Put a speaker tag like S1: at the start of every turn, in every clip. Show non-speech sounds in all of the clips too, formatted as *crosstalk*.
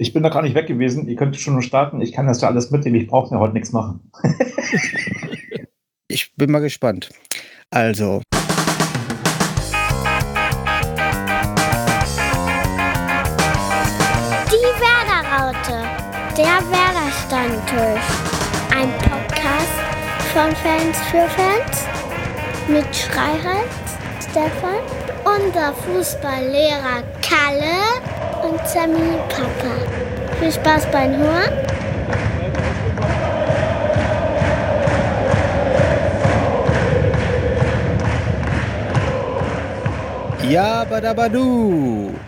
S1: Ich bin da gar nicht weg gewesen. Ihr könnt schon starten. Ich kann das ja alles mitnehmen. Ich brauche mir heute nichts machen. *laughs*
S2: ich bin mal gespannt. Also.
S3: Die Werder-Raute. Der Werder-Stammtisch. Ein Podcast von Fans für Fans mit Schreihals, Stefan, unser Fußballlehrer Kalle und Sammy Papa. Viel Spaß beim Hören.
S2: Ja, badabadu.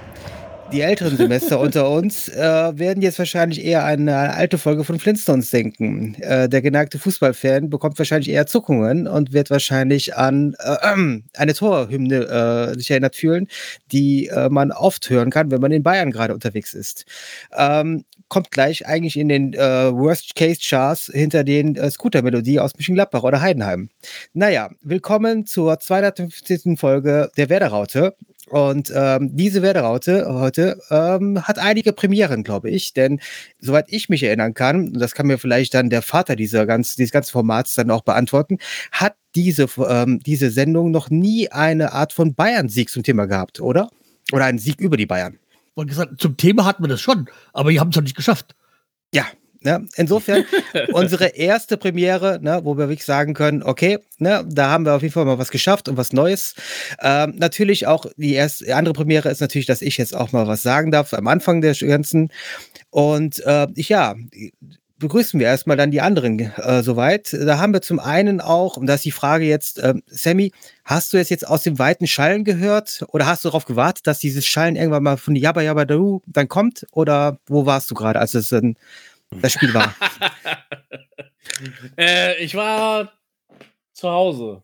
S2: Die älteren Semester *laughs* unter uns äh, werden jetzt wahrscheinlich eher an eine alte Folge von Flintstones denken. Äh, der geneigte Fußballfan bekommt wahrscheinlich eher Zuckungen und wird wahrscheinlich an äh, eine Torhymne äh, sich erinnert fühlen, die äh, man oft hören kann, wenn man in Bayern gerade unterwegs ist. Ähm, kommt gleich eigentlich in den äh, Worst-Case-Charts hinter den Scooter-Melodie aus Mönchengladbach oder Heidenheim. Naja, willkommen zur 250. Folge der Werderaute. Und ähm, diese Werderaute heute ähm, hat einige Premieren, glaube ich. Denn soweit ich mich erinnern kann, und das kann mir vielleicht dann der Vater dieser ganz, dieses ganzen Formats dann auch beantworten, hat diese, ähm, diese Sendung noch nie eine Art von Bayern-Sieg zum Thema gehabt, oder? Oder einen Sieg über die Bayern.
S4: Und gesagt, zum Thema hatten wir das schon, aber die haben es noch nicht geschafft.
S2: Ja, Ne? Insofern *laughs* unsere erste Premiere, ne, wo wir wirklich sagen können, okay, ne, da haben wir auf jeden Fall mal was geschafft und was Neues. Ähm, natürlich auch die erste, andere Premiere ist natürlich, dass ich jetzt auch mal was sagen darf am Anfang der ganzen. Und äh, ich, ja, begrüßen wir erstmal dann die anderen äh, soweit. Da haben wir zum einen auch, und da ist die Frage jetzt, äh, Sammy, hast du es jetzt aus dem weiten Schallen gehört oder hast du darauf gewartet, dass dieses Schallen irgendwann mal von Jabba Jabba Daru dann kommt oder wo warst du gerade, als es dann das Spiel war? *laughs*
S5: äh, ich war zu Hause.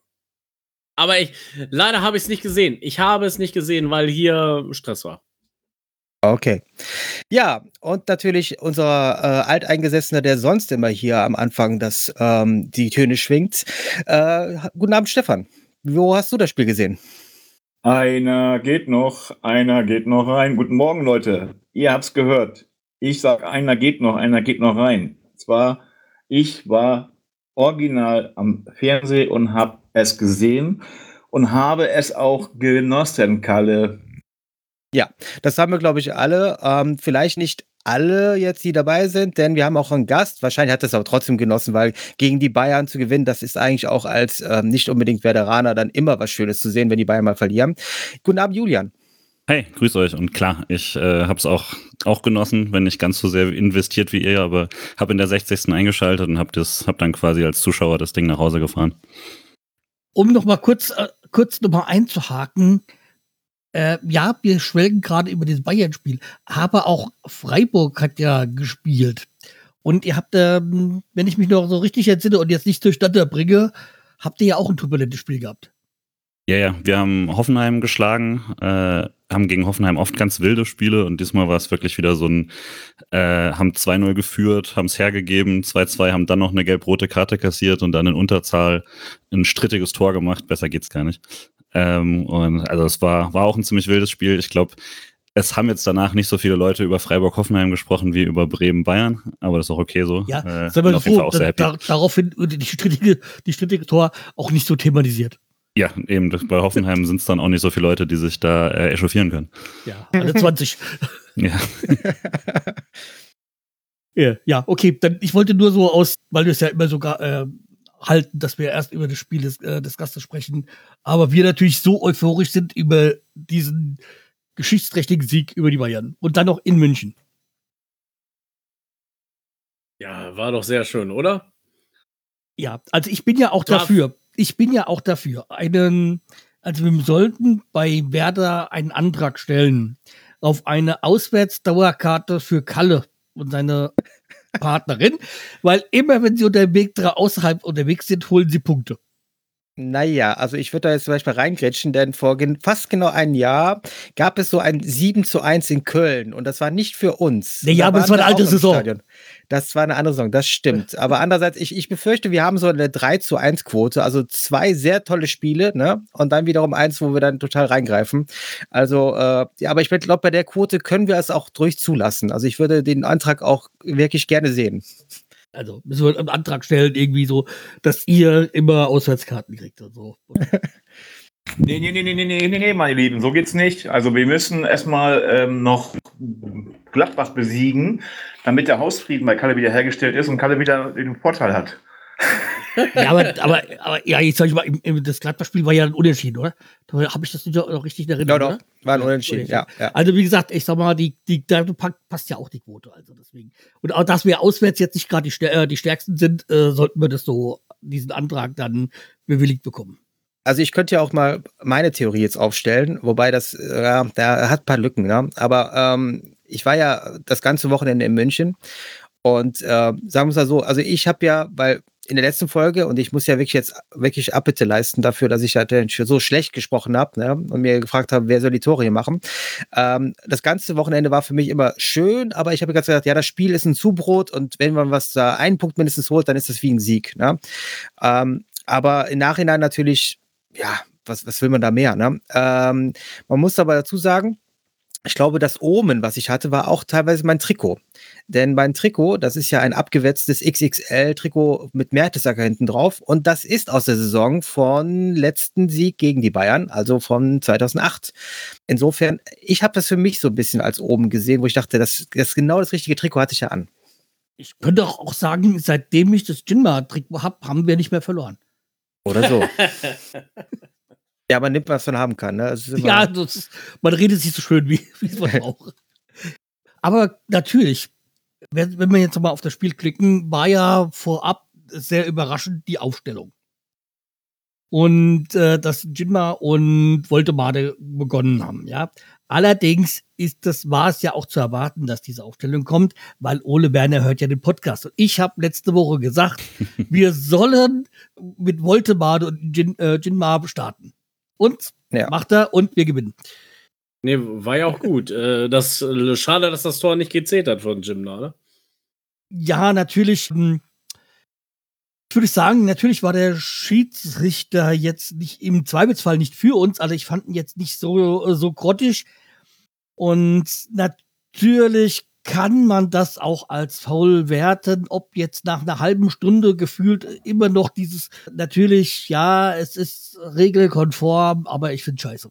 S5: Aber ich, leider habe ich es nicht gesehen. Ich habe es nicht gesehen, weil hier Stress war.
S2: Okay. Ja, und natürlich unser äh, Alteingesessener, der sonst immer hier am Anfang das, ähm, die Töne schwingt. Äh, guten Abend, Stefan. Wo hast du das Spiel gesehen?
S1: Einer geht noch, einer geht noch rein. Guten Morgen, Leute. Ihr habt's gehört. Ich sag, einer geht noch, einer geht noch rein. Zwar, ich war original am Fernsehen und habe es gesehen und habe es auch genossen, Kalle.
S2: Ja, das haben wir, glaube ich, alle. Ähm, vielleicht nicht alle jetzt, die dabei sind, denn wir haben auch einen Gast. Wahrscheinlich hat es aber trotzdem genossen, weil gegen die Bayern zu gewinnen, das ist eigentlich auch als ähm, nicht unbedingt Veteraner dann immer was Schönes zu sehen, wenn die Bayern mal verlieren. Guten Abend, Julian.
S6: Hey, grüß euch. Und klar, ich äh, habe es auch, auch genossen, wenn nicht ganz so sehr investiert wie ihr, aber habe in der 60. eingeschaltet und habe hab dann quasi als Zuschauer das Ding nach Hause gefahren.
S4: Um noch mal kurz, äh, kurz noch mal einzuhaken, äh, ja, wir schwelgen gerade über das Bayern-Spiel, aber auch Freiburg hat ja gespielt. Und ihr habt, ähm, wenn ich mich noch so richtig entsinne und jetzt nicht zustande bringe, habt ihr ja auch ein turbulentes Spiel gehabt.
S6: Ja, ja, wir haben Hoffenheim geschlagen, äh, haben gegen Hoffenheim oft ganz wilde Spiele und diesmal war es wirklich wieder so ein, äh, haben 2-0 geführt, haben es hergegeben, 2-2, haben dann noch eine gelb-rote Karte kassiert und dann in Unterzahl ein strittiges Tor gemacht, besser geht's gar nicht. Ähm, und also es war, war auch ein ziemlich wildes Spiel. Ich glaube, es haben jetzt danach nicht so viele Leute über Freiburg-Hoffenheim gesprochen wie über Bremen-Bayern, aber das ist auch okay so.
S4: Ja, äh, sind wir froh, da, da, daraufhin die strittige, die strittige Tor auch nicht so thematisiert.
S6: Ja, eben. Bei Hoffenheim sind es dann auch nicht so viele Leute, die sich da äh, echauffieren können.
S4: Ja, alle 20. *laughs* *laughs*
S6: ja.
S4: ja. okay. Dann, ich wollte nur so aus, weil wir es ja immer sogar äh, halten, dass wir erst über das Spiel des, äh, des Gastes sprechen. Aber wir natürlich so euphorisch sind über diesen geschichtsträchtigen Sieg über die Bayern. Und dann noch in München.
S5: Ja, war doch sehr schön, oder?
S4: Ja, also ich bin ja auch Darf dafür ich bin ja auch dafür. Einen, also wir sollten bei Werder einen Antrag stellen auf eine Auswärtsdauerkarte für Kalle und seine Partnerin, weil immer wenn sie unterwegs außerhalb unterwegs sind, holen sie Punkte.
S2: Naja, also ich würde da jetzt vielleicht mal reingrätschen, denn vor gen fast genau einem Jahr gab es so ein 7 zu 1 in Köln und das war nicht für uns.
S4: Nee, ja,
S2: Da
S4: aber es war eine alte Saison.
S2: Stadion. Das war eine andere Saison, das stimmt. Aber andererseits, ich, ich befürchte, wir haben so eine 3 zu 1 Quote, also zwei sehr tolle Spiele, ne? Und dann wiederum eins, wo wir dann total reingreifen. Also, äh, ja, aber ich glaube, bei der Quote können wir es auch durch zulassen. Also ich würde den Antrag auch wirklich gerne sehen.
S4: Also müssen wir einen Antrag stellen, irgendwie so, dass ihr immer Auswärtskarten kriegt und so. *laughs*
S1: Nee, nee, nee, nee, nee, nee, nee, meine Lieben, so geht's nicht. Also wir müssen erstmal ähm, noch Gladbach besiegen, damit der Hausfrieden bei Kalle wieder hergestellt ist und Kalle wieder den Vorteil hat.
S4: Ja, aber, aber, aber ja, jetzt sag ich mal, das Gladbach-Spiel war ja ein Unentschieden, oder? Habe ich das nicht noch richtig in
S2: Ja,
S4: Erinnerung,
S2: doch,
S4: oder?
S2: war ein Unentschieden, ja, ja.
S4: Also wie gesagt, ich sag mal, die, die, da pa- passt ja auch die Quote. Also deswegen. Und auch, dass wir auswärts jetzt nicht gerade die, äh, die stärksten sind, äh, sollten wir das so, diesen Antrag dann bewilligt bekommen.
S2: Also ich könnte ja auch mal meine Theorie jetzt aufstellen, wobei das, äh, ja, da hat ein paar Lücken, ne? Aber ähm, ich war ja das ganze Wochenende in München und äh, sagen wir es mal so, also ich habe ja, weil in der letzten Folge, und ich muss ja wirklich jetzt wirklich Abbitte leisten dafür, dass ich halt so schlecht gesprochen habe ne, und mir gefragt habe, wer soll die Tore hier machen. Ähm, das ganze Wochenende war für mich immer schön, aber ich habe ganz gesagt, ja, das Spiel ist ein Zubrot und wenn man was da einen Punkt mindestens holt, dann ist das wie ein Sieg. Ne? Ähm, aber im Nachhinein natürlich, ja, was, was will man da mehr? Ne? Ähm, man muss aber dazu sagen, ich glaube, das Omen, was ich hatte, war auch teilweise mein Trikot. Denn mein Trikot, das ist ja ein abgewetztes XXL-Trikot mit Mertesacker hinten drauf. Und das ist aus der Saison von letzten Sieg gegen die Bayern, also von 2008. Insofern, ich habe das für mich so ein bisschen als Omen gesehen, wo ich dachte, das, das genau das richtige Trikot hatte ich ja an.
S4: Ich könnte auch auch sagen, seitdem ich das Jinma-Trikot habe, haben wir nicht mehr verloren.
S2: Oder so. *laughs* ja, man nimmt, was man haben kann. Ne? Immer-
S4: Ja, ist, man redet sich so schön, wie, *laughs* wie es man *laughs* braucht. Aber natürlich, wenn, wenn wir jetzt mal auf das Spiel klicken, war ja vorab sehr überraschend die Aufstellung. Und äh, dass Jinma und Voltemade begonnen haben, ja. Allerdings ist das, war es ja auch zu erwarten, dass diese Aufstellung kommt, weil Ole Werner hört ja den Podcast. Und ich habe letzte Woche gesagt, *laughs* wir sollen mit Voltemade und Jin, äh, Jinma starten. Und
S2: Ja.
S4: macht er und wir gewinnen.
S5: Nee, war ja auch gut. Äh, das, äh, schade, dass das Tor nicht gezählt hat von Jim, ne?
S4: Ja, natürlich. hm, Würde ich sagen, natürlich war der Schiedsrichter jetzt nicht im Zweifelsfall nicht für uns. Also ich fand ihn jetzt nicht so, so grottig. Und natürlich kann man das auch als faul werten, ob jetzt nach einer halben Stunde gefühlt immer noch dieses, natürlich, ja, es ist regelkonform, aber ich finde scheiße.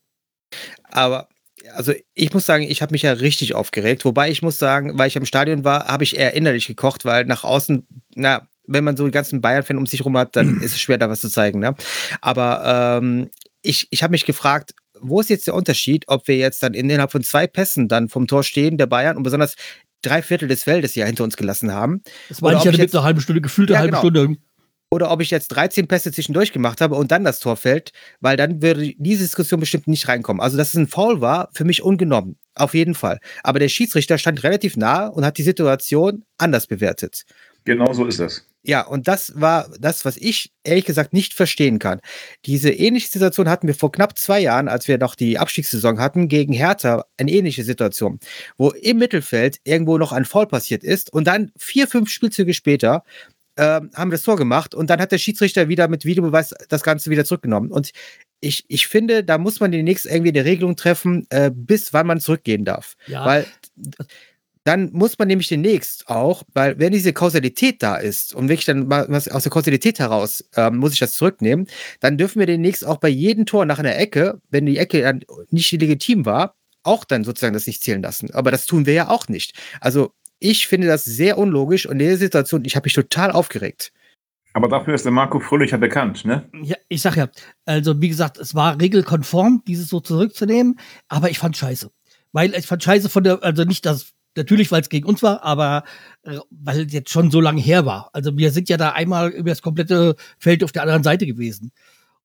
S2: Aber also ich muss sagen, ich habe mich ja richtig aufgeregt. Wobei ich muss sagen, weil ich im Stadion war, habe ich eher innerlich gekocht, weil nach außen, na, wenn man so die ganzen Bayern-Fan um sich rum hat, dann *clears throat* ist es schwer, da was zu zeigen. Ne? Aber ähm, ich, ich habe mich gefragt, wo ist jetzt der Unterschied, ob wir jetzt dann innerhalb von zwei Pässen dann vom Tor stehen, der Bayern, und besonders drei Viertel des Feldes ja hinter uns gelassen haben,
S4: Das meine ich ja
S2: ob ich
S4: damit
S2: jetzt-
S4: eine halbe Stunde, gefühlte
S2: Ja,
S4: halbe
S2: genau.
S4: Stunde.
S2: oder ob ich jetzt 13 Pässe zwischendurch gemacht habe und dann das Tor fällt, weil dann würde diese Diskussion bestimmt nicht reinkommen. Also, dass es ein Foul war, für mich ungenommen. Auf jeden Fall. Aber der Schiedsrichter stand relativ nah und hat die Situation anders bewertet.
S1: Genau so ist es.
S2: Ja, und das war das, was ich ehrlich gesagt nicht verstehen kann. Diese ähnliche Situation hatten wir vor knapp zwei Jahren, als wir noch die Abstiegssaison hatten, gegen Hertha, eine ähnliche Situation, wo im Mittelfeld irgendwo noch ein Foul passiert ist und dann vier, fünf Spielzüge später ähm, haben wir das Tor gemacht und dann hat der Schiedsrichter wieder mit Videobeweis das Ganze wieder zurückgenommen. Und ich, ich finde, da muss man demnächst irgendwie eine Regelung treffen, äh, bis wann man zurückgehen darf.
S4: Ja,
S2: Weil dann muss man nämlich demnächst auch, weil wenn diese Kausalität da ist und wirklich dann was aus der Kausalität heraus ähm, muss ich das zurücknehmen, dann dürfen wir demnächst auch bei jedem Tor nach einer Ecke, wenn die Ecke dann nicht legitim war, auch dann sozusagen das nicht zählen lassen. Aber das tun wir ja auch nicht. Also ich finde das sehr unlogisch und in der Situation, ich habe mich total aufgeregt.
S1: Aber dafür ist der Marco Fröhlicher bekannt, ne?
S4: Ja, ich sag ja, also wie gesagt, es war regelkonform, dieses so zurückzunehmen, aber ich fand scheiße. Weil ich fand scheiße von der, also nicht das, natürlich, weil es gegen uns war, aber äh, weil es jetzt schon so lange her war. Also wir sind ja da einmal über das komplette Feld auf der anderen Seite gewesen.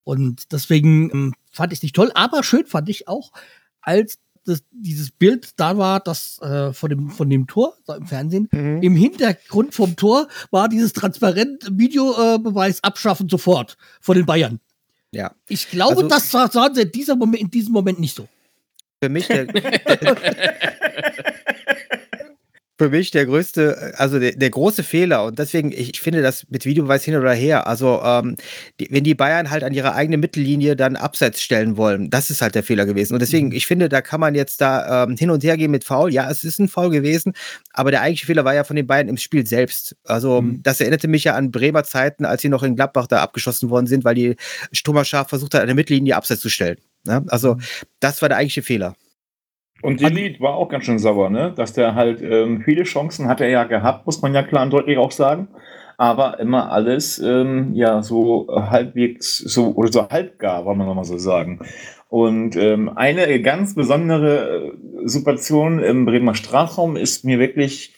S4: Und deswegen ähm, fand ich es nicht toll, aber schön fand ich auch, als das, dieses Bild da war, das äh, von, dem, von dem Tor da im Fernsehen, im Hintergrund vom Tor war dieses transparent Videobeweis abschaffen sofort von den Bayern.
S2: Ja.
S4: Ich glaube,
S2: Also-
S4: das sah- sahen sie in, dieser Moment, in diesem Moment nicht so.
S2: Für mich der, *laughs* *laughs* für mich der größte, also der, der große Fehler und deswegen, ich, ich finde das mit Videobeweis hin oder her, also ähm, die, wenn die Bayern halt an ihre eigene Mittellinie dann abseits stellen wollen, das ist halt der Fehler gewesen. Und deswegen, ich finde, da kann man jetzt da ähm, hin und her gehen mit Foul. Ja, es ist ein Foul gewesen, aber der eigentliche Fehler war ja von den Bayern im Spiel selbst. Also
S4: Mhm.
S2: das erinnerte mich ja an Bremer Zeiten, als sie noch in Gladbach da abgeschossen worden sind, weil die Stummer Scharf versucht hat, an der Mittellinie abseits zu stellen. Ne? Also das war der eigentliche Fehler.
S1: Und die Lied war auch ganz schön sauer, ne? Dass der halt ähm, viele Chancen hat er ja gehabt, muss man ja klar und deutlich auch sagen. Aber immer alles ähm, ja so halbwegs so oder so halbgar, wollen wir mal so sagen. Und ähm, eine ganz besondere äh, Situation im Bremer Strafraum ist mir wirklich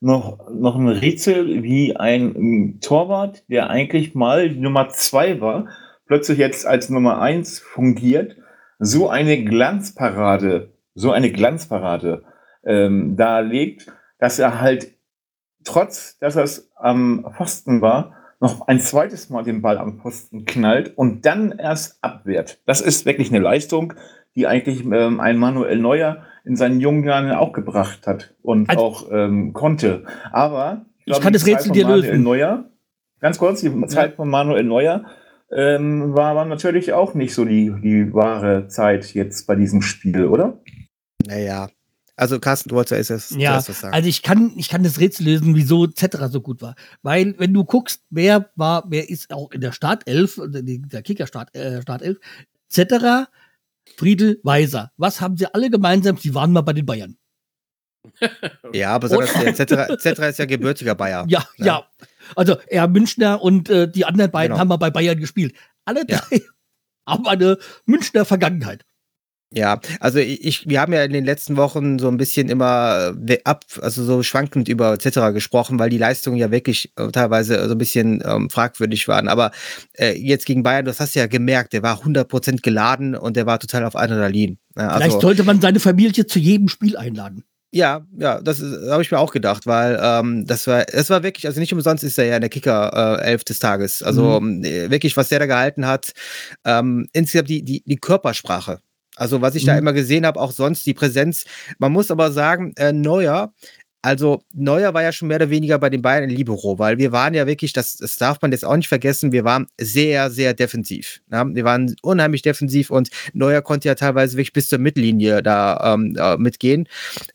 S1: noch, noch ein Rätsel, wie ein ähm, Torwart, der eigentlich mal Nummer zwei war, plötzlich jetzt als Nummer eins fungiert, so eine Glanzparade so eine Glanzparade ähm, darlegt, dass er halt trotz, dass er es am Pfosten war, noch ein zweites Mal den Ball am Pfosten knallt und dann erst abwehrt. Das ist wirklich eine Leistung, die eigentlich ähm, ein Manuel Neuer in seinen jungen Jahren auch gebracht hat und
S4: Also-
S1: auch ähm, konnte. Aber
S4: Ich kann das
S1: die Zeit
S4: Rätsel dir
S1: Manuel
S4: lösen.
S1: Neuer, ganz kurz, die Zeit von Manuel Neuer ähm, war, war natürlich auch nicht so die, die wahre Zeit jetzt bei diesem Spiel, oder?
S2: Naja. Also Carsten, du wolltest
S4: Ja,
S2: zuerst was sagen.
S4: also ich kann, ich kann das Rätsel lösen, wieso Cetera so gut war. Weil, wenn du guckst, wer war, wer ist auch in der Startelf, die- der Kicker-Start, äh, Startelf, Cetera, Friedel, Weiser. Was haben sie alle gemeinsam? Sie waren mal bei den Bayern. *laughs*
S2: ja, besonders der Zetterer Zetterer ist ja gebürtiger Bayer.
S4: Ja,
S2: Ja.
S4: ja. Also er Münchner und äh, die anderen beiden
S2: Genau.
S4: haben mal bei Bayern gespielt. Alle
S2: Ja.
S4: drei *laughs* haben eine Münchner Vergangenheit.
S2: Ja, also ich, wir haben ja in den letzten Wochen so ein bisschen immer äh, ab, also so schwankend über etc. gesprochen, weil die Leistungen ja wirklich äh, teilweise so ein bisschen ähm, fragwürdig waren. Aber äh, jetzt gegen Bayern, das hast du ja gemerkt, der war 100% geladen und der war total auf Adrenalin. Ja,
S4: Vielleicht
S2: also,
S4: sollte man seine Familie zu jedem Spiel einladen.
S2: ja, ja, das habe ich mir auch gedacht, weil ähm, das war, das war wirklich, also nicht umsonst ist er ja in der Kicker äh, elf des Tages. Also ähm, wirklich, was der da gehalten hat, ähm, insgesamt die, die, die Körpersprache. Also was ich da
S4: Mhm.
S2: immer gesehen habe, auch sonst die Präsenz. Man muss aber sagen, äh, Neuer, also Neuer war ja schon mehr oder weniger bei den Bayern in Libero, weil wir waren ja wirklich, das, das darf man jetzt auch nicht vergessen, wir waren sehr, sehr defensiv. Ja? Wir waren unheimlich defensiv und Neuer konnte ja teilweise wirklich bis zur Mittellinie da ähm, äh, mitgehen,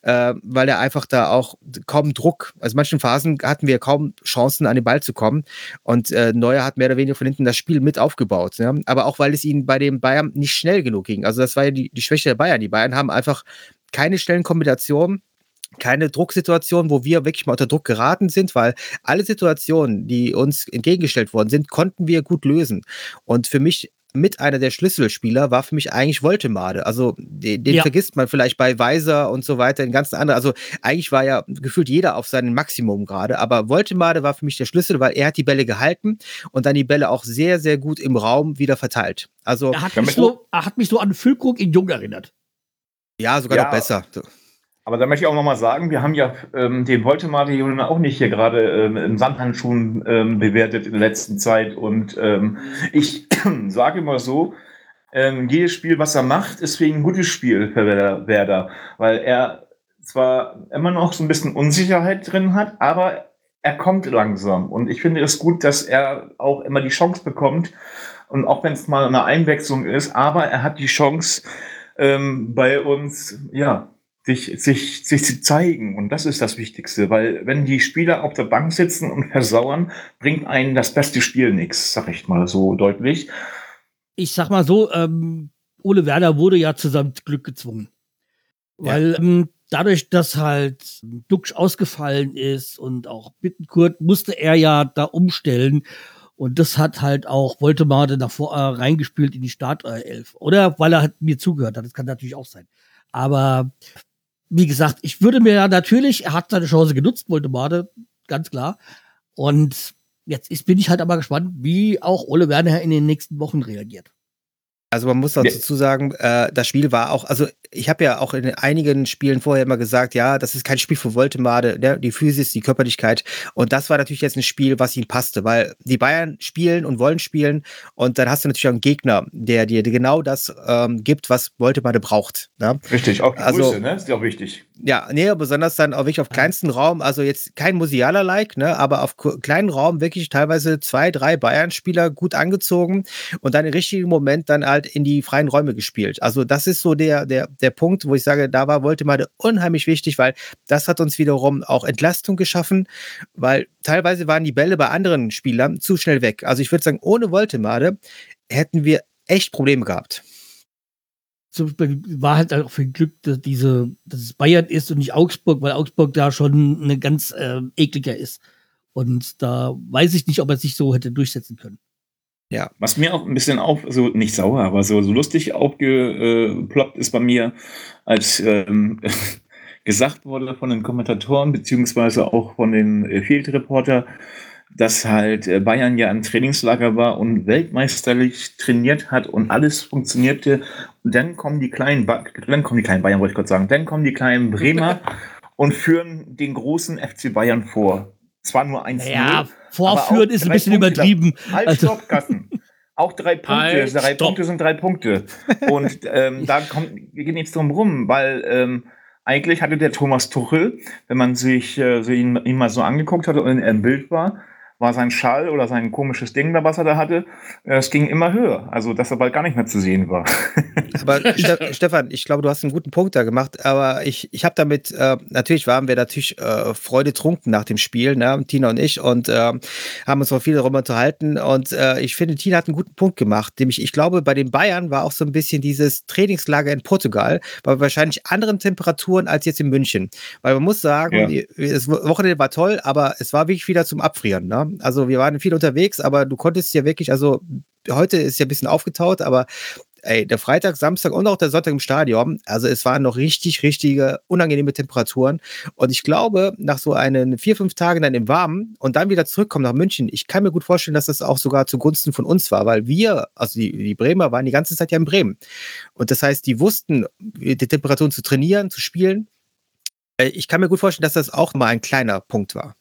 S2: äh, weil er einfach da auch kaum Druck, also in manchen Phasen hatten wir kaum Chancen an den Ball zu kommen und äh, Neuer hat mehr oder weniger von hinten das Spiel mit aufgebaut. Ja? Aber auch weil es ihnen bei den Bayern nicht schnell genug ging. Also das war ja die, die Schwäche der Bayern. Die Bayern haben einfach keine schnellen Kombinationen keine Drucksituation, wo wir wirklich mal unter Druck geraten sind, weil alle Situationen, die uns entgegengestellt worden sind, konnten wir gut lösen. Und für mich mit einer der Schlüsselspieler war für mich eigentlich Woltemade. Also den, den
S4: Ja.
S2: vergisst man vielleicht bei Weiser und so weiter, in ganzen anderen. Also eigentlich war ja gefühlt jeder auf seinem Maximum gerade, aber Woltemade war für mich der Schlüssel, weil er hat die Bälle gehalten und dann die Bälle auch sehr, sehr gut im Raum wieder verteilt. Also
S4: Er hat, mich so, er hat mich so an Füllkrug in Jung erinnert.
S2: ja, sogar
S1: Ja.
S2: noch besser.
S1: Aber da möchte ich auch nochmal sagen, wir haben ja ähm, den Jungen auch nicht hier gerade ähm, im Sandhandschuhen ähm, bewertet in der letzten Zeit. Und ähm, ich *clears throat* sage immer so, ähm, jedes Spiel, was er macht, ist wegen ein gutes Spiel für Werder, Werder. Weil er zwar immer noch so ein bisschen Unsicherheit drin hat, aber er kommt langsam. Und ich finde es gut, dass er auch immer die Chance bekommt. Und auch wenn es mal eine Einwechslung ist, aber er hat die Chance, ähm, bei uns, ja, sich, sich, sich zu zeigen. Und das ist das Wichtigste, weil wenn die Spieler auf der Bank sitzen und versauern, bringt einen das beste Spiel nichts, sag ich mal so deutlich.
S4: Ich sag mal so, ähm, Ole Werner wurde ja zu seinem Glück gezwungen. Weil ähm, dadurch, dass halt Duxch ausgefallen ist und auch Bittenkurt, musste er ja da umstellen. Und das hat halt auch Woltemade davor äh, reingespielt in die Startelf. Oder weil er halt mir zugehört hat. Das kann natürlich auch sein. Aber wie gesagt, ich würde mir ja natürlich, er hat seine Chance genutzt, Woltemade, ganz klar. Und jetzt ist, bin ich halt aber gespannt, wie auch Ole Werner in den nächsten Wochen reagiert.
S2: Also man muss dazu sagen, äh, das Spiel war auch, also ich habe ja auch in einigen Spielen vorher immer gesagt, ja, das ist kein Spiel für Voltemade, ne? die Physis, die Körperlichkeit. Und das war natürlich jetzt ein Spiel, was ihnen passte, weil die Bayern spielen und wollen spielen und dann hast du natürlich auch einen Gegner, der dir genau das ähm, gibt, was Voltemade braucht. Ne?
S1: Richtig, auch die
S2: Also-
S1: Größe, ne? Ist ja auch wichtig.
S2: Ja, nee, besonders dann auch wirklich auf kleinsten Raum, also jetzt kein Musiala-like, ne, aber auf kleinen Raum wirklich teilweise zwei, drei Bayern-Spieler gut angezogen und dann im richtigen Moment dann halt in die freien Räume gespielt. Also das ist so der, der, der Punkt, wo ich sage, da war Woltemade unheimlich wichtig, weil das hat uns wiederum auch Entlastung geschaffen, weil teilweise waren die Bälle bei anderen Spielern zu schnell weg. Also ich würde sagen, ohne Woltemade hätten wir echt Probleme gehabt.
S4: Zum Beispiel war halt auch viel Glück, dass diese, dass es Bayern ist und nicht Augsburg, weil Augsburg da schon eine ganz äh, ekliger ist. Und da weiß ich nicht, ob er sich so hätte durchsetzen können.
S1: Was mir auch ein bisschen auf, so nicht sauer, aber so, so lustig aufgeploppt ist bei mir, als ähm, *laughs* gesagt wurde von den Kommentatoren, beziehungsweise auch von den äh, Field Reporter, dass halt äh, Bayern ja im Trainingslager war und weltmeisterlich trainiert hat und alles funktionierte. Und dann kommen die kleinen, ba dann kommen die kleinen Bayern, wollte ich gerade sagen, dann kommen die kleinen Bremer *laughs* und führen den großen FC Bayern vor. Zwar nur 1-0.
S4: Naja,
S1: aber
S4: vorführen ist ein bisschen
S1: Punkte
S4: übertrieben.
S1: Halt,
S4: Also-. *laughs*
S1: Auch drei Punkte.
S5: Halt,
S1: drei
S5: stopp.
S1: Punkte sind drei Punkte. Und ähm, *laughs* da kommt, wir gehen jetzt drum rum, weil ähm, eigentlich hatte der Thomas Tuchel, wenn man sich äh, so ihn, ihn mal so angeguckt hatte und er im Bild war, war sein Schall oder sein komisches Ding da, was er da hatte, äh, es ging immer höher. Also, dass er bald gar nicht mehr zu sehen war. *laughs*
S2: Aber Ste Stefan, ich glaube, du hast einen guten Punkt da gemacht. Aber ich, ich habe damit, äh, natürlich waren wir natürlich äh, Freude trunken nach dem Spiel, ne? Tina und ich, und äh, haben uns auch viel darüber unterhalten. Und äh, ich finde, Tina hat einen guten Punkt gemacht. Nämlich, ich glaube, bei den Bayern war auch so ein bisschen dieses Trainingslager in Portugal, bei wahrscheinlich anderen Temperaturen als jetzt in München. Weil man muss sagen,
S1: Ja.
S2: die, das Wochenende war toll, aber es war wirklich wieder zum Abfrieren. Ne? Also wir waren viel unterwegs, aber du konntest ja wirklich, also heute ist ja ein bisschen aufgetaut, aber ey, der Freitag, Samstag und auch der Sonntag im Stadion, also es waren noch richtig, richtige unangenehme Temperaturen. Und ich glaube, nach so einen vier, fünf Tagen dann im Warmen und dann wieder zurückkommen nach München, ich kann mir gut vorstellen, dass das auch sogar zugunsten von uns war, weil wir, also die, die Bremer waren die ganze Zeit ja in Bremen. Und das heißt, die wussten, die Temperaturen zu trainieren, zu spielen. Äh, Ich kann mir gut vorstellen, dass das auch mal ein kleiner Punkt war.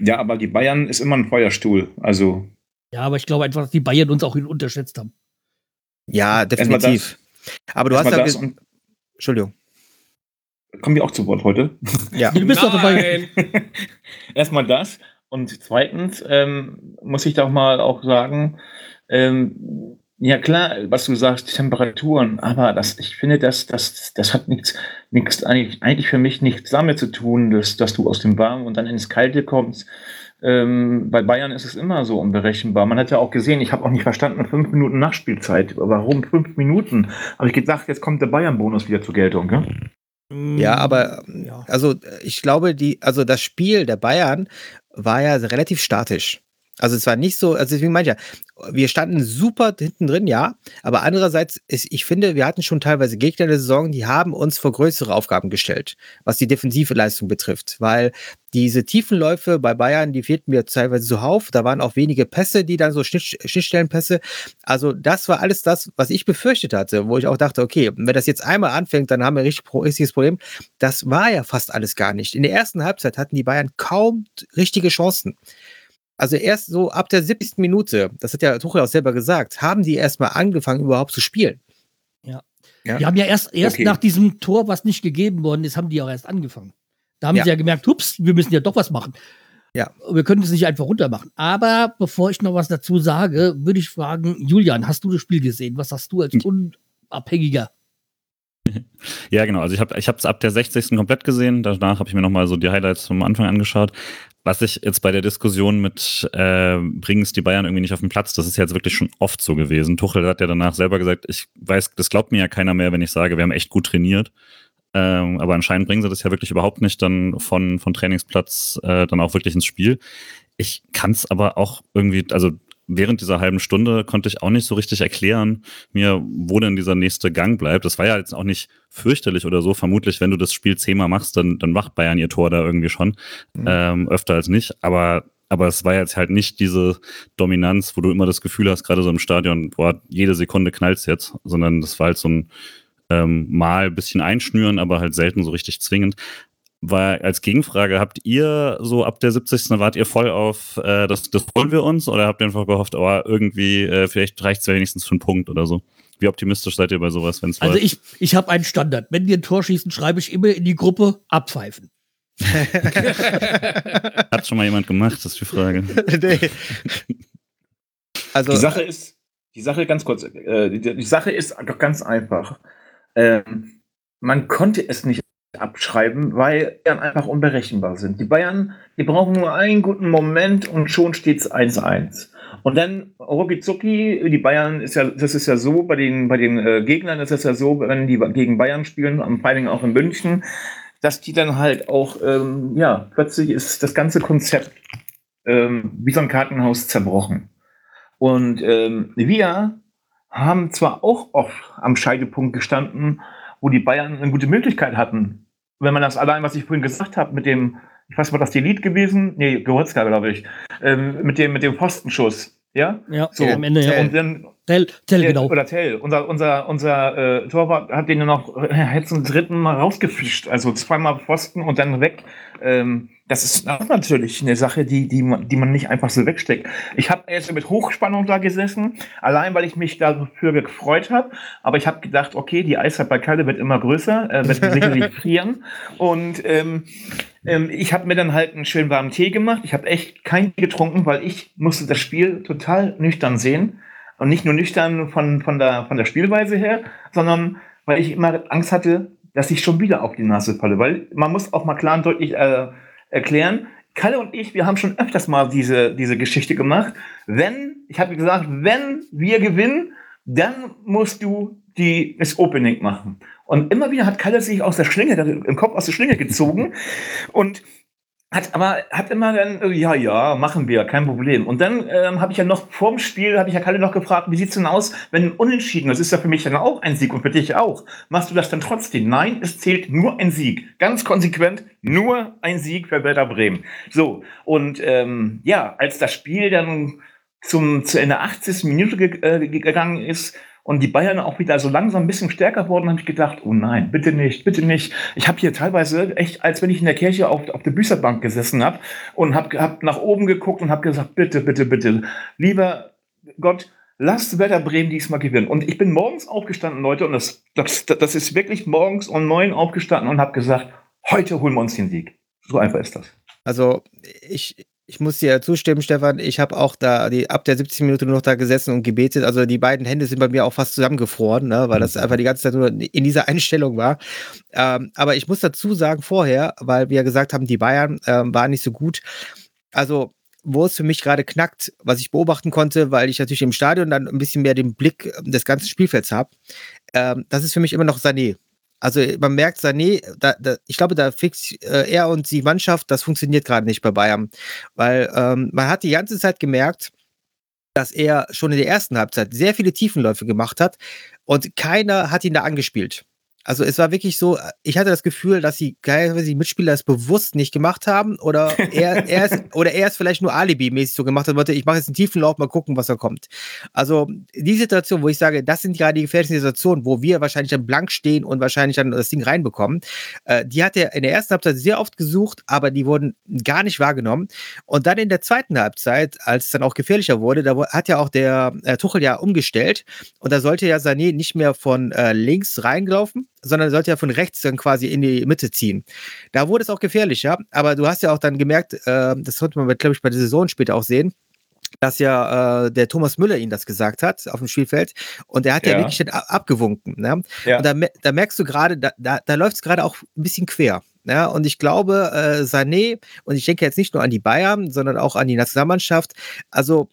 S1: Ja, aber die Bayern ist immer ein Feuerstuhl. Also,
S4: Ja, aber ich glaube einfach, dass die Bayern uns auch unterschätzt haben.
S2: Ja, definitiv. Aber du hast ja. Entschuldigung.
S1: kommen wir auch zu Wort heute.
S2: Ja.
S4: Du bist doch dabei. *laughs*
S1: Erstmal das. Und zweitens ähm, muss ich doch mal auch sagen, ähm, ja klar, was du sagst, die Temperaturen, aber das, ich finde, das, das, das hat nichts, nichts eigentlich, eigentlich für mich nichts damit zu tun, dass, dass du aus dem Warmen und dann ins Kalte kommst. Ähm, bei Bayern ist es immer so unberechenbar. Man hat ja auch gesehen, ich habe auch nicht verstanden, fünf Minuten Nachspielzeit. Warum fünf Minuten? Habe ich gedacht, jetzt kommt der Bayern-Bonus wieder zur Geltung. Ne?
S2: Ja, aber
S4: Ja.
S2: also ich glaube, die, also das Spiel der Bayern war ja relativ statisch. Also es war nicht so, also deswegen meine ich ja, wir standen super hinten drin, ja, aber andererseits, ist, ich finde, wir hatten schon teilweise Gegner der Saison, die haben uns vor größere Aufgaben gestellt, was die defensive Leistung betrifft, weil diese Tiefenläufe bei Bayern, die fehlten mir teilweise zuhauf, da waren auch wenige Pässe, die dann so Schnitt, Schnittstellenpässe, also das war alles das, was ich befürchtet hatte, wo ich auch dachte, okay, wenn das jetzt einmal anfängt, dann haben wir ein richtig, richtiges Problem. Das war ja fast alles gar nicht. In der ersten Halbzeit hatten die Bayern kaum richtige Chancen. Also erst so ab der 70. Minute, das hat ja Tuchel auch selber gesagt, haben die erstmal angefangen überhaupt zu spielen.
S4: Ja.
S2: Ja.
S4: Die haben ja erst, erst
S1: Okay.
S4: nach diesem Tor, was nicht gegeben worden ist, haben die auch erst angefangen. Da haben
S2: Ja.
S4: sie ja gemerkt, hups, wir müssen ja doch was machen.
S2: Ja.
S4: Wir können es nicht einfach runtermachen. Aber bevor ich noch was dazu sage, würde ich fragen, Julian, hast du das Spiel gesehen? Was hast du als Unabhängiger? *laughs*
S6: Ja, genau. Also ich habe ich es ab der 60. komplett gesehen. Danach habe ich mir nochmal so die Highlights vom Anfang angeschaut. Was ich jetzt bei der Diskussion mit äh, bringen es die Bayern irgendwie nicht auf den Platz, das ist jetzt wirklich schon oft so gewesen. Tuchel hat ja danach selber gesagt, ich weiß, das glaubt mir ja keiner mehr, wenn ich sage, wir haben echt gut trainiert. Ähm, aber anscheinend bringen sie das ja wirklich überhaupt nicht dann von, von Trainingsplatz äh, dann auch wirklich ins Spiel. Ich kann es aber auch irgendwie, also während dieser halben Stunde konnte ich auch nicht so richtig erklären, mir, wo denn dieser nächste Gang bleibt. Das war ja jetzt auch nicht fürchterlich oder so. Vermutlich, wenn du das Spiel zehnmal machst, dann, dann macht Bayern ihr Tor da irgendwie schon.
S2: Mhm.
S6: Ähm, öfter als nicht. Aber aber es war jetzt halt nicht diese Dominanz, wo du immer das Gefühl hast, gerade so im Stadion, boah, jede Sekunde knallt's jetzt, sondern das war halt so ein ähm, mal ein bisschen einschnüren, aber halt selten so richtig zwingend. Weil als Gegenfrage, habt ihr so ab der 70. wart ihr voll auf, äh, das, das wollen wir uns oder habt ihr einfach gehofft, oh, irgendwie, äh, vielleicht reicht es wenigstens für einen Punkt oder so? Wie optimistisch seid ihr bei sowas, wenn es
S4: Also ich, ich habe einen Standard. Wenn wir ein Tor schießen, schreibe ich immer in die Gruppe abpfeifen. *laughs*
S6: Hat schon mal jemand gemacht, das ist die Frage. *laughs*
S2: nee. Also,
S1: Die Sache ist, die Sache ganz kurz, äh, die, die Sache ist doch ganz einfach. Ähm, man konnte es nicht abschreiben, weil Bayern einfach unberechenbar sind. Die Bayern, die brauchen nur einen guten Moment und schon steht es 1-1. Und dann rucki die Bayern ist ja, das ist ja so, bei den, bei den äh, Gegnern ist es ja so, wenn die gegen Bayern spielen, am Dingen auch in München, dass die dann halt auch, ähm, ja, plötzlich ist das ganze Konzept ähm, wie so ein Kartenhaus zerbrochen. Und ähm, wir haben zwar auch oft am Scheidepunkt gestanden, wo die Bayern eine gute Möglichkeit hatten. Wenn man das allein, was ich vorhin gesagt habe, mit dem, ich weiß, war das die Lied gewesen? Nee, Goretzka, glaube ich. Ähm, mit dem, mit dem Pfostenschuss. Ja?
S4: Ja,
S1: So,
S4: am Ende ja.
S1: Und dann,
S4: Tell, tell genau.
S1: Oder Tell. Unser, unser, unser äh, Torwart hat den ja noch äh, jetzt zum dritten Mal rausgefischt. Also zweimal Pfosten und dann weg. Ähm, das ist auch natürlich eine Sache, die, die, man, die man nicht einfach so wegsteckt. Ich habe erst mit Hochspannung da gesessen, allein weil ich mich dafür gefreut habe. Aber ich habe gedacht, okay, die Eiszeit bei Kalle wird immer größer, äh, wird sicherlich *laughs* frieren. Und ähm, ähm, ich habe mir dann halt einen schönen warmen Tee gemacht. Ich habe echt keinen getrunken, weil ich musste das Spiel total nüchtern sehen. Und nicht nur nüchtern von, von, der, von der Spielweise her, sondern weil ich immer Angst hatte, dass ich schon wieder auf die Nase falle. Weil man muss auch mal klar und deutlich äh, erklären, Kalle und ich, wir haben schon öfters mal diese, diese Geschichte gemacht. Wenn, ich habe gesagt, wenn wir gewinnen, dann musst du die, das Opening machen. Und immer wieder hat Kalle sich aus der Schlinge, im Kopf aus der Schlinge gezogen und hat aber hat immer dann äh, ja ja machen wir kein Problem. Und dann ähm, habe ich ja noch vorm Spiel habe ich ja Kalle noch gefragt wie sieht's denn aus wenn Unentschieden das ist ja für mich dann auch ein Sieg und für dich auch? Machst du das dann trotzdem? Nein es zählt nur ein Sieg. Ganz konsequent nur ein Sieg für Werder Bremen. So und ähm, ja als das Spiel dann zum zu Ende 80. Minute ge äh, gegangen ist und die Bayern auch wieder so langsam ein bisschen stärker wurden, habe ich gedacht, oh nein, bitte nicht, bitte nicht. Ich habe hier teilweise echt, als wenn ich in der Kirche auf, auf der Büßerbank gesessen habe und habe hab nach oben geguckt und habe gesagt, bitte, bitte, bitte, lieber Gott, lasst Werder Bremen diesmal gewinnen. Und ich bin morgens aufgestanden, Leute, und das, das, das ist wirklich morgens um neun aufgestanden und habe gesagt, heute holen wir uns den Sieg. So einfach ist das.
S2: Also ich, ich muss dir zustimmen, Stefan. Ich habe auch da die, ab der 70 Minute nur noch da gesessen und gebetet. Also die beiden Hände sind bei mir auch fast zusammengefroren, ne, weil das einfach die ganze Zeit nur in dieser Einstellung war. Ähm, aber ich muss dazu sagen, vorher, weil wir ja gesagt haben, die Bayern ähm, waren nicht so gut. Also wo es für mich gerade knackt, was ich beobachten konnte, weil ich natürlich im Stadion dann ein bisschen mehr den Blick des ganzen Spielfelds habe, ähm, das ist für mich immer noch Sané. Also man merkt, Sané, da, da, ich glaube, da fix äh, er und die Mannschaft, das funktioniert gerade nicht bei Bayern. Weil ähm, man hat die ganze Zeit gemerkt, dass er schon in der ersten Halbzeit sehr viele Tiefenläufe gemacht hat und keiner hat ihn da angespielt. Also es war wirklich so, ich hatte das Gefühl, dass die, teilweise die Mitspieler es bewusst nicht gemacht haben oder *laughs* er, er ist, oder er es vielleicht nur Alibi-mäßig so gemacht hat, wollte, ich mache jetzt einen tiefen Lauf, mal gucken, was da kommt. Also die Situation, wo ich sage, das sind gerade die gefährlichen Situationen, wo wir wahrscheinlich dann blank stehen und wahrscheinlich dann das Ding reinbekommen, äh, die hat er in der ersten Halbzeit sehr oft gesucht, aber die wurden gar nicht wahrgenommen. Und dann in der zweiten Halbzeit, als es dann auch gefährlicher wurde, da hat ja auch der äh, Tuchel ja umgestellt und da sollte ja Sané nicht mehr von äh, links reingelaufen, sondern er sollte ja von rechts dann quasi in die Mitte ziehen. Da wurde es auch gefährlicher, aber du hast ja auch dann gemerkt, äh, das konnte man, glaube ich, bei der Saison später auch sehen, dass ja äh, der Thomas Müller ihn das gesagt hat auf dem Spielfeld und er hat ja,
S1: Ja.
S2: wirklich a- abgewunken. Ne?
S1: Ja.
S2: Und da, da merkst du gerade, da, da, da läuft es gerade auch ein bisschen quer. Ja, und ich glaube, äh, Sané, und ich denke jetzt nicht nur an die Bayern, sondern auch an die Nationalmannschaft, also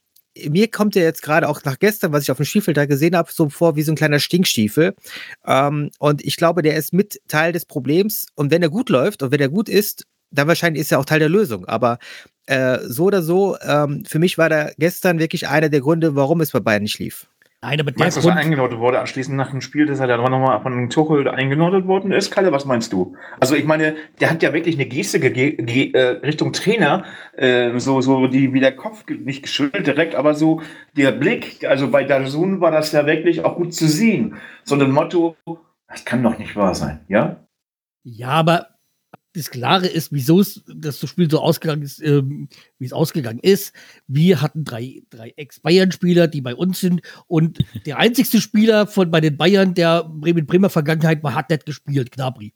S2: mir kommt er jetzt gerade auch nach gestern, was ich auf dem Spielfeld da gesehen habe, so vor wie so ein kleiner Stinkstiefel. Ähm, und ich glaube, der ist mit Teil des Problems. Und wenn er gut läuft und wenn er gut ist, dann wahrscheinlich ist er auch Teil der Lösung. Aber äh, so oder so, ähm, für mich war da gestern wirklich einer der Gründe, warum es bei Bayern nicht lief.
S4: Nein, aber der
S1: Meinst du, dass er eingenordet wurde anschließend nach dem Spiel, dass er dann nochmal von Tuchel eingenordet worden ist? Kalle, was meinst du? Also ich meine, der hat ja wirklich eine Geste äh, Richtung Trainer, äh, so, so die wie der Kopf nicht geschüttelt direkt, aber so der Blick, also bei Dazun war das ja wirklich auch gut zu sehen. So ein Motto, das kann doch nicht wahr sein, ja?
S4: ja, aber das Klare ist, wieso es das Spiel so ausgegangen ist, ähm, wie es ausgegangen ist. Wir hatten drei, drei Ex-Bayern-Spieler, die bei uns sind. Und der einzigste Spieler von bei den Bayern, der mit Bremer Vergangenheit war, hat nicht gespielt, Gnabry.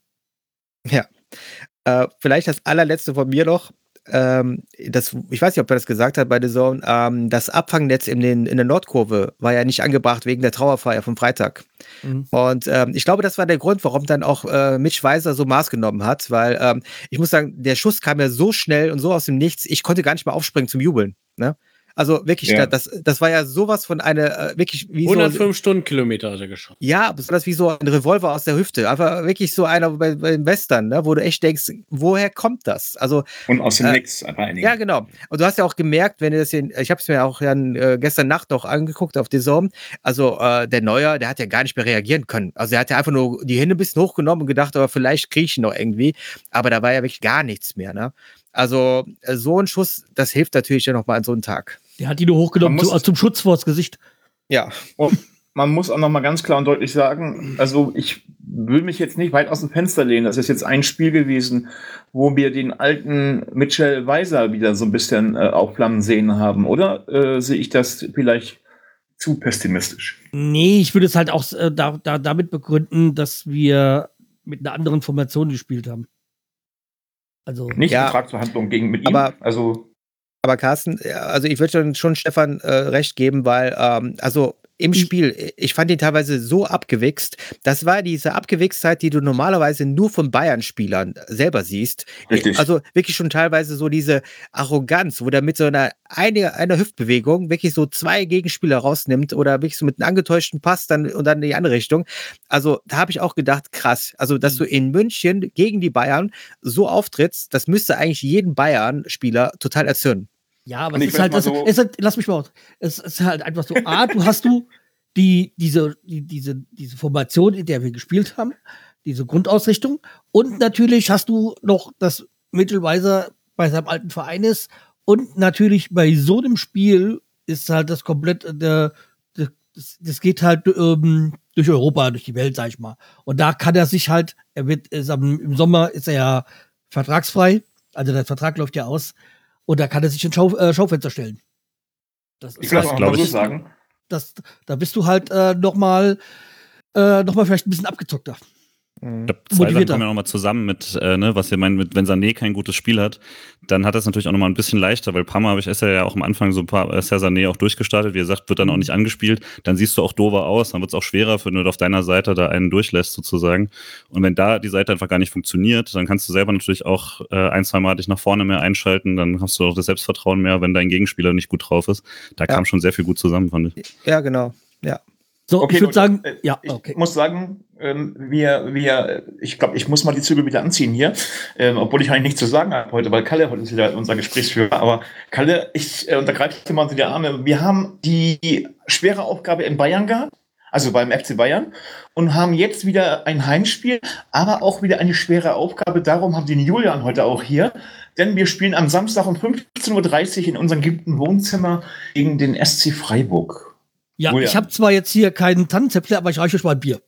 S2: Äh, vielleicht das allerletzte von mir noch. Ähm, das, ich weiß nicht, ob er das gesagt hat bei The Zone. Ähm, das Abfangnetz in, den, in der Nordkurve war ja nicht angebracht wegen der Trauerfeier vom Freitag.
S4: Mhm.
S2: Und ähm, ich glaube, das war der Grund, warum dann auch äh, Mitch Weiser so Maß genommen hat, weil ähm, ich muss sagen, der Schuss kam ja so schnell und so aus dem Nichts, ich konnte gar nicht mal aufspringen zum Jubeln. Ne? Also wirklich,
S1: Ja.
S2: das, das war ja sowas von einer, äh, wirklich wie so.
S5: 105 Stundenkilometer hat er geschossen.
S2: Ja, besonders wie so ein Revolver aus der Hüfte. Einfach wirklich so einer bei, beim Western, ne? wo du echt denkst, woher kommt das? Also,
S1: Und aus dem
S2: Äh,
S1: Nix einfach einigen.
S2: ja, genau. Und du hast ja auch gemerkt, wenn du das hier, ich habe es mir auch äh, gestern Nacht noch angeguckt auf The Zone. Also, äh, der Neuer, der hat ja gar nicht mehr reagieren können. Also, er hat ja einfach nur die Hände ein bisschen hochgenommen und gedacht, aber vielleicht kriege ich ihn noch irgendwie. Aber da war ja wirklich gar nichts mehr, ne? Also, äh, so ein Schuss, das hilft natürlich ja nochmal an so einem Tag.
S4: Der hat ihn nur hochgenommen
S1: muss-
S4: zu, zum Schutz vors Gesicht.
S2: Ja.
S1: Und man muss auch noch mal ganz klar und deutlich sagen, also ich will mich jetzt nicht weit aus dem Fenster lehnen. Das ist jetzt ein Spiel gewesen, wo wir den alten Mitchell Weiser wieder so ein bisschen äh, aufflammen sehen haben, oder? Äh, sehe ich das vielleicht zu pessimistisch?
S4: Nee, ich würde es halt auch äh, da, da, damit begründen, dass wir mit einer anderen Formation gespielt haben. Also,
S1: Nicht
S2: Ja.
S1: Vertragsverhandlungen gegen mit ihm.
S2: Aber-
S1: also
S2: Aber Carsten, ja, also ich würde schon, schon Stefan äh, recht geben, weil, ähm, also im
S4: Ich-
S2: Spiel, ich fand ihn teilweise so abgewichst. Das war diese Abgewichstheit, die du normalerweise nur von Bayern-Spielern selber siehst.
S1: Richtig.
S2: Also wirklich schon teilweise so diese Arroganz, wo der mit so einer, eine, einer Hüftbewegung wirklich so zwei Gegenspieler rausnimmt oder wirklich so mit einem angetäuschten Pass dann und dann in die andere Richtung. Also da habe ich auch gedacht, krass. Also, dass du in München gegen die Bayern so auftrittst, das müsste eigentlich jeden Bayern-Spieler total erzürnen.
S4: Ja, aber es ist halt,
S1: mal so-
S4: es ist halt, lass mich mal aus. Es ist halt einfach so, A, du hast du die, diese, die, diese, diese Formation, in der wir gespielt haben, diese Grundausrichtung. Und natürlich hast du noch das Mittelweiser bei seinem alten Verein ist. Und natürlich bei so einem Spiel ist halt das komplett, äh, der, das, das geht halt ähm, durch Europa, durch die Welt, sag ich mal. Und da kann er sich halt, er wird, ist im Sommer ist er ja vertragsfrei, also der Vertrag läuft ja aus. Und da kann er sich ins Schau, äh, Schaufenster stellen. Das
S1: ich das
S4: halt,
S1: auch
S6: glaub ich-
S1: sagen.
S4: das, da bist du halt äh, noch mal, äh, noch mal vielleicht ein bisschen abgezockter.
S6: Ich glaube, zwei Sachen
S4: Motivierter.
S6: kommen ja nochmal zusammen mit, äh, ne, was ihr meint, mit, wenn Sané kein gutes Spiel hat, dann hat das natürlich auch nochmal ein bisschen leichter, weil ein paar Mal habe ich, ist er ja auch am Anfang so ein paar, ist ja Sané auch durchgestartet, wie ihr sagt, wird dann auch nicht angespielt, dann siehst du auch dover aus, dann wird es auch schwerer, wenn du auf deiner Seite da einen durchlässt sozusagen. Und wenn da die Seite einfach gar nicht funktioniert, dann kannst du selber natürlich auch äh, ein, zwei Mal dich nach vorne mehr einschalten, dann hast du auch das Selbstvertrauen mehr, wenn dein Gegenspieler nicht gut drauf ist. Da
S2: Ja.
S6: kam schon sehr viel gut zusammen, fand ich.
S2: Ja, genau. Ja.
S4: So,
S1: Okay,
S4: ich würde sagen,
S1: Äh,
S4: ja,
S1: Ich
S4: okay.
S1: muss sagen, ähm, wir, wir, ich glaube, ich muss mal die Zügel wieder anziehen hier, ähm, obwohl ich eigentlich nichts zu sagen habe heute, weil Kalle heute ist wieder unser Gesprächsführer. Aber Kalle, ich äh, untergreife dir mal unter die Arme. Wir haben die schwere Aufgabe in Bayern gehabt, also beim FC Bayern, und haben jetzt wieder ein Heimspiel, aber auch wieder eine schwere Aufgabe. Darum haben wir den Julian heute auch hier, denn wir spielen am Samstag um 15.30 Uhr in unserem geliebten Wohnzimmer gegen den SC Freiburg.
S4: Ja,
S1: Julian.
S4: ich habe zwar jetzt hier keinen Tannenzäpfle, aber ich reiche euch mal ein Bier.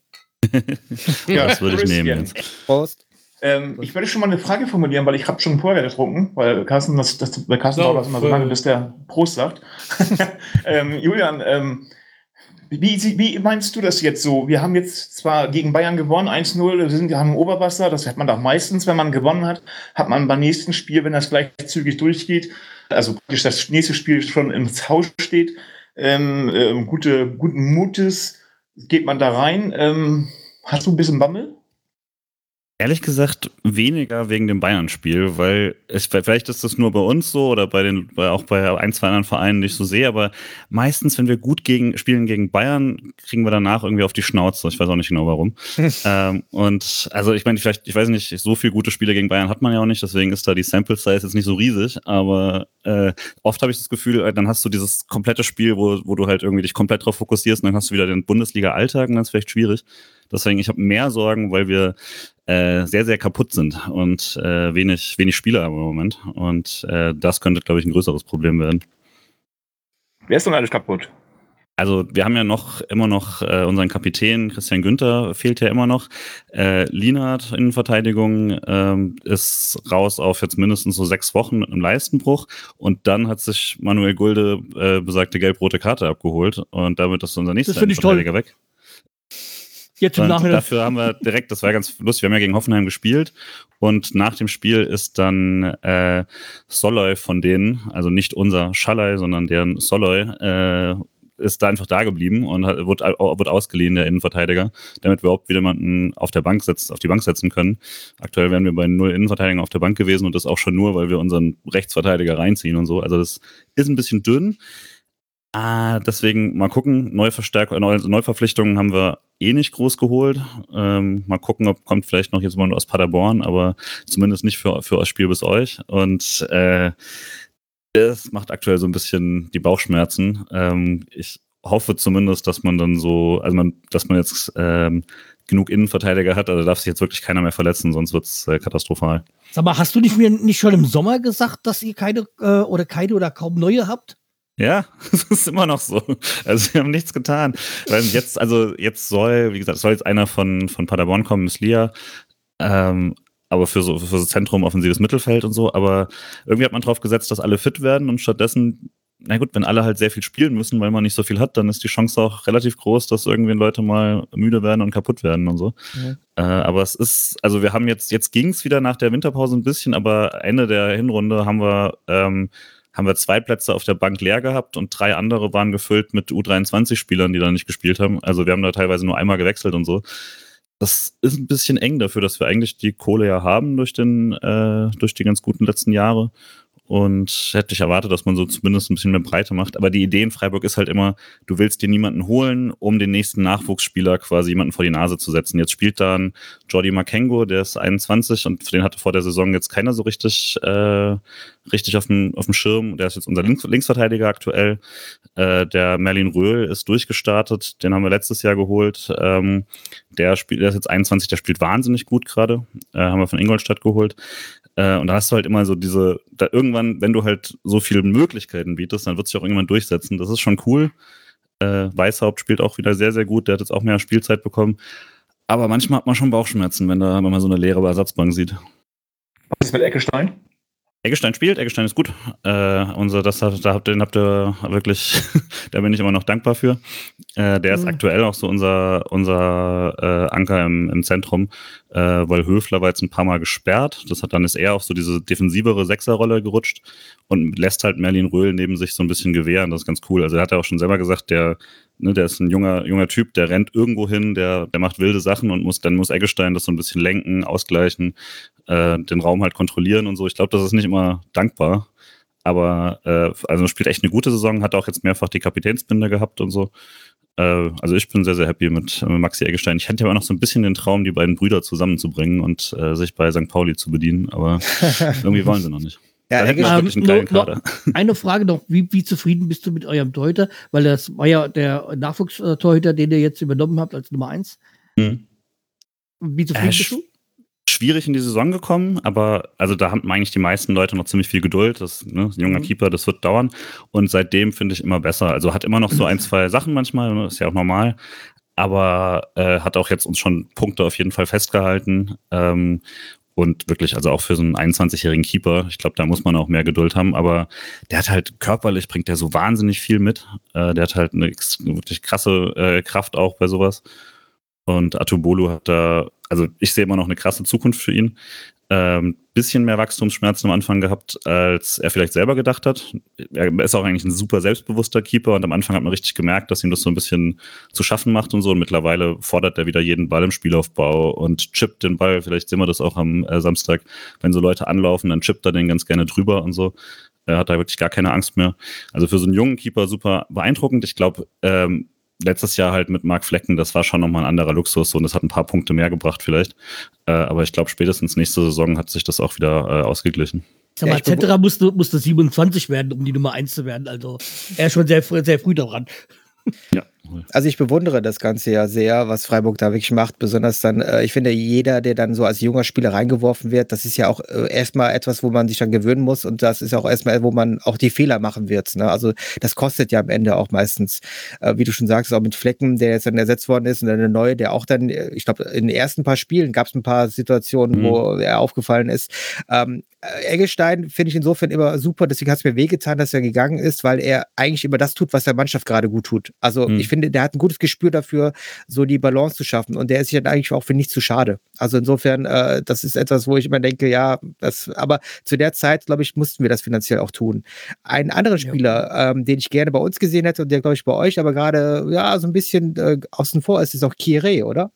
S1: Ja,
S6: das würde ich nehmen jetzt.
S2: Prost.
S1: Ähm, ich werde schon mal eine Frage formulieren, weil ich habe schon vorher getrunken, weil Carsten, das, das, bei Carsten
S5: So,
S1: dauert das immer so lange, bis der Prost sagt. *laughs* ähm, Julian, ähm, wie, wie meinst du das jetzt so? Wir haben jetzt zwar gegen Bayern gewonnen, 1-0, wir sind, wir haben Oberwasser, das hat man doch meistens, wenn man gewonnen hat, hat man beim nächsten Spiel, wenn das gleich zügig durchgeht, also praktisch das nächste Spiel schon ins Haus steht, ähm, ähm, gute, guten Mutes geht man da rein. Ähm, hast du ein bisschen Bammel?
S6: Ehrlich gesagt, weniger wegen dem Bayern-Spiel, weil es, vielleicht ist das nur bei uns so oder bei den, bei, auch bei ein, zwei anderen Vereinen nicht so sehr, aber meistens, wenn wir gut gegen, spielen gegen Bayern, kriegen wir danach irgendwie auf die Schnauze. Ich weiß auch nicht genau warum. *laughs* ähm, und also ich meine, vielleicht, ich weiß nicht, so viele gute Spiele gegen Bayern hat man ja auch nicht, deswegen ist da die Sample Size jetzt nicht so riesig, aber äh, oft habe ich das Gefühl, äh, dann hast du dieses komplette Spiel, wo, wo du halt irgendwie dich komplett drauf fokussierst und dann hast du wieder den Bundesliga-Alltag und dann ist vielleicht schwierig. Deswegen, ich habe mehr Sorgen, weil wir äh, sehr, sehr kaputt sind und äh, wenig, wenig Spieler haben im Moment. Und äh, das könnte, glaube ich, ein größeres Problem werden.
S1: Wer ist denn alles kaputt?
S6: Also wir haben ja noch immer noch äh, unseren Kapitän Christian Günther fehlt ja immer noch. Äh, Lienert in Verteidigung ähm, ist raus auf jetzt mindestens so sechs Wochen mit einem Leistenbruch und dann hat sich Manuel Gulde äh, besagte gelb-rote Karte abgeholt und damit ist unser nächster Verteidiger weg. Jetzt im Nachhinein. Dafür haben wir direkt, das war ganz lustig, wir haben ja gegen Hoffenheim gespielt und nach dem Spiel ist dann äh, Soloy von denen, also nicht unser Schallei, sondern deren Soloy, äh, ist da einfach da geblieben und hat, wird, wird ausgeliehen, der Innenverteidiger, damit wir überhaupt wieder jemanden auf der Bank setzt, auf die Bank setzen können. Aktuell wären wir bei null Innenverteidigern auf der Bank gewesen und das auch schon nur, weil wir unseren Rechtsverteidiger reinziehen und so. Also das ist ein bisschen dünn. Ah, deswegen mal gucken. Neuverstärkung, Neu Neuverpflichtungen haben wir eh nicht groß geholt. Ähm, mal gucken, ob kommt vielleicht noch jetzt mal aus Paderborn, aber zumindest nicht für, für das Spiel bis euch. Und äh, das macht aktuell so ein bisschen die Bauchschmerzen. Ähm, ich hoffe zumindest, dass man dann so, also man, dass man jetzt ähm, genug Innenverteidiger hat, also darf sich jetzt wirklich keiner mehr verletzen, sonst wird's äh, katastrophal.
S4: Sag mal, hast du nicht mir nicht schon im Sommer gesagt, dass ihr keine äh, oder keine oder kaum neue habt?
S6: Ja, *laughs* das ist immer noch so. Also wir haben nichts getan. Weil jetzt, also jetzt soll, wie gesagt, soll jetzt einer von, von Paderborn kommen, Miss Lia. Ähm, aber für so, für so Zentrum, offensives Mittelfeld und so. Aber irgendwie hat man drauf gesetzt, dass alle fit werden und stattdessen, na gut, wenn alle halt sehr viel spielen müssen, weil man nicht so viel hat, dann ist die Chance auch relativ groß, dass irgendwie Leute mal müde werden und kaputt werden und so. Mhm. Äh, aber es ist, also wir haben jetzt, jetzt ging es wieder nach der Winterpause ein bisschen, aber Ende der Hinrunde haben wir ähm, haben wir zwei Plätze auf der Bank leer gehabt und drei andere waren gefüllt mit U23-Spielern, die da nicht gespielt haben. Also wir haben da teilweise nur einmal gewechselt und so. Das ist ein bisschen eng dafür, dass wir eigentlich die Kohle ja haben durch, den, äh, durch die ganz guten letzten Jahre. Und hätte ich erwartet, dass man so zumindest ein bisschen mehr Breite macht. Aber die Idee in Freiburg ist halt immer, du willst dir niemanden holen, um den nächsten Nachwuchsspieler quasi jemanden vor die Nase zu setzen. Jetzt spielt dann Jordi Makengo, der ist 21 und den hatte vor der Saison jetzt keiner so richtig, äh, richtig auf dem, auf dem Schirm. Der ist jetzt unser Links Linksverteidiger aktuell. Äh, der Merlin Röhl ist durchgestartet, den haben wir letztes Jahr geholt. Ähm, der spielt, der ist jetzt 21, der spielt wahnsinnig gut gerade. Äh, haben wir von Ingolstadt geholt. Äh, und da hast du halt immer so diese, da irgendwann, wenn du halt so viele Möglichkeiten bietest, dann wird sich auch irgendwann durchsetzen. Das ist schon cool. Äh, Weißhaupt spielt auch wieder sehr, sehr gut. Der hat jetzt auch mehr Spielzeit bekommen. Aber manchmal hat man schon Bauchschmerzen, wenn, da, wenn man so eine leere Ersatzbank sieht.
S1: Was ist mit Eckestein?
S6: Eggestein spielt, Eggestein ist gut. Äh, unser, das, da habt, den habt ihr wirklich, *laughs* da bin ich immer noch dankbar für. Äh, der ist mhm. aktuell auch so unser, unser äh, Anker im, im Zentrum, äh, weil Höfler war jetzt ein paar Mal gesperrt. Das hat dann ist er auf so diese defensivere Sechserrolle gerutscht und lässt halt Merlin Röhl neben sich so ein bisschen gewähren. Das ist ganz cool. Also er hat ja auch schon selber gesagt, der ne, der ist ein junger, junger Typ, der rennt irgendwo hin, der, der macht wilde Sachen und muss, dann muss Eggestein das so ein bisschen lenken, ausgleichen, äh, den Raum halt kontrollieren und so. Ich glaube, das ist nicht immer dankbar. Aber äh, also spielt echt eine gute Saison, hat auch jetzt mehrfach die Kapitänsbinde gehabt und so. Äh, also ich bin sehr, sehr happy mit, mit Maxi Eggestein. Ich hätte aber noch so ein bisschen den Traum, die beiden Brüder zusammenzubringen und äh, sich bei St. Pauli zu bedienen, aber *laughs* irgendwie wollen sie noch nicht.
S4: Ja, ähm, no, no, eine Frage noch, wie, wie, zufrieden bist du mit eurem Torhüter? Weil das war ja der Nachwuchstorhüter, den ihr jetzt übernommen habt als Nummer 1. Hm. Wie zufrieden äh, bist du?
S6: Schwierig in die Saison gekommen, aber also da haben eigentlich die meisten Leute noch ziemlich viel Geduld. Das ne, ein junger mhm. Keeper, das wird dauern. Und seitdem finde ich immer besser. Also hat immer noch so ein, *clears throat* zwei Sachen manchmal, ne, ist ja auch normal aber äh, hat auch jetzt uns schon Punkte auf jeden Fall festgehalten. Ähm, und wirklich, also auch für so einen 21-jährigen Keeper, ich glaube, da muss man auch mehr Geduld haben, aber der hat halt körperlich, bringt der so wahnsinnig viel mit. Äh, der hat halt eine wirklich krasse äh, Kraft auch bei sowas. Und Atubolu hat da, also ich sehe immer noch eine krasse Zukunft für ihn. Ähm, bisschen mehr Wachstumsschmerzen am Anfang gehabt, als er vielleicht selber gedacht hat. Er ist auch eigentlich ein super selbstbewusster Keeper und am Anfang hat man richtig gemerkt, dass ihm das so ein bisschen zu schaffen macht und so. Und mittlerweile fordert er wieder jeden Ball im Spielaufbau und chippt den Ball. Vielleicht sehen wir das auch am äh, Samstag. Wenn so Leute anlaufen, dann chippt er den ganz gerne drüber und so. Er hat da wirklich gar keine Angst mehr. Also für so einen jungen Keeper super beeindruckend. Ich glaube, ähm, letztes Jahr halt mit Mark Flecken, das war schon nochmal ein anderer Luxus und es hat ein paar Punkte mehr gebracht vielleicht. Äh, aber ich glaube, spätestens nächste Saison hat sich das auch wieder äh, ausgeglichen.
S4: Sag mal, Cetera musste, musste 27 werden, um die Nummer 1 zu werden. Also er ist schon sehr, sehr früh daran.
S2: Ja. Also ich bewundere das Ganze ja sehr, was Freiburg da wirklich macht. Besonders dann, äh, ich finde, jeder, der dann so als junger Spieler reingeworfen wird, das ist ja auch äh, erstmal etwas, wo man sich dann gewöhnen muss und das ist auch erstmal, wo man auch die Fehler machen wird. Ne? Also das kostet ja am Ende auch meistens, äh, wie du schon sagst, auch mit Flecken, der jetzt dann ersetzt worden ist und dann eine neue, der auch dann, äh, ich glaube, in den ersten paar Spielen gab es ein paar Situationen, mhm. wo er aufgefallen ist. Ähm, äh, Eggestein finde ich insofern immer super, deswegen hat es mir wehgetan, dass er gegangen ist, weil er eigentlich immer das tut, was der Mannschaft gerade gut tut. Also mhm. ich finde, der hat ein gutes Gespür dafür, so die Balance zu schaffen und der ist sich dann eigentlich auch für nichts zu schade. Also insofern, äh, das ist etwas, wo ich immer denke, ja, das, aber zu der Zeit, glaube ich, mussten wir das finanziell auch tun. Ein anderer Spieler, ja. ähm, den ich gerne bei uns gesehen hätte und der, glaube ich, bei euch aber gerade, ja, so ein bisschen äh, außen vor ist, ist auch Kire, oder?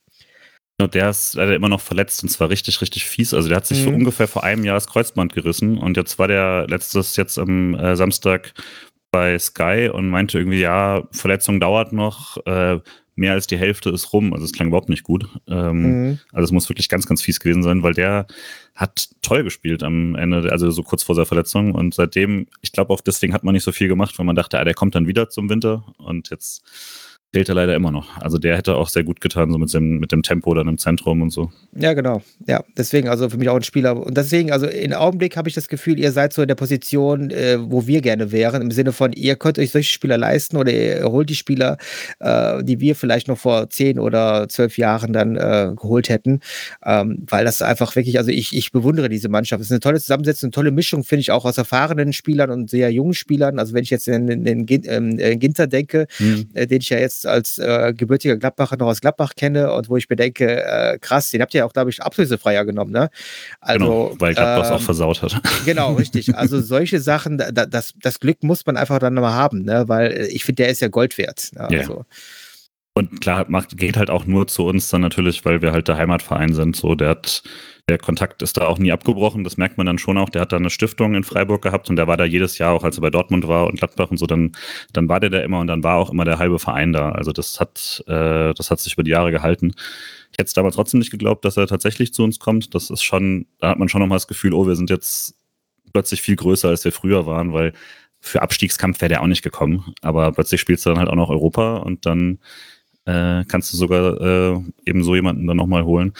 S6: Und der ist leider immer noch verletzt und zwar richtig, richtig fies. Also der hat sich mhm. so ungefähr vor einem Jahr das Kreuzband gerissen und jetzt war der letztes jetzt am äh, Samstag bei Sky und meinte irgendwie, ja, Verletzung dauert noch, äh, mehr als die Hälfte ist rum. Also es klang überhaupt nicht gut. Ähm, mhm. Also es muss wirklich ganz, ganz fies gewesen sein, weil der hat toll gespielt am Ende, also so kurz vor seiner Verletzung. Und seitdem, ich glaube auch deswegen hat man nicht so viel gemacht, weil man dachte, ah, der kommt dann wieder zum Winter und jetzt fehlt er leider immer noch. Also der hätte auch sehr gut getan, so mit dem, mit dem Tempo dann im Zentrum und so.
S2: Ja, genau. Ja, deswegen also für mich auch ein Spieler. Und deswegen, also im Augenblick habe ich das Gefühl, ihr seid so in der Position, äh, wo wir gerne wären, im Sinne von, ihr könnt euch solche Spieler leisten oder ihr holt die Spieler, äh, die wir vielleicht noch vor zehn oder zwölf Jahren dann äh, geholt hätten. Ähm, weil das einfach wirklich, also ich, ich bewundere diese Mannschaft. Es ist eine tolle Zusammensetzung, eine tolle Mischung, finde ich, auch aus erfahrenen Spielern und sehr jungen Spielern. Also wenn ich jetzt in den ähm, Ginter denke, hm. den ich ja jetzt als äh, gebürtiger Gladbacher noch aus Gladbach kenne und wo ich mir denke, äh, krass, den habt ihr ja auch, glaube ich, ablösefreier genommen, ne?
S6: Also, genau, weil Gladbach es ähm, auch versaut hat. *laughs*
S2: Genau, richtig. Also solche Sachen, da, das, das Glück muss man einfach dann mal haben, ne? Weil ich finde, der ist ja Gold wert. Ne?
S6: Yeah. Und klar, macht, geht halt auch nur zu uns dann natürlich, weil wir halt der Heimatverein sind. So, der hat der Kontakt ist da auch nie abgebrochen. Das merkt man dann schon auch. Der hat da eine Stiftung in Freiburg gehabt und der war da jedes Jahr auch, als er bei Dortmund war und Gladbach und so. Dann, dann war der da immer und dann war auch immer der halbe Verein da. Also das hat, äh, das hat sich über die Jahre gehalten. Ich hätte es aber trotzdem nicht geglaubt, dass er tatsächlich zu uns kommt. Das ist schon, da hat man schon nochmal das Gefühl, oh, wir sind jetzt plötzlich viel größer, als wir früher waren, weil für Abstiegskampf wäre der auch nicht gekommen. Aber plötzlich spielst du dann halt auch noch Europa und dann äh, kannst du sogar äh, eben so jemanden dann nochmal holen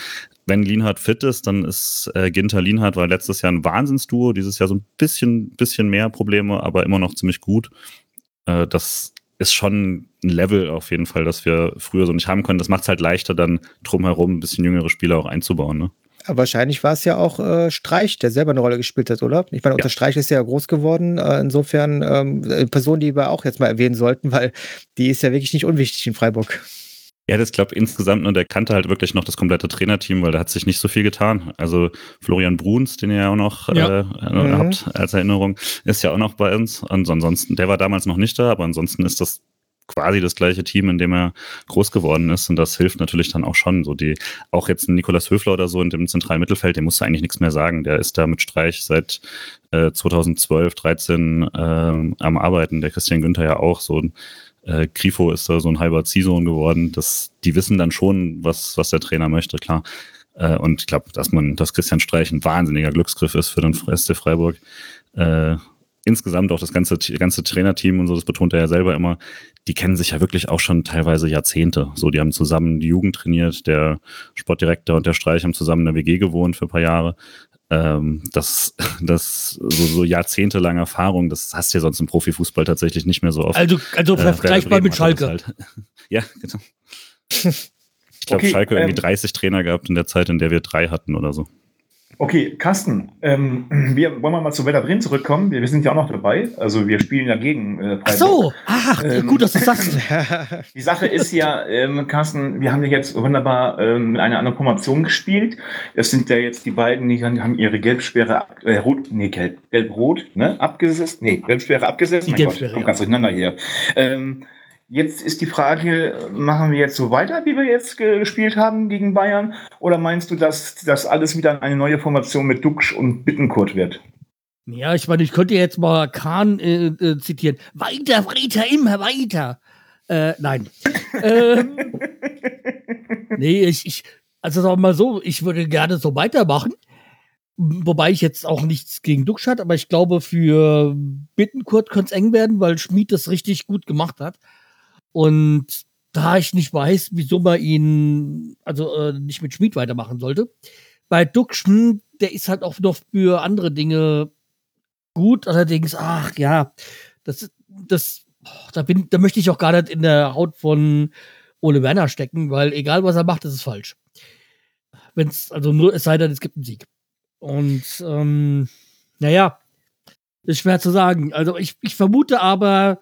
S6: wenn Lienhardt fit ist, dann ist äh, Ginter Lienhardt war letztes Jahr ein Wahnsinnsduo, dieses Jahr so ein bisschen, bisschen mehr Probleme, aber immer noch ziemlich gut. Äh, das ist schon ein Level auf jeden Fall, das wir früher so nicht haben können. Das macht es halt leichter, dann drumherum ein bisschen jüngere Spieler auch einzubauen. Ne?
S2: Aber wahrscheinlich war es ja auch äh, Streich, der selber eine Rolle gespielt hat, oder? Ich meine, unter ja. Streich ist ja groß geworden. Äh, insofern ähm, eine Person, die wir auch jetzt mal erwähnen sollten, weil die ist ja wirklich nicht unwichtig in Freiburg.
S6: Ja, das glaube insgesamt, und der kannte halt wirklich noch das komplette Trainerteam, weil da hat sich nicht so viel getan. Also Florian Bruns, den ihr ja auch noch ja. äh, mhm. habt als Erinnerung, ist ja auch noch bei uns. Und ansonsten, der war damals noch nicht da, aber ansonsten ist das quasi das gleiche Team, in dem er groß geworden ist. Und das hilft natürlich dann auch schon. So die, auch jetzt ein Nikolas Höfler oder so in dem zentralen Mittelfeld, dem musst du eigentlich nichts mehr sagen. Der ist da mit Streich seit äh, 2012, 13 äh, am Arbeiten. Der Christian Günther ja auch so. Äh, Grifo ist da so ein halber Ziehsohn geworden. Das, die wissen dann schon, was, was der Trainer möchte, klar. Äh, und ich glaube, dass man, dass Christian Streich ein wahnsinniger Glücksgriff ist für den SC Freiburg. Äh, insgesamt auch das ganze, ganze Trainerteam und so, das betont er ja selber immer, die kennen sich ja wirklich auch schon teilweise Jahrzehnte. So, die haben zusammen die Jugend trainiert, der Sportdirektor und der Streich haben zusammen in der WG gewohnt für ein paar Jahre ähm, das, das so, so jahrzehntelange Erfahrung, das hast du ja sonst im Profifußball tatsächlich nicht mehr so oft.
S4: Also, also äh, vergleichbar mit Schalke. Halt. *laughs*
S6: ja, genau. *laughs* Ich glaube, okay, Schalke ähm, irgendwie 30 Trainer gehabt in der Zeit, in der wir drei hatten oder so.
S1: Okay, Carsten, ähm, wir wollen wir mal zu Wetter drin zurückkommen. Wir, wir sind ja auch noch dabei. Also wir spielen ja gegen äh,
S4: Ach so, ach,
S1: Ähm,
S4: gut, dass du sagst. *laughs*
S1: Die Sache ist ja, ähm, Carsten, wir haben ja jetzt wunderbar ähm, mit einer anderen Formation gespielt. Das sind ja jetzt die beiden, die haben ihre Gelbsperre, äh, rot, nee, gelb, gelb-rot, ne, abgesetzt. Nee, Gelbsperre abgesetzt.
S4: Die
S1: Mein Gott,
S4: Gelbsperre,
S1: kommt
S4: ja.
S1: ganz durcheinander hier. Ähm, jetzt ist die Frage, machen wir jetzt so weiter, wie wir jetzt gespielt haben gegen Bayern? Oder meinst du, dass das alles wieder eine neue Formation mit Duxch und Bittenkurt wird?
S4: Ja, ich meine, ich könnte jetzt mal Kahn äh, äh, zitieren. Weiter, weiter, immer weiter. Äh, nein. *laughs* ähm, nee, ich, ich, also sagen wir mal so, ich würde gerne so weitermachen. Wobei ich jetzt auch nichts gegen Duxch hat, aber ich glaube, für Bittenkurt könnte es eng werden, weil Schmid das richtig gut gemacht hat. Und da ich nicht weiß, wieso man ihn, also äh, nicht mit Schmid weitermachen sollte. Bei Duxch, hm, der ist halt auch noch für andere Dinge gut, allerdings, ach ja, das, das, oh, da bin, da möchte ich auch gar nicht in der Haut von Ole Werner stecken, weil egal was er macht, das ist falsch. Wenn es, also nur, es sei denn, es gibt einen Sieg. Und, ähm, naja, ist schwer zu sagen. Also ich, ich vermute aber,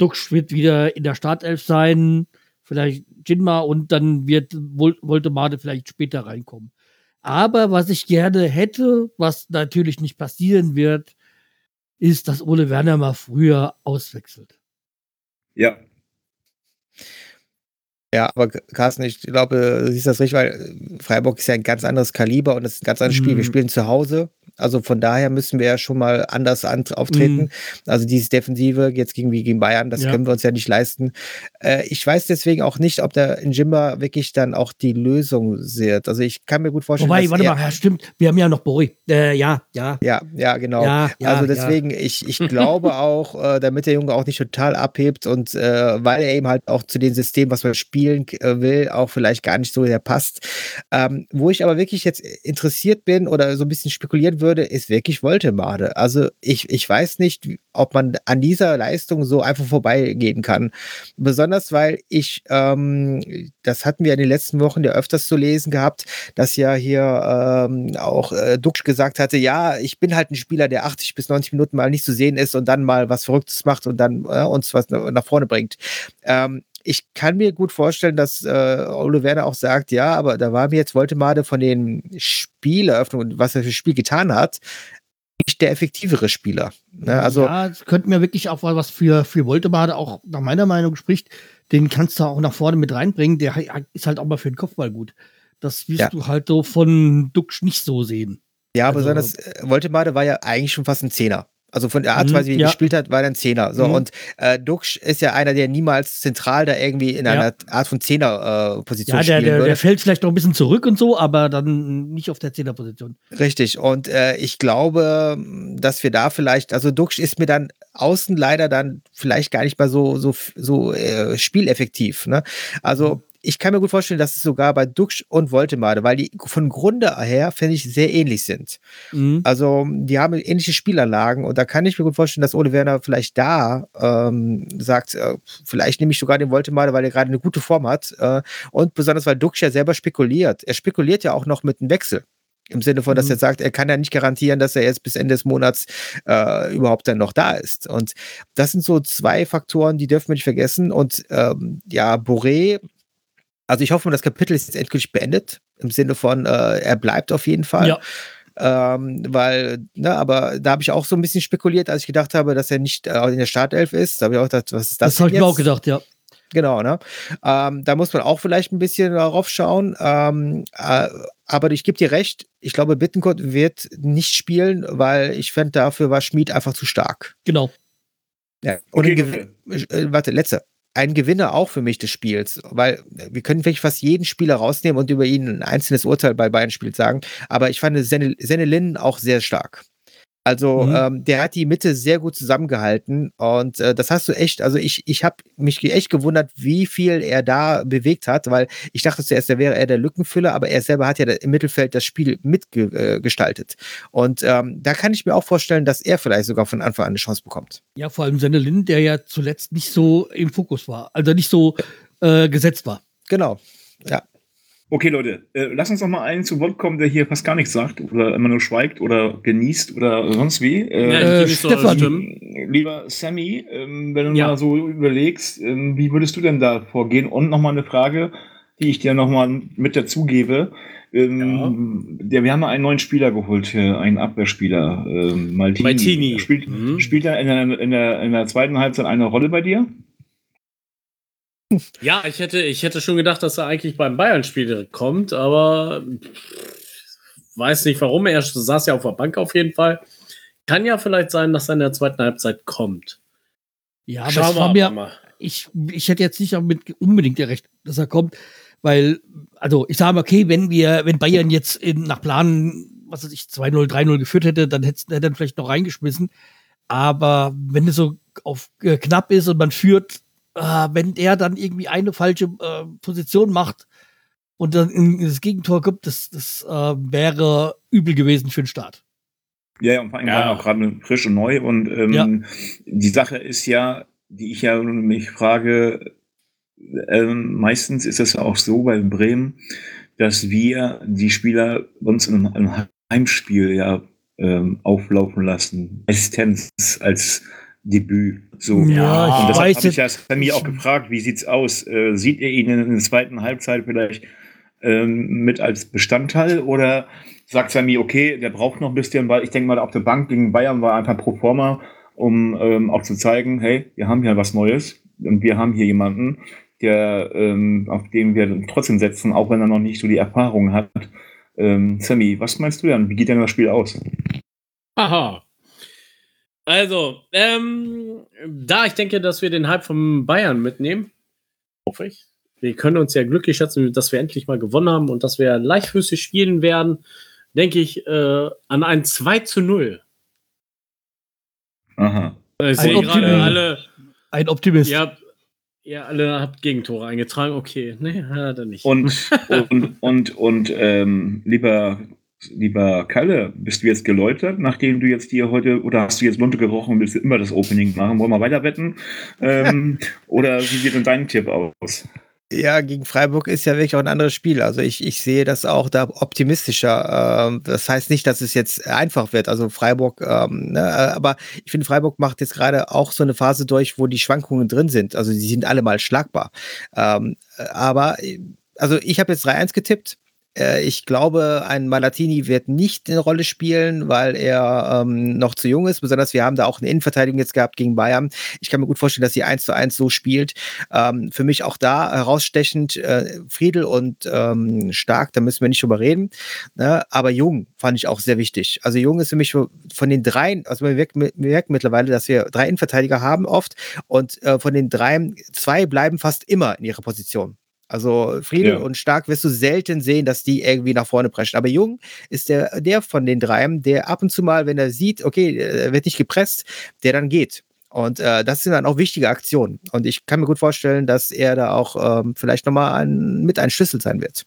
S4: Duxch wird wieder in der Startelf sein, vielleicht Jinma und dann wird Vol Voltemade vielleicht später reinkommen. Aber was ich gerne hätte, was natürlich nicht passieren wird, ist, dass Ole Werner mal früher auswechselt.
S1: Ja.
S2: Ja, aber Carsten, ich glaube, du siehst das richtig, weil Freiburg ist ja ein ganz anderes Kaliber und es ist ein ganz anderes Spiel. Wir
S4: Mhm.
S2: spielen zu Hause. Also von daher müssen wir ja schon mal anders an, auftreten.
S4: Mhm.
S2: Also dieses Defensive jetzt gegen, wie gegen Bayern, das
S4: Ja.
S2: können wir uns ja nicht leisten. Äh, ich weiß deswegen auch nicht, ob der Njimba wirklich dann auch die Lösung wird. Also ich kann mir gut vorstellen,
S4: Wobei,
S2: dass
S4: warte mal, ja, stimmt, wir haben ja noch Boré. Äh, ja, ja.
S2: Ja, ja, genau.
S4: Ja, ja,
S2: also deswegen, ich, ich *laughs* glaube auch, äh, damit der Junge auch nicht total abhebt und äh, weil er eben halt auch zu dem System, was man spielen äh, will, auch vielleicht gar nicht so sehr passt. Ähm, wo ich aber wirklich jetzt interessiert bin oder so ein bisschen spekulieren würde, ist wirklich Voltemade. Also ich, ich weiß nicht, ob man an dieser Leistung so einfach vorbeigehen kann. Besonders weil ich, ähm, das hatten wir in den letzten Wochen ja öfters zu lesen gehabt, dass ja hier ähm, auch äh, Duxch gesagt hatte, ja, ich bin halt ein Spieler, der 80 bis 90 Minuten mal nicht zu sehen ist und dann mal was Verrücktes macht und dann äh, uns was nach nach vorne bringt. Ähm, ich kann mir gut vorstellen, dass äh, Ole Werner auch sagt, ja, aber da war mir jetzt Voltemade von den Spieleröffnungen und was er für Spiel getan hat, nicht der effektivere Spieler. Ne? Also
S4: ja, es könnte mir wirklich auch was für, für Voltemade auch nach meiner Meinung spricht. Den kannst du auch nach vorne mit reinbringen. Der ist halt auch mal für den Kopfball gut. Das wirst
S2: Ja.
S4: du halt so von Duxch nicht so sehen.
S2: Ja,
S4: Also-
S2: besonders äh, Voltemade war ja eigentlich schon fast ein Zehner. Also von der Art und
S4: Mhm,
S2: Weise, wie er
S4: ja.
S2: gespielt hat, war er ein Zehner. So,
S4: Mhm.
S2: und äh, Duxch ist ja einer, der niemals zentral da irgendwie in
S4: Ja.
S2: einer Art von Zehner-Position
S4: Ja, der,
S2: spielen
S4: der,
S2: würde.
S4: der fällt vielleicht noch ein bisschen zurück und so, aber dann nicht auf der Zehnerposition.
S2: Richtig. Und äh, ich glaube, dass wir da vielleicht, also Duxch ist mir dann außen leider dann vielleicht gar nicht mal so, so, so äh, spieleffektiv. Ne? Also ich kann mir gut vorstellen, dass es sogar bei Duxch und Voltemade, weil die von Grunde her, finde ich, sehr ähnlich sind.
S4: Mhm.
S2: Also, die haben ähnliche Spielanlagen und da kann ich mir gut vorstellen, dass Ole Werner vielleicht da ähm, sagt, äh, vielleicht nehme ich sogar den Voltemade, weil er gerade eine gute Form hat. Äh, und besonders, weil Duxch ja selber spekuliert. Er spekuliert ja auch noch mit einem Wechsel. Im Sinne von, dass
S4: Mhm.
S2: er sagt, er kann ja nicht garantieren, dass er jetzt bis Ende des Monats äh, überhaupt dann noch da ist. Und das sind so zwei Faktoren, die dürfen wir nicht vergessen. Und ähm, ja, Boré, also ich hoffe, das Kapitel ist jetzt endgültig beendet. Im Sinne von, äh, er bleibt auf jeden Fall.
S4: Ja.
S2: Ähm, weil, ne, aber da habe ich auch so ein bisschen spekuliert, als ich gedacht habe, dass er nicht äh, in der Startelf ist. Da habe ich auch gedacht, was ist das?
S4: Das, habe ich mir auch
S2: jetzt?
S4: gedacht, ja.
S2: Genau, ne? Ähm, da muss man auch vielleicht ein bisschen darauf schauen. Ähm, äh, aber ich gebe dir recht, ich glaube, Bittencourt wird nicht spielen, weil ich fände, dafür war Schmid einfach zu stark.
S4: Genau.
S2: Ja. Und
S1: Okay,
S2: äh, warte, letzte. Ein Gewinner auch für mich des Spiels, weil wir können wirklich fast jeden Spieler rausnehmen und über ihn ein einzelnes Urteil bei beiden Spielen sagen. Aber ich fand Senne, Senne Lin auch sehr stark. Also
S4: Mhm.
S2: ähm, der hat die Mitte sehr gut zusammengehalten und äh, das hast du echt, also ich, ich habe mich echt gewundert, wie viel er da bewegt hat, weil ich dachte zuerst, er wäre eher der Lückenfüller, aber er selber hat ja im Mittelfeld das Spiel mitgestaltet. Äh, und ähm, da kann ich mir auch vorstellen, dass er vielleicht sogar von Anfang an eine Chance bekommt.
S4: Ja, vor allem Sennelin, der ja zuletzt nicht so im Fokus war, also nicht so äh, gesetzt war.
S2: Genau. Ja.
S1: Okay, Leute, äh, lass uns doch mal einen zu Wort kommen, der hier fast gar nichts sagt oder immer nur schweigt oder genießt oder sonst wie. Äh,
S5: Ja,
S4: Äh,
S5: so
S4: Stefan.
S1: Lieber Sammy, ähm, wenn du
S5: Ja.
S1: mal so überlegst, ähm, wie würdest du denn da vorgehen? Und nochmal eine Frage, die ich dir nochmal mit dazugebe. Ähm, der, wir haben mal einen neuen Spieler geholt, äh, einen Abwehrspieler, ähm, Maltini.
S5: Maltini.
S1: Spielt,
S5: Mhm.
S1: spielt er in der, in, der, in der zweiten Halbzeit eine Rolle bei dir?
S5: Ja, ich hätte, ich hätte schon gedacht, dass er eigentlich beim Bayern-Spiel kommt, aber weiß nicht warum. Er saß ja auf der Bank auf jeden Fall. Kann ja vielleicht sein, dass er in der zweiten Halbzeit kommt.
S4: Ja, aber
S5: Schauen
S4: war mir,
S5: mal.
S4: ich, ich hätte jetzt nicht damit unbedingt gerechnet, dass er kommt, weil, also ich sage mal, okay, wenn wir, wenn Bayern jetzt in, nach Plan, was weiß ich, 2-0, 3-0 geführt hätte, dann hätte er dann vielleicht noch reingeschmissen. Aber wenn es so auf äh, knapp ist und man führt, äh, wenn er dann irgendwie eine falsche äh, Position macht und dann in, in das Gegentor kommt, das, das äh, wäre übel gewesen für den Start.
S1: Ja, ja, und vor allem
S5: Ja.
S1: auch gerade frisch und neu. Und ähm,
S4: Ja.
S1: die Sache ist ja, die ich ja mich frage, ähm, meistens ist es ja auch so bei Bremen, dass wir die Spieler uns in einem, einem Heimspiel ja ähm, auflaufen lassen. Meistens als Debüt. So.
S4: Ja,
S1: und
S4: ich
S1: deshalb
S4: weiß
S1: habe ich ja Sammy auch gefragt, wie sieht's aus? Äh, sieht ihr ihn in der zweiten Halbzeit vielleicht ähm, mit als Bestandteil oder sagt Sammy, okay, der braucht noch ein bisschen, weil ich denke mal, auf der Bank gegen Bayern war einfach pro forma, um ähm, auch zu zeigen, hey, wir haben hier was Neues und wir haben hier jemanden, der, ähm, auf den wir trotzdem setzen, auch wenn er noch nicht so die Erfahrung hat. Ähm, Sammy, was meinst du denn? Wie geht denn das Spiel aus?
S5: Aha. Also, ähm, da ich denke, dass wir den Hype von Bayern mitnehmen, hoffe ich. Wir können uns ja glücklich schätzen, dass wir endlich mal gewonnen haben und dass wir leichtfüßig spielen werden, denke ich, äh, an ein 2 zu 0.
S1: Aha.
S5: Ich
S4: Ein
S5: sehe gerade
S4: Optimum.
S5: alle,
S4: Ein Optimist.
S5: ihr habt, ihr alle habt Gegentore eingetragen. Okay, nee, hat er nicht.
S1: Und, *laughs* und, und, und ähm, lieber, lieber Kalle, bist du jetzt geläutert, nachdem du jetzt hier heute, oder hast du jetzt Lunte gerochen und willst immer das Opening machen? Wollen wir weiter wetten? Ähm, *laughs* oder wie sieht denn dein Tipp aus?
S2: Ja, gegen Freiburg ist ja wirklich auch ein anderes Spiel. Also ich, ich sehe das auch da optimistischer. Ähm, das heißt nicht, dass es jetzt einfach wird. Also Freiburg, ähm, ne, äh, aber ich finde, Freiburg macht jetzt gerade auch so eine Phase durch, wo die Schwankungen drin sind. Also die sind alle mal schlagbar. Ähm, äh, aber, äh, also ich habe jetzt 3-1 getippt. Äh, Ich glaube, ein Malatini wird nicht eine Rolle spielen, weil er ähm, noch zu jung ist. Besonders wir haben da auch eine Innenverteidigung jetzt gehabt gegen Bayern. Ich kann mir gut vorstellen, dass sie 1 zu 1 so spielt. Ähm, für mich auch da herausstechend äh, Friedel und ähm, Stark, da müssen wir nicht drüber reden. Ne? Aber Jung fand ich auch sehr wichtig. Also Jung ist für mich von den dreien, also wir merken, wir merken mittlerweile, dass wir drei Innenverteidiger haben oft und äh, von den dreien, zwei bleiben fast immer in ihrer Position. Also Friedel
S1: Ja.
S2: und Stark wirst du selten sehen, dass die irgendwie nach vorne preschen. Aber Jung ist der, der von den dreien, der ab und zu mal, wenn er sieht, okay, er wird nicht gepresst, der dann geht. Und äh, das sind dann auch wichtige Aktionen. Und ich kann mir gut vorstellen, dass er da auch ähm, vielleicht nochmal ein, mit ein Schlüssel sein wird.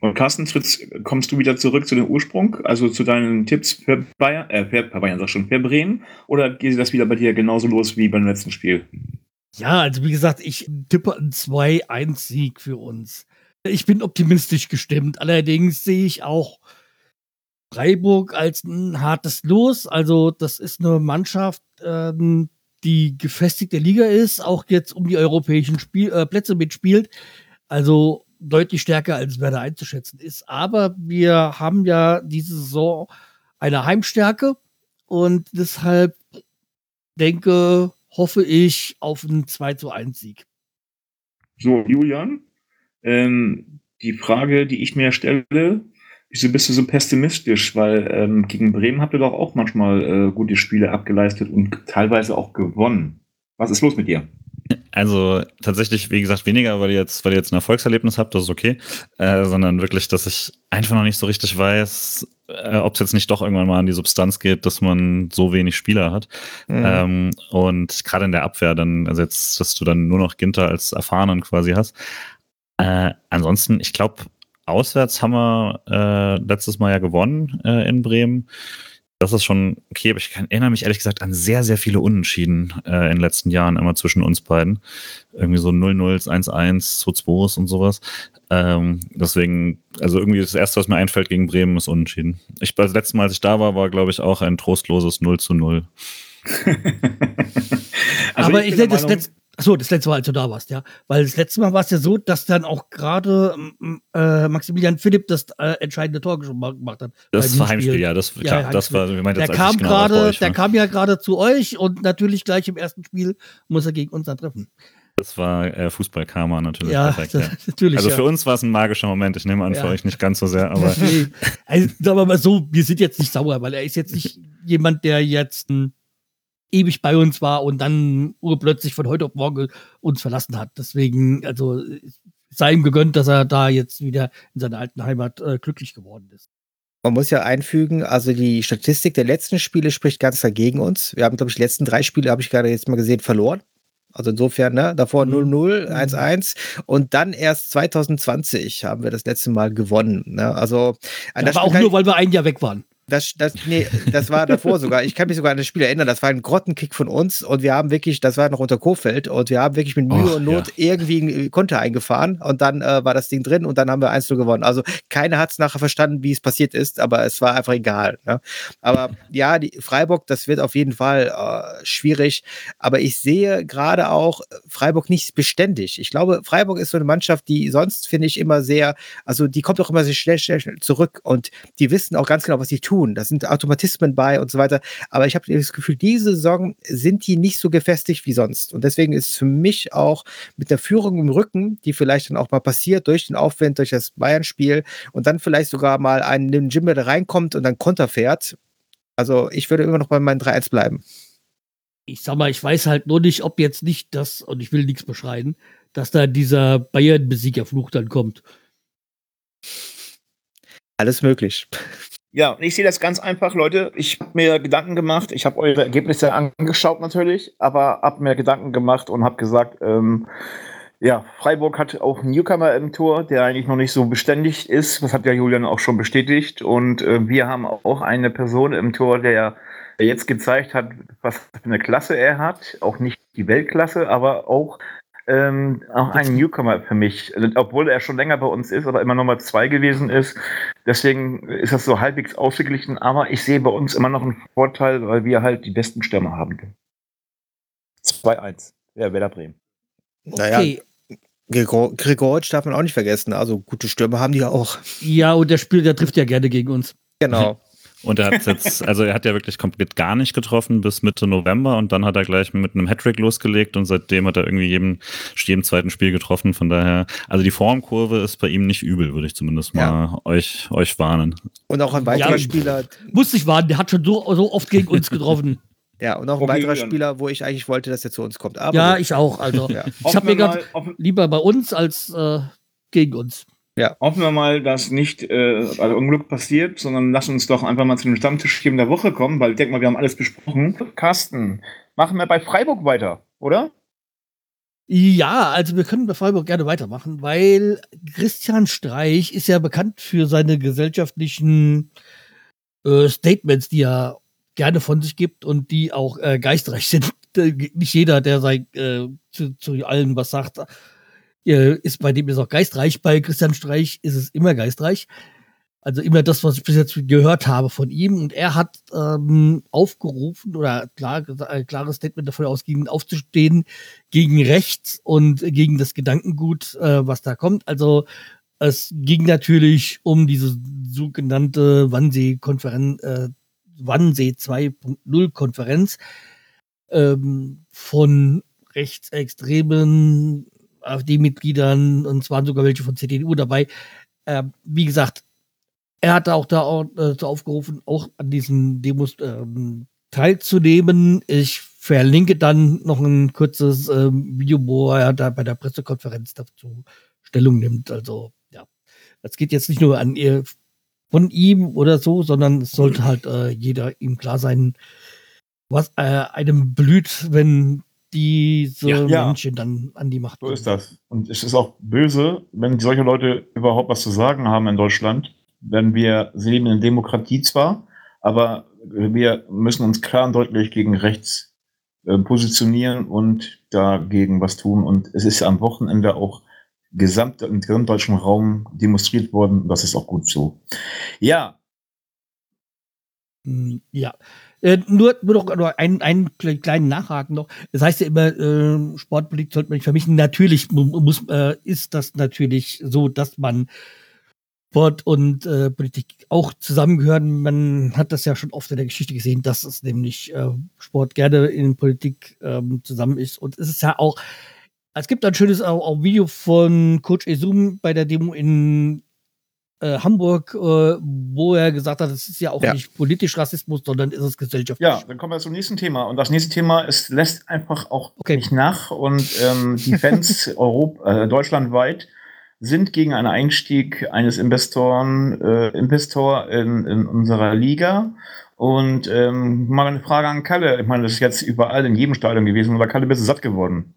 S1: Und Carsten, Fritz, kommst du wieder zurück zu dem Ursprung, also zu deinen Tipps für Bayern, äh, für Bayern, sag schon, für Bremen? Oder geht das wieder bei dir genauso los wie beim letzten Spiel?
S4: Ja, also wie gesagt, ich tippe einen 2-1-Sieg für uns. Ich bin optimistisch gestimmt. Allerdings sehe ich auch Freiburg als ein hartes Los. Also das ist eine Mannschaft, ähm, die gefestigt der Liga ist, auch jetzt um die europäischen Spiel äh, Plätze mitspielt. Also deutlich stärker als Werder einzuschätzen ist. Aber wir haben ja diese Saison eine Heimstärke und deshalb denke, hoffe ich auf einen 2 zu 1 Sieg.
S1: So, Julian, ähm, die Frage, die ich mir stelle, wieso bist du so pessimistisch? Weil ähm, gegen Bremen habt ihr doch auch manchmal äh, gute Spiele abgeleistet und teilweise auch gewonnen. Was ist los mit dir?
S6: Also tatsächlich, wie gesagt, weniger, weil ihr jetzt, weil ihr jetzt ein Erfolgserlebnis habt, das ist okay, äh, sondern wirklich, dass ich einfach noch nicht so richtig weiß, äh, ob es jetzt nicht doch irgendwann mal an die Substanz geht, dass man so wenig Spieler hat.
S2: Mhm.
S6: Ähm, und gerade in der Abwehr dann, also jetzt, dass du dann nur noch Ginter als Erfahrenen quasi hast. Äh, ansonsten, ich glaube, auswärts haben wir äh, letztes Mal ja gewonnen äh, in Bremen. Das ist schon okay, aber ich kann, erinnere mich ehrlich gesagt an sehr, sehr viele Unentschieden äh, in den letzten Jahren immer zwischen uns beiden. Irgendwie so 0-0, 1-1, 2-2 und sowas. Ähm, deswegen, also irgendwie das erste, was mir einfällt gegen Bremen, ist Unentschieden. Ich, das letzte Mal, als ich da war, war, glaube ich, auch ein trostloses 0 zu 0. *laughs*
S4: also aber ich, ich sehe das letzte. Achso, das letzte Mal, als du da warst, ja. Weil das letzte Mal war es ja so, dass dann auch gerade äh, Maximilian Philipp das äh, entscheidende Tor gemacht hat.
S6: Das war Heimspiel, ja. Das, klar, ja, das war,
S4: wie meint der jetzt, kam genau gerade, der kam ja gerade zu euch und natürlich gleich im ersten Spiel muss er gegen uns dann treffen.
S6: Das war äh, Fußball-Karma natürlich.
S4: Ja, perfekt, ja. *laughs* natürlich.
S6: Also für uns war es ein magischer Moment. Ich nehme an, ja. für euch nicht ganz so sehr, aber.
S4: also, sagen wir mal so, wir sind jetzt nicht sauer, weil er ist jetzt nicht *laughs* jemand, der jetzt ein ewig bei uns war und dann urplötzlich von heute auf morgen uns verlassen hat. Deswegen, also sei ihm gegönnt, dass er da jetzt wieder in seiner alten Heimat äh, glücklich geworden ist.
S2: Man muss ja einfügen, also die Statistik der letzten Spiele spricht ganz dagegen uns. Wir haben, glaube ich, die letzten drei Spiele, habe ich gerade jetzt mal gesehen, verloren. Also insofern, ne, davor 0-0, mhm. 1-1 und dann erst 2020 haben wir das letzte Mal gewonnen. Ne? Also,
S4: aber auch nur, weil wir ein Jahr weg waren.
S2: Das, das, nee, das war davor sogar. Ich kann mich sogar an das Spiel erinnern. Das war ein Grottenkick von uns und wir haben wirklich, das war noch unter Kofeld und wir haben wirklich mit Mühe Och, und Not ja. irgendwie ein Konter eingefahren und dann äh, war das Ding drin und dann haben wir 1 gewonnen. Also keiner hat es nachher verstanden, wie es passiert ist, aber es war einfach egal. Ne? Aber ja, die Freiburg, das wird auf jeden Fall äh, schwierig. Aber ich sehe gerade auch Freiburg nicht beständig. Ich glaube, Freiburg ist so eine Mannschaft, die sonst finde ich immer sehr, also die kommt auch immer sehr schnell, schnell, schnell zurück und die wissen auch ganz genau, was sie tun tun. Da sind Automatismen bei und so weiter. Aber ich habe das Gefühl, diese Saison sind die nicht so gefestigt wie sonst. Und deswegen ist es für mich auch mit der Führung im Rücken, die vielleicht dann auch mal passiert durch den Aufwind, durch das Bayern-Spiel und dann vielleicht sogar mal ein Jimmy, der reinkommt und dann Konter fährt. Also ich würde immer noch bei meinen 3-1 bleiben.
S4: Ich sag mal, ich weiß halt nur nicht, ob jetzt nicht das, und ich will nichts beschreien, dass da dieser Bayern-Besiegerfluch dann kommt.
S2: Alles möglich.
S1: Ja, ich sehe das ganz einfach, Leute. Ich habe mir Gedanken gemacht. Ich habe eure Ergebnisse angeschaut natürlich, aber habe mir Gedanken gemacht und habe gesagt, ähm, ja, Freiburg hat auch einen Newcomer im Tor, der eigentlich noch nicht so beständig ist. Das hat ja Julian auch schon bestätigt. Und äh, wir haben auch eine Person im Tor, der, der jetzt gezeigt hat, was für eine Klasse er hat. Auch nicht die Weltklasse, aber auch ähm, auch ein Newcomer für mich, also, obwohl er schon länger bei uns ist, aber immer Nummer zwei gewesen ist. Deswegen ist das so halbwegs ausgeglichen, aber ich sehe bei uns immer noch einen Vorteil, weil wir halt die besten Stürmer haben. 2-1, ja, Werder Bremen.
S2: Okay. Naja, Gregoritsch darf man auch nicht vergessen. Also gute Stürmer haben die ja auch.
S4: Ja, und der Spieler, der trifft ja gerne gegen uns.
S2: Genau. *laughs*
S6: Und er hat jetzt, *laughs* also er hat ja wirklich komplett gar nicht getroffen bis Mitte November und dann hat er gleich mit einem Hattrick losgelegt und seitdem hat er irgendwie jedem, jedem zweiten Spiel getroffen. Von daher, also die Formkurve ist bei ihm nicht übel, würde ich zumindest mal ja. euch, euch warnen.
S2: Und auch ein weiterer ja, Spieler.
S4: Muss ich warnen, der hat schon so, so oft gegen uns *laughs* getroffen.
S2: Ja, und auch ein weiterer Spieler, wo ich eigentlich wollte, dass er zu uns kommt.
S4: Aber ja, ich auch. Also, ja. ich habe mir gerade lieber bei uns als äh, gegen uns.
S1: Ja. Hoffen wir mal, dass nicht äh, also Unglück passiert, sondern lass uns doch einfach mal zu dem Stammtisch der Woche kommen, weil ich denke mal, wir haben alles besprochen. Carsten, machen wir bei Freiburg weiter, oder?
S4: Ja, also wir können bei Freiburg gerne weitermachen, weil Christian Streich ist ja bekannt für seine gesellschaftlichen äh, Statements, die er gerne von sich gibt und die auch äh, geistreich *laughs* sind. Nicht jeder, der sei, äh, zu, zu allem was sagt, äh, ist bei dem ist auch geistreich. Bei Christian Streich ist es immer geistreich. Also immer das, was ich bis jetzt gehört habe von ihm. Und er hat ähm, aufgerufen oder klar, ein klares Statement davon ausging, aufzustehen gegen rechts und gegen das Gedankengut, äh, was da kommt. Also es ging natürlich um diese sogenannte Wannsee-Konferenz, äh, Wannsee 2.0-Konferenz ähm, von rechtsextremen AfD-Mitgliedern und es waren sogar welche von CDU dabei. Äh, wie gesagt, er hat auch da äh, aufgerufen, auch an diesen Demos ähm, teilzunehmen. Ich verlinke dann noch ein kurzes ähm, Video, wo er da bei der Pressekonferenz dazu Stellung nimmt. Also ja, das geht jetzt nicht nur an ihr von ihm oder so, sondern es sollte halt äh, jeder ihm klar sein, was äh, einem blüht, wenn diese ja, Menschen dann an die Macht
S1: So ist das. Und es ist auch böse, wenn solche Leute überhaupt was zu sagen haben in Deutschland. Wenn wir leben in Demokratie zwar, aber wir müssen uns klar und deutlich gegen rechts äh, positionieren und dagegen was tun. Und es ist am Wochenende auch gesamt im gesamtdeutschen Raum demonstriert worden. Das ist auch gut so. Ja.
S4: Hm, ja. Äh, nur, nur noch nur einen, einen kleinen Nachhaken noch. Das heißt ja immer, äh, Sportpolitik sollte man nicht vermischen. Natürlich muss, äh, ist das natürlich so, dass man Sport und äh, Politik auch zusammengehören. Man hat das ja schon oft in der Geschichte gesehen, dass es nämlich äh, Sport gerne in Politik ähm, zusammen ist. Und es ist ja auch, es gibt ein schönes auch, auch Video von Coach Esum bei der Demo in äh, Hamburg, äh, wo er gesagt hat, es ist ja auch ja. nicht politisch Rassismus, sondern ist es gesellschaftlich.
S1: Ja, dann kommen wir zum nächsten Thema. Und das nächste Thema ist, lässt einfach auch okay. nicht nach. Und ähm, die Fans *laughs* Europa, äh, deutschlandweit sind gegen einen Einstieg eines Investoren, äh, Investor in, in unserer Liga. Und ähm, mal eine Frage an Kalle. Ich meine, das ist jetzt überall in jedem Stadion gewesen, aber Kalle, bist du satt geworden?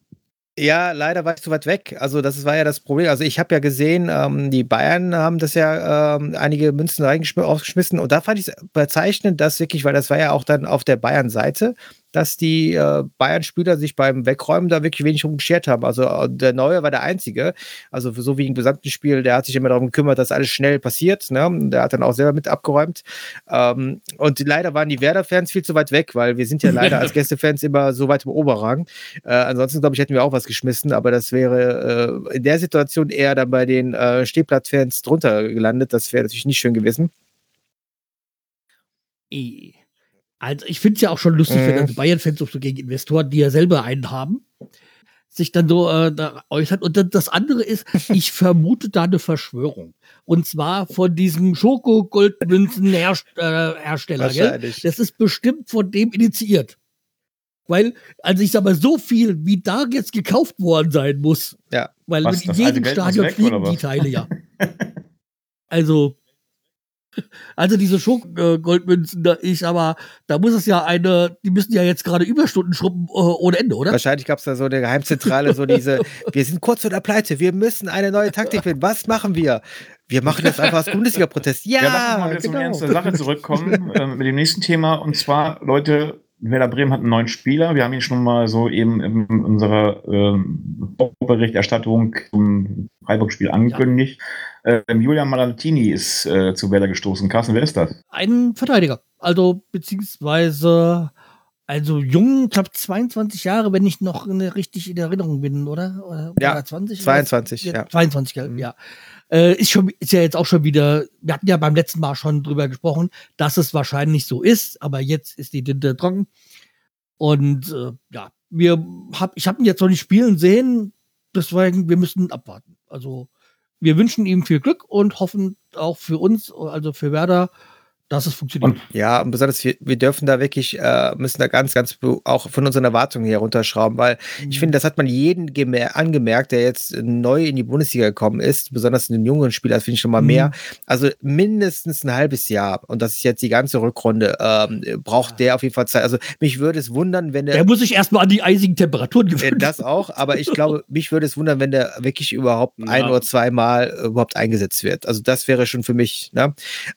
S2: Ja, leider war ich zu weit weg. Also das war ja das Problem. Also ich habe ja gesehen, ähm, die Bayern haben das ja ähm, einige Münzen reingeschmissen und da fand ich es bezeichnend, dass wirklich, weil das war ja auch dann auf der Bayern-Seite, dass die äh, Bayern-Spieler sich beim Wegräumen da wirklich wenig rumgeschert haben. Also äh, der Neue war der Einzige. Also so wie im gesamten Spiel, der hat sich immer darum gekümmert, dass alles schnell passiert. Ne? Der hat dann auch selber mit abgeräumt. Ähm, und leider waren die Werder-Fans viel zu weit weg, weil wir sind ja *laughs* leider als Gästefans immer so weit im Oberrang. Äh, ansonsten, glaube ich, hätten wir auch was geschmissen, aber das wäre äh, in der Situation eher dann bei den äh, Stehplatzfans drunter gelandet. Das wäre natürlich nicht schön gewesen.
S4: I also ich finde es ja auch schon lustig, mhm. wenn dann Bayern-Fans so gegen Investoren, die ja selber einen haben, sich dann so äh, da äußert. Und dann das andere ist, *laughs* ich vermute da eine Verschwörung. Und zwar von diesem Schoko-Goldmünzen-Hersteller. Gell? Das ist bestimmt von dem initiiert. Weil, also ich sag mal, so viel, wie da jetzt gekauft worden sein muss.
S2: Ja.
S4: Weil was, in jedem Stadion fliegen die Teile ja. *laughs* also, also diese Schoko-Goldmünzen, da ich aber, da muss es ja eine, die müssen ja jetzt gerade Überstunden schrubben äh, ohne Ende, oder?
S2: Wahrscheinlich gab es da so eine Geheimzentrale, so diese, *laughs* wir sind kurz vor der Pleite, wir müssen eine neue Taktik finden. Was machen wir? Wir machen jetzt einfach als Bundesliga-Protest. Ja, ja lass uns mal
S1: wieder genau. zum Ernst der Sache zurückkommen äh, mit dem nächsten Thema. Und zwar, Leute, Werder Bremen hat einen neuen Spieler. Wir haben ihn schon mal so eben in unserer ähm, Berichterstattung zum Freiburg-Spiel angekündigt. Ja. Ähm, Julian Malatini ist äh, zu Werder gestoßen. Carsten, wer ist das?
S4: Ein Verteidiger. Also, beziehungsweise, also jung, ich glaube 22 Jahre, wenn ich noch richtig in Erinnerung bin, oder? oder
S2: ja, 20, 22,
S4: ja. 22, ja. Äh, ist, schon, ist ja jetzt auch schon wieder, wir hatten ja beim letzten Mal schon drüber gesprochen, dass es wahrscheinlich so ist, aber jetzt ist die Tinte trocken. Und äh, ja, wir hab, ich habe ihn jetzt noch nicht spielen sehen, deswegen, wir müssen abwarten. Also wir wünschen ihm viel Glück und hoffen auch für uns, also für Werder, dass es funktioniert.
S2: Ja, und besonders wir, wir dürfen da wirklich, äh, müssen da ganz, ganz auch von unseren Erwartungen her runterschrauben, weil mhm. ich finde, das hat man jeden angemerkt, der jetzt neu in die Bundesliga gekommen ist, besonders in den jungen Spielern, finde ich schon mal mhm. mehr. Also mindestens ein halbes Jahr und das ist jetzt die ganze Rückrunde, ähm, braucht ja. der auf jeden Fall Zeit. Also mich würde es wundern, wenn der.
S4: Der muss sich erstmal an die eisigen Temperaturen
S2: gewöhnen. Das auch, aber ich glaube, *laughs* mich würde es wundern, wenn der wirklich überhaupt ja. ein oder zweimal überhaupt eingesetzt wird. Also das wäre schon für mich, ne?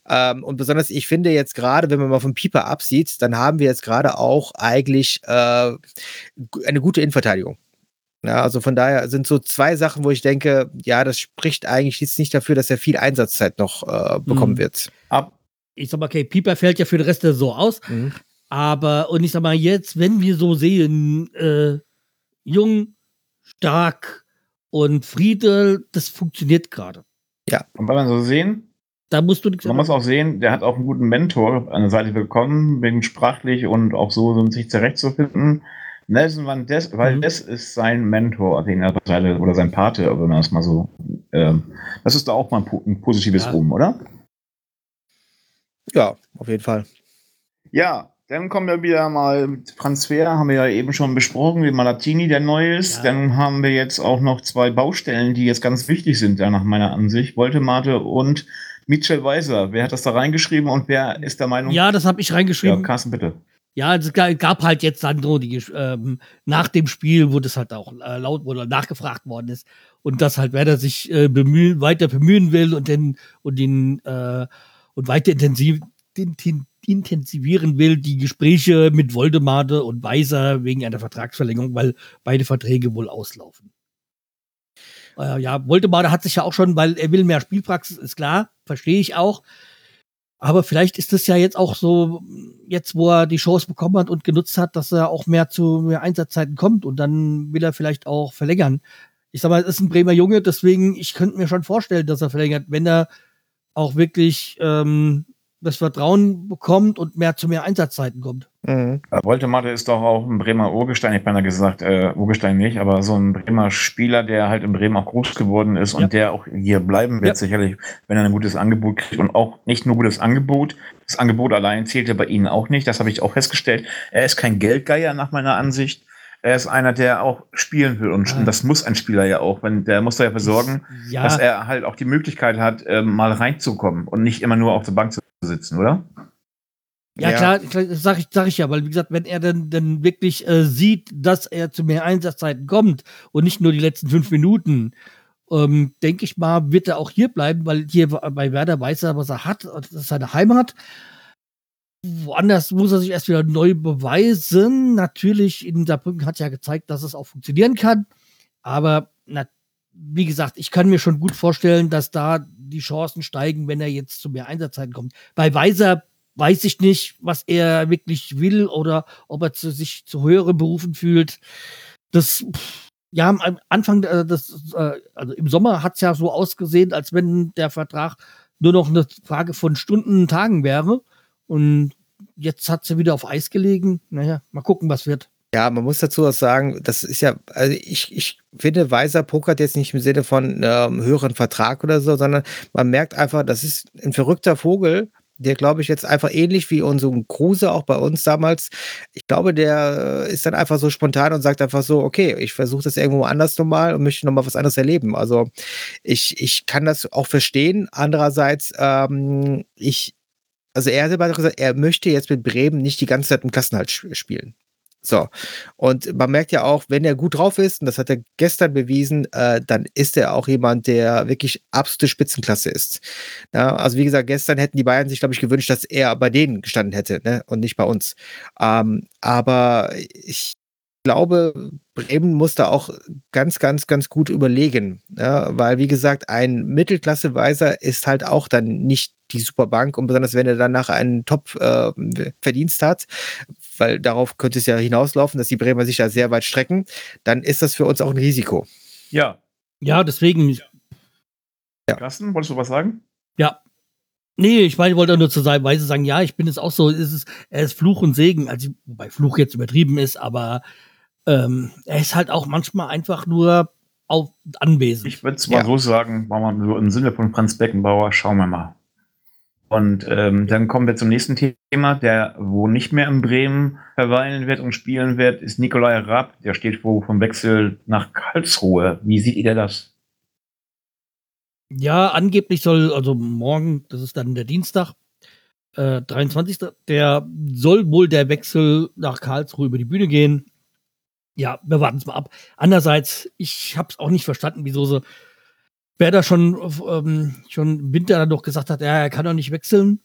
S2: Ähm, und besonders ich finde jetzt gerade, wenn man mal vom Pieper absieht, dann haben wir jetzt gerade auch eigentlich äh, eine gute Innenverteidigung. Ja, also von daher sind so zwei Sachen, wo ich denke, ja, das spricht eigentlich jetzt nicht dafür, dass er viel Einsatzzeit noch äh, bekommen mhm. wird.
S4: Ab. Ich sag mal, okay, Pieper fällt ja für den Rest der so aus. Mhm. Aber, und ich sag mal, jetzt, wenn wir so sehen, äh, jung, stark und Friedel, das funktioniert gerade.
S1: Ja. Und wenn wir so sehen,
S4: da musst du nichts
S1: Man muss auch sehen, der hat auch einen guten Mentor an der Seite bekommen, wegen sprachlich und auch so, um sich zurechtzufinden. Nelson Van Des, weil mhm. das ist sein Mentor, den er Seite, oder sein Pate, wenn man das mal so. Ähm, das ist da auch mal ein, ein positives ja. Ruhm, oder?
S2: Ja, auf jeden Fall.
S1: Ja, dann kommen wir wieder mal Transfer, haben wir ja eben schon besprochen, wie Malatini, der neu ist. Ja. Dann haben wir jetzt auch noch zwei Baustellen, die jetzt ganz wichtig sind, ja, nach meiner Ansicht. Woltemate und Mitchell Weiser, wer hat das da reingeschrieben und wer ist der Meinung?
S4: Ja, das habe ich reingeschrieben.
S1: Ja, Carsten, bitte.
S4: Ja, es gab halt jetzt dann so die, ähm, nach dem Spiel, wo das halt auch äh, laut wurde, nachgefragt worden ist und dass halt Werder sich äh, bemühen, weiter bemühen will und den und den äh, und weiter intensiv, den, den, intensivieren will, die Gespräche mit Voldemade und Weiser wegen einer Vertragsverlängerung, weil beide Verträge wohl auslaufen. Äh, ja, Voldemade hat sich ja auch schon, weil er will mehr Spielpraxis, ist klar, verstehe ich auch. Aber vielleicht ist es ja jetzt auch so, jetzt wo er die Chance bekommen hat und genutzt hat, dass er auch mehr zu mehr Einsatzzeiten kommt und dann will er vielleicht auch verlängern. Ich sag mal, es ist ein Bremer Junge, deswegen, ich könnte mir schon vorstellen, dass er verlängert, wenn er auch wirklich ähm, das Vertrauen bekommt und mehr zu mehr Einsatzzeiten kommt.
S1: Mhm. Woltemade ist doch auch ein Bremer Urgestein, ich habe gesagt, äh, Urgestein nicht, aber so ein Bremer Spieler, der halt in Bremen auch groß geworden ist ja. und der auch hier bleiben wird, ja. sicherlich, wenn er ein gutes Angebot kriegt und auch nicht nur gutes Angebot. Das Angebot allein zählt ja bei Ihnen auch nicht, das habe ich auch festgestellt. Er ist kein Geldgeier nach meiner Ansicht er ist einer, der auch spielen will. Und, ah. das muss ein Spieler ja auch. Wenn, der muss da ja versorgen, ja. dass er halt auch die Möglichkeit hat, äh, mal reinzukommen und nicht immer nur auf der Bank zu sitzen, oder?
S4: Ja, ja. klar, klar sag ich, sag ich ja, weil wie gesagt, wenn er dann, dann wirklich äh, sieht, dass er zu mehr Einsatzzeiten kommt und nicht nur die letzten fünf Minuten, ähm, denke ich mal, wird er auch hier bleiben, weil hier bei Werder weiß er, was er hat, das ist seine Heimat woanders muss er sich erst wieder neu beweisen. Natürlich, in Saarbrücken hat ja gezeigt, dass es auch funktionieren kann. Aber na, wie gesagt, ich kann mir schon gut vorstellen, dass da die Chancen steigen, wenn er jetzt zu mehr Einsatzzeiten kommt. Bei Weiser weiß ich nicht, was er wirklich will oder ob er zu, sich zu höheren Berufen fühlt. Das, ja, am Anfang, äh, das, äh, also im Sommer hat es ja so ausgesehen, als wenn der Vertrag nur noch eine Frage von Stunden, Tagen wäre. Und jetzt hat sie wieder auf Eis gelegen. Naja, mal gucken, was wird.
S2: Ja, man muss dazu auch sagen, das ist ja, also ich, ich finde, Weiser pokert jetzt nicht im Sinne von ähm, höheren Vertrag oder so, sondern man merkt einfach, das ist ein verrückter Vogel, der glaube ich jetzt einfach ähnlich wie unser Kruse auch bei uns damals. Ich glaube, der ist dann einfach so spontan und sagt einfach so, okay, ich versuche das irgendwo anders nochmal und möchte nochmal was anderes erleben. Also ich, ich kann das auch verstehen. Andererseits, ähm, ich, also er hat gesagt, er möchte jetzt mit Bremen nicht die ganze Zeit im Klassenhalt spielen. So. Und man merkt ja auch, wenn er gut drauf ist, und das hat er gestern bewiesen, äh, dann ist er auch jemand, der wirklich absolute Spitzenklasse ist. Ja, also wie gesagt, gestern hätten die Bayern sich, glaube ich, gewünscht, dass er bei denen gestanden hätte ne? und nicht bei uns. Ähm, aber ich glaube, Bremen muss da auch ganz, ganz, ganz gut überlegen. Ja, weil, wie gesagt, ein Mittelklasse-Weiser ist halt auch dann nicht die Superbank und besonders wenn er dann nachher einen Top-Verdienst äh, hat, weil darauf könnte es ja hinauslaufen, dass die Bremer sich da sehr weit strecken, dann ist das für uns auch ein Risiko.
S5: Ja.
S4: Ja, deswegen.
S1: Ja. Carsten, wolltest du was sagen?
S4: Ja, Nee, ich meine, ich wollte nur zur Weise sagen, ja, ich bin es auch so, ist es, er ist Fluch und Segen, also wobei Fluch jetzt übertrieben ist, aber ähm, er ist halt auch manchmal einfach nur auf anwesend.
S1: Ich würde es mal ja. so sagen, machen wir so im Sinne von Franz Beckenbauer, schauen wir mal. Und ähm, dann kommen wir zum nächsten Thema, der wo nicht mehr in Bremen verweilen wird und spielen wird, ist Nikolai Rapp. Der steht wo vom Wechsel nach Karlsruhe. Wie sieht ihr das?
S4: Ja, angeblich soll, also morgen, das ist dann der Dienstag, äh, 23. Der soll wohl der Wechsel nach Karlsruhe über die Bühne gehen ja, wir warten es mal ab. Andererseits, ich habe es auch nicht verstanden, wieso so wer da schon ähm, schon Winter dann doch gesagt hat, ja, er kann doch nicht wechseln.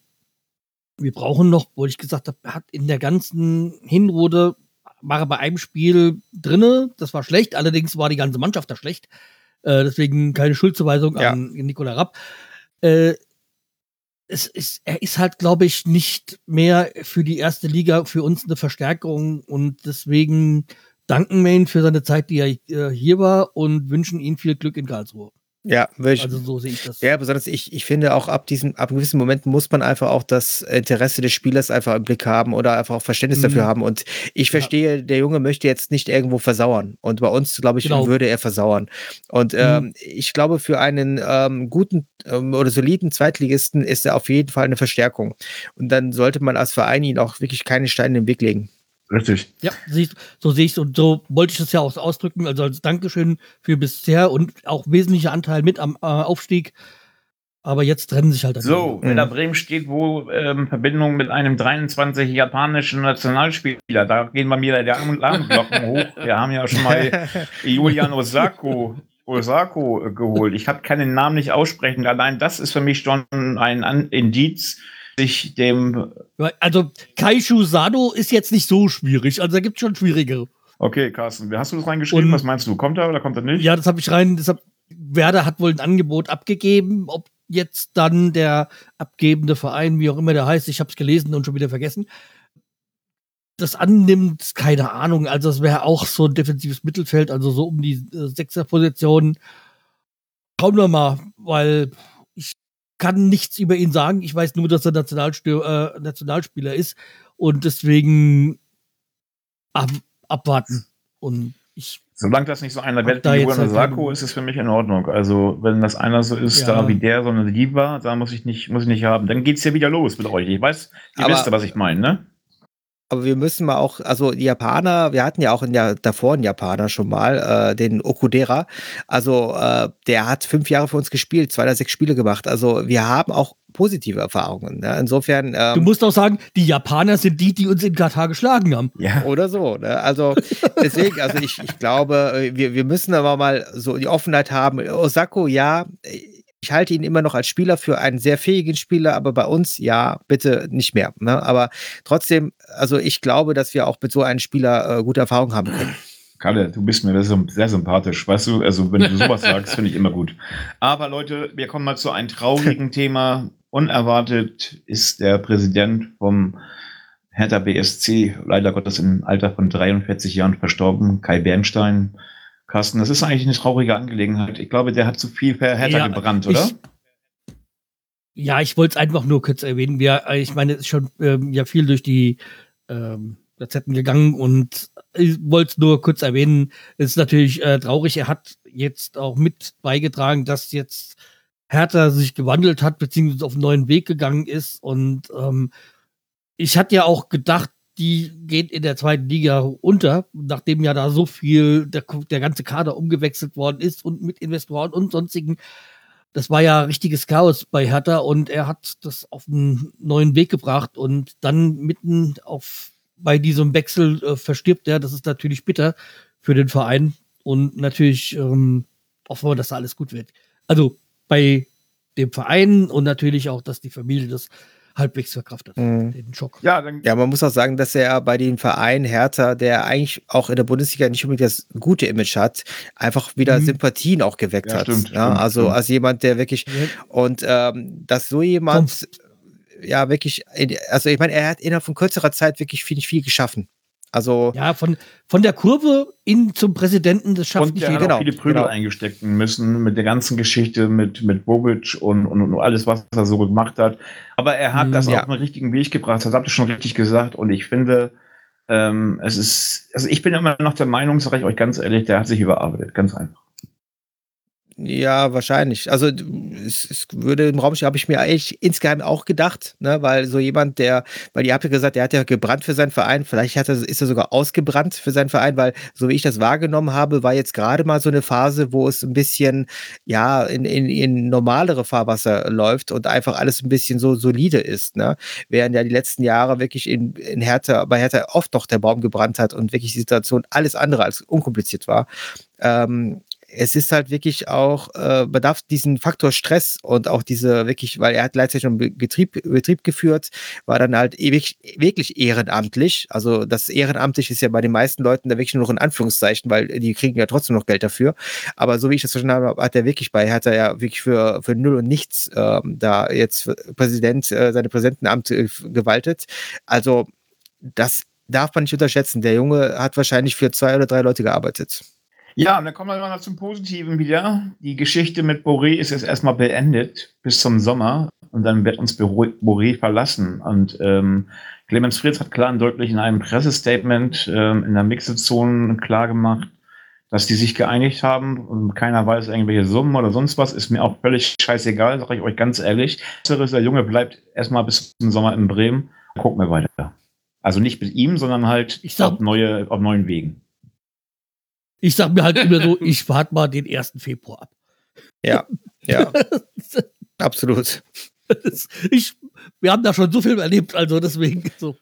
S4: Wir brauchen noch, wo ich gesagt habe, er hat in der ganzen Hinrunde war er bei einem Spiel drinne, das war schlecht, allerdings war die ganze Mannschaft da schlecht. Äh, deswegen keine Schuldzuweisung ja. an Nikola Rapp. Äh, es ist, er ist halt, glaube ich, nicht mehr für die erste Liga für uns eine Verstärkung und deswegen danken wir ihm für seine Zeit, die er äh, hier war und wünschen ihm viel Glück in Karlsruhe.
S2: Ja, ich, also so sehe ich das. Ja, besonders ich, ich finde auch ab diesem, ab gewissen Moment muss man einfach auch das Interesse des Spielers einfach im Blick haben oder einfach auch Verständnis mhm. dafür haben. Und ich verstehe, ja. der Junge möchte jetzt nicht irgendwo versauern. Und bei uns, glaube ich, genau. würde er versauern. Und mhm. ähm, ich glaube, für einen ähm, guten ähm, oder soliden Zweitligisten ist er auf jeden Fall eine Verstärkung. Und dann sollte man als Verein ihn auch wirklich keine Steine im Weg legen.
S1: Richtig.
S4: Ja, so sehe ich es und so wollte ich das ja auch ausdrücken. Also als Dankeschön für bisher und auch wesentlicher Anteil mit am äh, Aufstieg. Aber jetzt trennen sich halt.
S1: So, wenn da Bremen steht, wo ähm, Verbindung mit einem 23 japanischen Nationalspieler, da gehen bei mir der Alarmglocken hoch. Wir haben ja schon mal *laughs* Julian Osako, Osako geholt. Ich habe keinen Namen nicht aussprechen. Allein das ist für mich schon ein Indiz, sich dem.
S4: Also Kaishu Sado ist jetzt nicht so schwierig. Also da gibt es schon schwierigere.
S1: Okay, Carsten, hast du das reingeschrieben?
S4: Und-
S1: Was meinst du? Kommt er oder kommt er nicht?
S4: Ja, das habe ich rein. Deshalb, Werder hat wohl ein Angebot abgegeben. Ob jetzt dann der abgebende Verein, wie auch immer der heißt, ich habe es gelesen und schon wieder vergessen, das annimmt, keine Ahnung. Also es wäre auch so ein defensives Mittelfeld, also so um die äh, Sechser-Position. Schauen wir mal, weil kann nichts über ihn sagen. Ich weiß nur, dass er Nationalstö äh, Nationalspieler ist und deswegen ab abwarten. Und ich
S1: Solange das nicht so einer wird wie Juan Sako, ist es für mich in Ordnung. Also, wenn das einer so ist,
S4: Ja.
S1: da wie der, so eine Diva, da muss ich nicht, muss ich nicht haben. Dann geht's ja wieder los mit euch. Ich weiß, ihr
S2: Aber-
S1: wisst was ich meine, ne?
S2: Aber wir müssen mal auch, also die Japaner, wir hatten ja auch in der, davor einen Japaner schon mal, äh, den Okudera. Also äh, der hat fünf Jahre für uns gespielt, zwei oder sechs Spiele gemacht. Also wir haben auch positive Erfahrungen. Ne? Insofern. Ähm,
S4: Du musst auch sagen, die Japaner sind die, die uns in Katar geschlagen haben.
S1: Ja.
S2: Oder so. Ne? Also deswegen, also ich, ich glaube, äh, wir, wir müssen aber mal so die Offenheit haben. Osako, ja, ich halte ihn immer noch als Spieler für einen sehr fähigen Spieler, aber bei uns, ja, bitte nicht mehr. Ne? Aber trotzdem, also ich glaube, dass wir auch mit so einem Spieler äh, gute Erfahrungen haben können.
S1: Kalle, du bist mir sehr, sehr sympathisch. Weißt du, also wenn du sowas *laughs* sagst, finde ich immer gut. Aber Leute, wir kommen mal zu einem traurigen *laughs* Thema. Unerwartet ist der Präsident vom Hertha BSC, leider Gottes im Alter von 43 Jahren verstorben, Kai Bernstein. Carsten, das ist eigentlich eine traurige Angelegenheit. Ich glaube, der hat zu viel für Hertha
S4: Ja,
S1: gebrannt, oder?
S4: Ich, ja, ich wollte es einfach nur kurz erwähnen. Wir, äh, ich meine, es ist schon ähm, ja viel durch die ähm, Gazetten gegangen und ich wollte es nur kurz erwähnen. Es ist natürlich äh, traurig. Er hat jetzt auch mit beigetragen, dass jetzt Hertha sich gewandelt hat, beziehungsweise auf einen neuen Weg gegangen ist. Und ähm, ich hatte ja auch gedacht, die geht in der zweiten Liga unter, nachdem ja da so viel der, der ganze Kader umgewechselt worden ist und mit Investoren und sonstigen. Das war ja richtiges Chaos bei Hertha und er hat das auf einen neuen Weg gebracht und dann mitten auf bei diesem Wechsel äh, verstirbt er. Das ist natürlich bitter für den Verein und natürlich ähm, hoffen wir, dass da alles gut wird. Also bei dem Verein und natürlich auch, dass die Familie das halbwegs verkraftet,
S2: Mhm.
S4: den Schock.
S1: Ja, dann
S2: Ja, man muss auch sagen, dass er bei dem Verein Hertha, der eigentlich auch in der Bundesliga nicht unbedingt das gute Image hat, einfach wieder
S4: Mhm.
S2: Sympathien auch geweckt
S1: Ja,
S2: hat.
S1: stimmt,
S2: ja,
S1: stimmt,
S2: also
S1: stimmt.
S2: als jemand, der wirklich
S4: Ja.
S2: und ähm, dass so jemand ja wirklich, also ich meine, er hat innerhalb von kürzerer Zeit wirklich viel, viel geschaffen. Also
S4: Ja, von, von der Kurve in zum Präsidenten, das schafft
S1: Und
S4: nicht jeder.
S1: auch
S2: Genau,
S1: viele Prügel
S2: genau.
S1: eingestecken müssen mit der ganzen Geschichte mit, mit Bobic und, und, und alles, was er so gemacht hat. Aber er hat
S4: Mm,
S1: das
S2: ja.
S1: auf den richtigen Weg gebracht, das habt ihr schon richtig gesagt. Und ich finde, ähm, es ist, also ich bin immer noch der Meinung, sage ich euch ganz ehrlich, der hat sich überarbeitet, ganz einfach.
S2: Ja, wahrscheinlich. Also es, es würde im Raum stehen, habe ich mir eigentlich insgeheim auch gedacht, ne, weil so jemand, der, weil ihr habt ja gesagt, der hat ja gebrannt für seinen Verein, vielleicht hat er, ist er sogar ausgebrannt für seinen Verein, weil so wie ich das wahrgenommen habe, war jetzt gerade mal so eine Phase, wo es ein bisschen, ja, in, in, in normalere Fahrwasser läuft und einfach alles ein bisschen so solide ist, ne, während ja die letzten Jahre wirklich in, in Hertha, bei Hertha oft doch der Baum gebrannt hat und wirklich die Situation alles andere als unkompliziert war. Ähm, es ist halt wirklich auch, äh, bedarf diesen Faktor Stress und auch diese wirklich, weil er hat gleichzeitig schon Be- Betrieb, Betrieb geführt, war dann halt ewig, wirklich ehrenamtlich. Also das ehrenamtlich ist ja bei den meisten Leuten da wirklich nur noch in Anführungszeichen, weil die kriegen ja trotzdem noch Geld dafür. Aber so wie ich das verstanden habe, hat er wirklich bei, hat er ja wirklich für, für null und nichts ähm, da jetzt Präsident, äh, seine Präsidentenamt äh, gewaltet. Also das darf man nicht unterschätzen. Der Junge hat wahrscheinlich für zwei oder drei Leute gearbeitet.
S1: Ja, und dann kommen wir mal zum Positiven wieder. Die Geschichte mit Boré ist jetzt erstmal beendet bis zum Sommer und dann wird uns Boré verlassen. Und ähm, Clemens Fritz hat klar und deutlich in einem Pressestatement ähm, in der Mixezone klar gemacht, dass die sich geeinigt haben und keiner weiß irgendwelche Summen oder sonst was. Ist mir auch völlig scheißegal, sage ich euch ganz ehrlich. Der Junge bleibt erstmal bis zum Sommer in Bremen. Gucken wir weiter. Also nicht mit ihm, sondern halt
S4: Ich sag-
S1: auf, neue, auf neuen Wegen.
S4: Ich sag mir halt immer so, *laughs* ich warte mal den 1. Februar ab.
S2: Ja, ja, *laughs* absolut.
S4: Das- ich, wir haben da schon so viel erlebt, also deswegen so.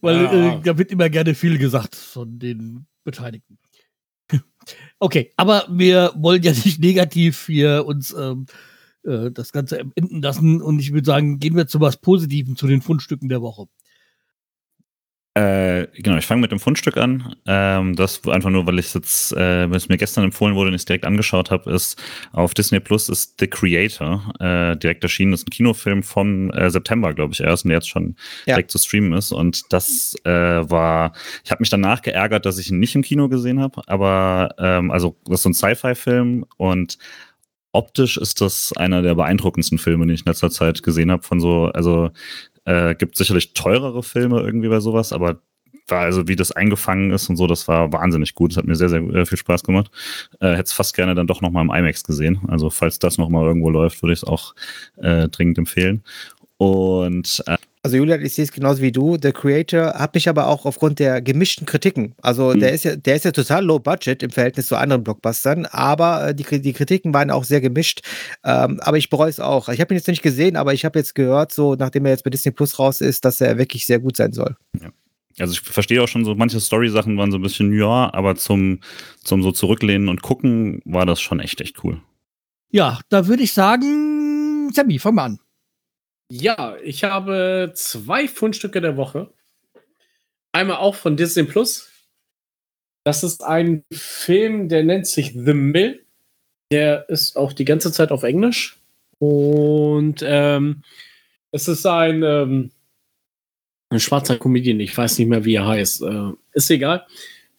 S4: Weil
S1: Ja.
S4: äh, da wird immer gerne viel gesagt von den Beteiligten. *laughs* Okay, aber wir wollen ja nicht negativ hier uns ähm, äh, das Ganze enden lassen. Und ich würde sagen, gehen wir zu was Positivem, zu den Fundstücken der Woche.
S6: Äh, genau, ich fange mit dem Fundstück an. Ähm, das einfach nur, weil ich jetzt, äh, es mir gestern empfohlen wurde und ich es direkt angeschaut habe, ist auf Disney Plus ist The Creator äh, direkt erschienen. Das ist ein Kinofilm von äh, September, glaube ich, erst und der jetzt schon
S2: Ja.
S6: direkt zu streamen ist. Und das äh, war, ich habe mich danach geärgert, dass ich ihn nicht im Kino gesehen habe, aber ähm, also das ist so ein Sci-Fi-Film und optisch ist das einer der beeindruckendsten Filme, die ich in letzter Zeit gesehen habe. Von so, also äh, gibt sicherlich teurere Filme irgendwie bei sowas, aber war also wie das eingefangen ist und so, das war wahnsinnig gut. Das hat mir sehr, sehr äh, viel Spaß gemacht. Äh, Hätte es fast gerne dann doch nochmal im IMAX gesehen. Also falls das nochmal irgendwo läuft, würde ich es auch äh, dringend empfehlen. Und äh,
S2: Also Julian, ich sehe es genauso wie du. Der Creator hat mich aber auch aufgrund der gemischten Kritiken. Also
S6: Mhm.
S2: der ist ja, der ist ja total low budget im Verhältnis zu anderen Blockbustern, aber äh, die, die Kritiken waren auch sehr gemischt. Ähm, aber ich bereue es auch. Ich habe ihn jetzt noch nicht gesehen, aber ich habe jetzt gehört, so nachdem er jetzt bei Disney Plus raus ist, dass er wirklich sehr gut sein soll.
S6: also ich verstehe auch schon so, manche Story-Sachen waren so ein bisschen, ja, aber zum, zum so zurücklehnen und gucken war das schon echt, echt cool.
S4: Ja, da würde ich sagen, Sammy, fang mal an.
S5: Ja, ich habe zwei Fundstücke der Woche. Einmal auch von Disney Plus. Das ist ein Film, der nennt sich The Mill. Der ist auch die ganze Zeit auf Englisch. Und ähm, es ist ein, ähm, ein schwarzer Comedian, ich weiß nicht mehr, wie er heißt. Äh, ist egal.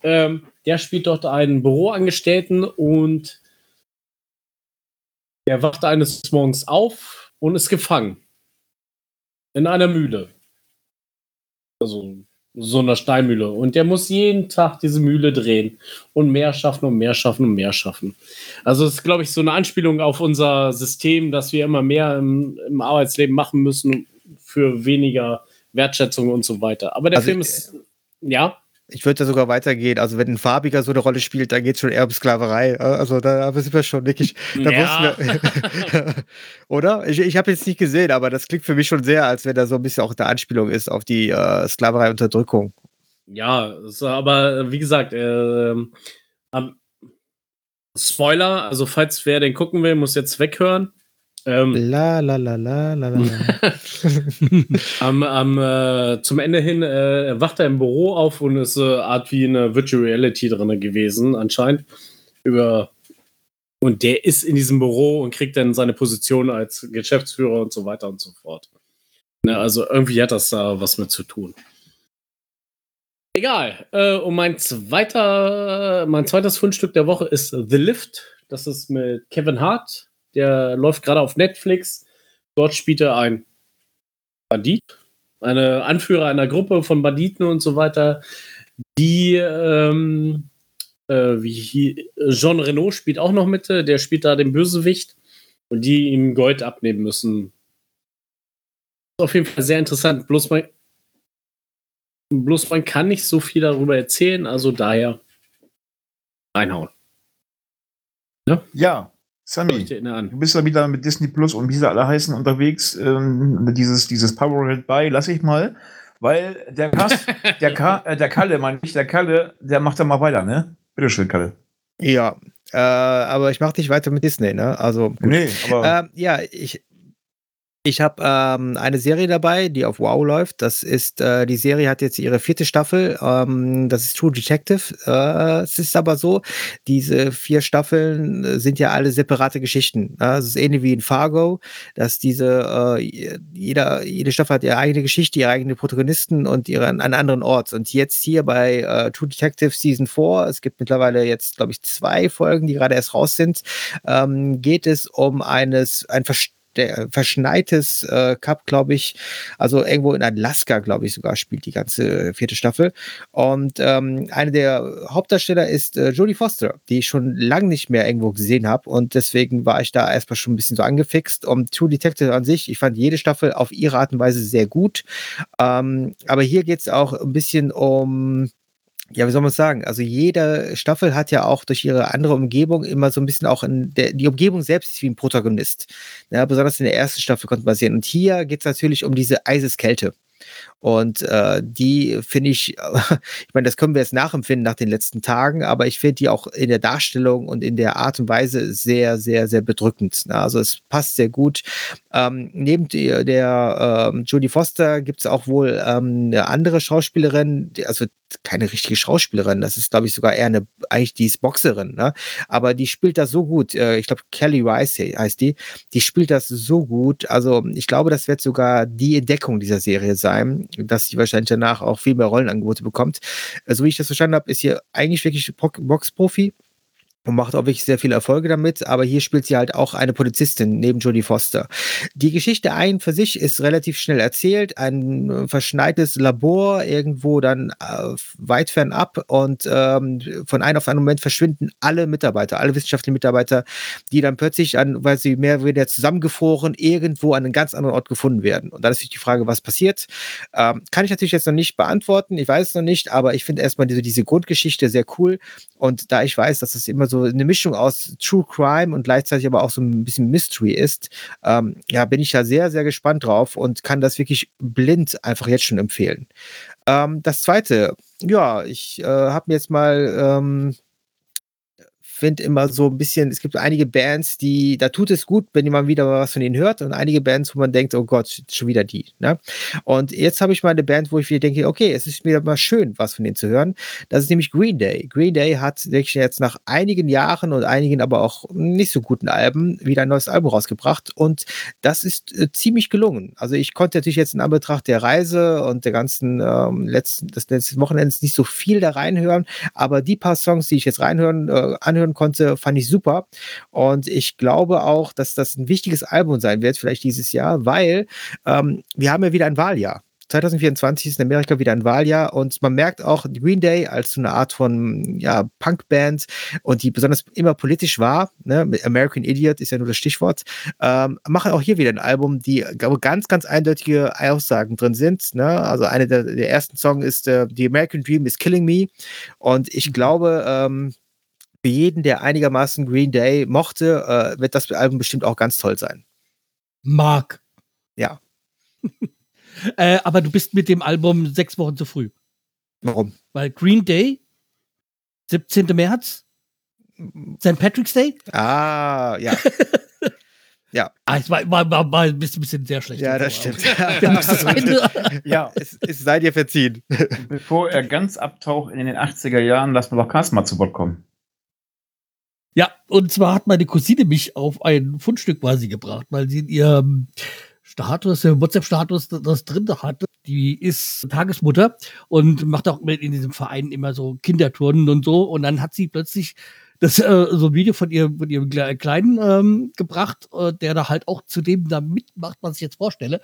S5: Ähm, der spielt dort einen Büroangestellten und der wacht eines Morgens auf und ist gefangen. In einer Mühle. Also so einer Steinmühle. Und der muss jeden Tag diese Mühle drehen und mehr schaffen und mehr schaffen und mehr schaffen. Also es ist, glaube ich, so eine Anspielung auf unser System, dass wir immer mehr im, im Arbeitsleben machen müssen für weniger Wertschätzung und so weiter. Aber der
S2: Also,
S5: Film ist, ja,
S2: Ich würde da sogar weitergehen. Also, wenn ein Farbiger so eine Rolle spielt, dann geht es schon eher um Sklaverei. Äh, Also, da sind wir schon wirklich. *laughs* Da
S5: Ja.
S2: wir, *laughs* Oder? Ich, ich habe jetzt nicht gesehen, aber das klingt für mich schon sehr, als wenn da so ein bisschen auch eine Anspielung ist auf die äh, Sklaverei-Unterdrückung.
S5: Ja, aber wie gesagt, ähm, am- Spoiler, also falls wer den gucken will, muss jetzt weghören. Ähm,
S2: La la la la la la. *laughs*
S5: am, am, äh, zum Ende hin äh, wacht er im Büro auf und ist äh, Art wie eine Virtual Reality drin gewesen, anscheinend. Über und der ist in diesem Büro und kriegt dann seine Position als Geschäftsführer und so weiter und so fort. Ne, also irgendwie hat das da was mit zu tun. Egal. Äh, und mein zweiter, mein zweites Fundstück der Woche ist The Lift. Das ist mit Kevin Hart. Der läuft gerade auf Netflix. Dort spielt er ein Bandit, eine Anführer einer Gruppe von Banditen und so weiter, die ähm, äh, wie Jean Renault spielt auch noch mit, der spielt da den Bösewicht und die ihm Gold abnehmen müssen. Ist auf jeden Fall sehr interessant. Bloß man, bloß man kann nicht so viel darüber erzählen, also daher reinhauen.
S1: Ja,
S5: Schau
S1: Sammy, du bist ja wieder mit Disney Plus und wie sie alle heißen unterwegs. Ähm, dieses, dieses Powerhead bei, lass ich mal. Weil der Kass, *laughs* der, Ka, äh, der Kalle, mein ich, der Kalle, der macht da mal weiter, ne? Bitteschön, Kalle.
S2: Ja, äh, aber ich mache nicht weiter mit Disney, ne? Also, gut.
S1: Nee, aber
S2: Ähm, ja, ich, ich habe ähm, eine Serie dabei, die auf Wow läuft. Das ist, äh, die Serie hat jetzt ihre vierte Staffel. Ähm, das ist True Detective. Äh, es ist aber so, diese vier Staffeln äh, sind ja alle separate Geschichten. Es ist ähnlich wie in Fargo, dass diese, äh, jeder, jede Staffel hat ihre eigene Geschichte, ihre eigenen Protagonisten und ihre, an einen anderen Ort. Und jetzt hier bei äh, True Detective Season 4, es gibt mittlerweile jetzt, glaube ich, zwei Folgen, die gerade erst raus sind, ähm, geht es um eines, ein Verst der, verschneites äh, Cup, glaube ich, also irgendwo in Alaska, glaube ich, sogar spielt die ganze vierte Staffel. Und ähm, eine der Hauptdarsteller ist äh, Jodie Foster, die ich schon lange nicht mehr irgendwo gesehen habe. Und deswegen war ich da erstmal schon ein bisschen so angefixt. Und True Detective an sich, ich fand jede Staffel auf ihre Art und Weise sehr gut. Ähm, aber hier geht es auch ein bisschen um ja, wie soll man sagen? Also jede Staffel hat ja auch durch ihre andere Umgebung immer so ein bisschen auch in der, die Umgebung selbst ist wie ein Protagonist. Ja, besonders in der ersten Staffel konnte man sehen. Und hier geht es natürlich um diese Eiseskälte. Und äh, die finde ich, *laughs* ich meine, das können wir jetzt nachempfinden nach den letzten Tagen, aber ich finde die auch in der Darstellung und in der Art und Weise sehr, sehr, sehr bedrückend. Ne? Also es passt sehr gut. Ähm, neben die, der ähm, Jodie Foster gibt es auch wohl ähm, eine andere Schauspielerin, die, also keine richtige Schauspielerin, das ist, glaube ich, sogar eher eine, eigentlich die ist Boxerin, ne? aber die spielt das so gut. Äh, ich glaube, Kelly Rice heißt die. Die spielt das so gut. Also ich glaube, das wird sogar die Entdeckung dieser Serie sein, dass sie wahrscheinlich danach auch viel mehr Rollenangebote bekommt. Äh, so wie ich das verstanden habe, ist hier eigentlich wirklich Boxprofi und macht auch wirklich sehr viele Erfolge damit, aber hier spielt sie halt auch eine Polizistin neben Jodie Foster. Die Geschichte ein für sich ist relativ schnell erzählt, ein äh, verschneites Labor irgendwo dann äh, weit fernab und ähm, von einem auf einen Moment verschwinden alle Mitarbeiter, alle wissenschaftlichen Mitarbeiter, die dann plötzlich an, weil sie mehr oder weniger zusammengefroren irgendwo an einem ganz anderen Ort gefunden werden. Und dann ist natürlich die Frage, was passiert. Ähm, kann ich natürlich jetzt noch nicht beantworten, ich weiß es noch nicht, aber ich finde erstmal diese, diese Grundgeschichte sehr cool und da ich weiß, dass es immer so eine Mischung aus True Crime und gleichzeitig aber auch so ein bisschen Mystery ist, ähm, ja, bin ich da sehr, sehr gespannt drauf und kann das wirklich blind einfach jetzt schon empfehlen. Ähm, das zweite, ja, ich äh, habe mir jetzt mal ähm, finde immer so ein bisschen, es gibt einige Bands, die, da tut es gut, wenn jemand wieder was von ihnen hört und einige Bands, wo man denkt, oh Gott, schon wieder die. Ne? Und jetzt habe ich mal eine Band, wo ich wieder denke, okay, es ist wieder mal schön, was von denen zu hören. Das ist nämlich Green Day. Green Day hat wirklich jetzt nach einigen Jahren und einigen aber auch nicht so guten Alben wieder ein neues Album rausgebracht und das ist äh, ziemlich gelungen. Also ich konnte natürlich jetzt in Anbetracht der Reise und der ganzen ähm, letzten, des letzten Wochenends nicht so viel da reinhören, aber die paar Songs, die ich jetzt reinhören, äh, anhören hören konnte, fand ich super. Und ich glaube auch, dass das ein wichtiges Album sein wird, vielleicht dieses Jahr, weil ähm, wir haben ja wieder ein Wahljahr. 2024 ist in Amerika wieder ein Wahljahr und man merkt auch Green Day als so eine Art von ja, Punkband und die besonders immer politisch war, ne? American Idiot ist ja nur das Stichwort, ähm, machen auch hier wieder ein Album, die ganz, ganz eindeutige Aussagen drin sind. Ne? Also eine der, der ersten Songs ist äh, The American Dream is Killing Me und ich mhm. glaube, ähm, für jeden, der einigermaßen Green Day mochte, äh, wird das Album bestimmt auch ganz toll sein.
S4: Mark.
S2: Ja. *laughs*
S4: äh, aber du bist mit dem Album sechs Wochen zu früh.
S2: Warum?
S4: Weil Green Day, 17. März, St. Patrick's Day.
S2: Ah, ja. *laughs* ja.
S4: Ah, es war, war, war, war ein bisschen, sehr schlecht.
S2: Ja, das stimmt. *laughs*
S1: ja,
S2: es, es sei dir verziehen.
S1: Bevor er ganz abtaucht in den 80er Jahren, lassen wir doch Carsten mal zu Wort kommen.
S4: Ja, und zwar hat meine Cousine mich auf ein Fundstück quasi gebracht, weil sie in ihrem Status, im WhatsApp-Status das drin hatte. Die ist Tagesmutter und macht auch mit in diesem Verein immer so Kinderturnen und so. Und dann hat sie plötzlich das äh, so ein Video von ihrem, von ihrem Kleinen ähm, gebracht, äh, der da halt auch zu dem da mitmacht, was ich jetzt vorstelle.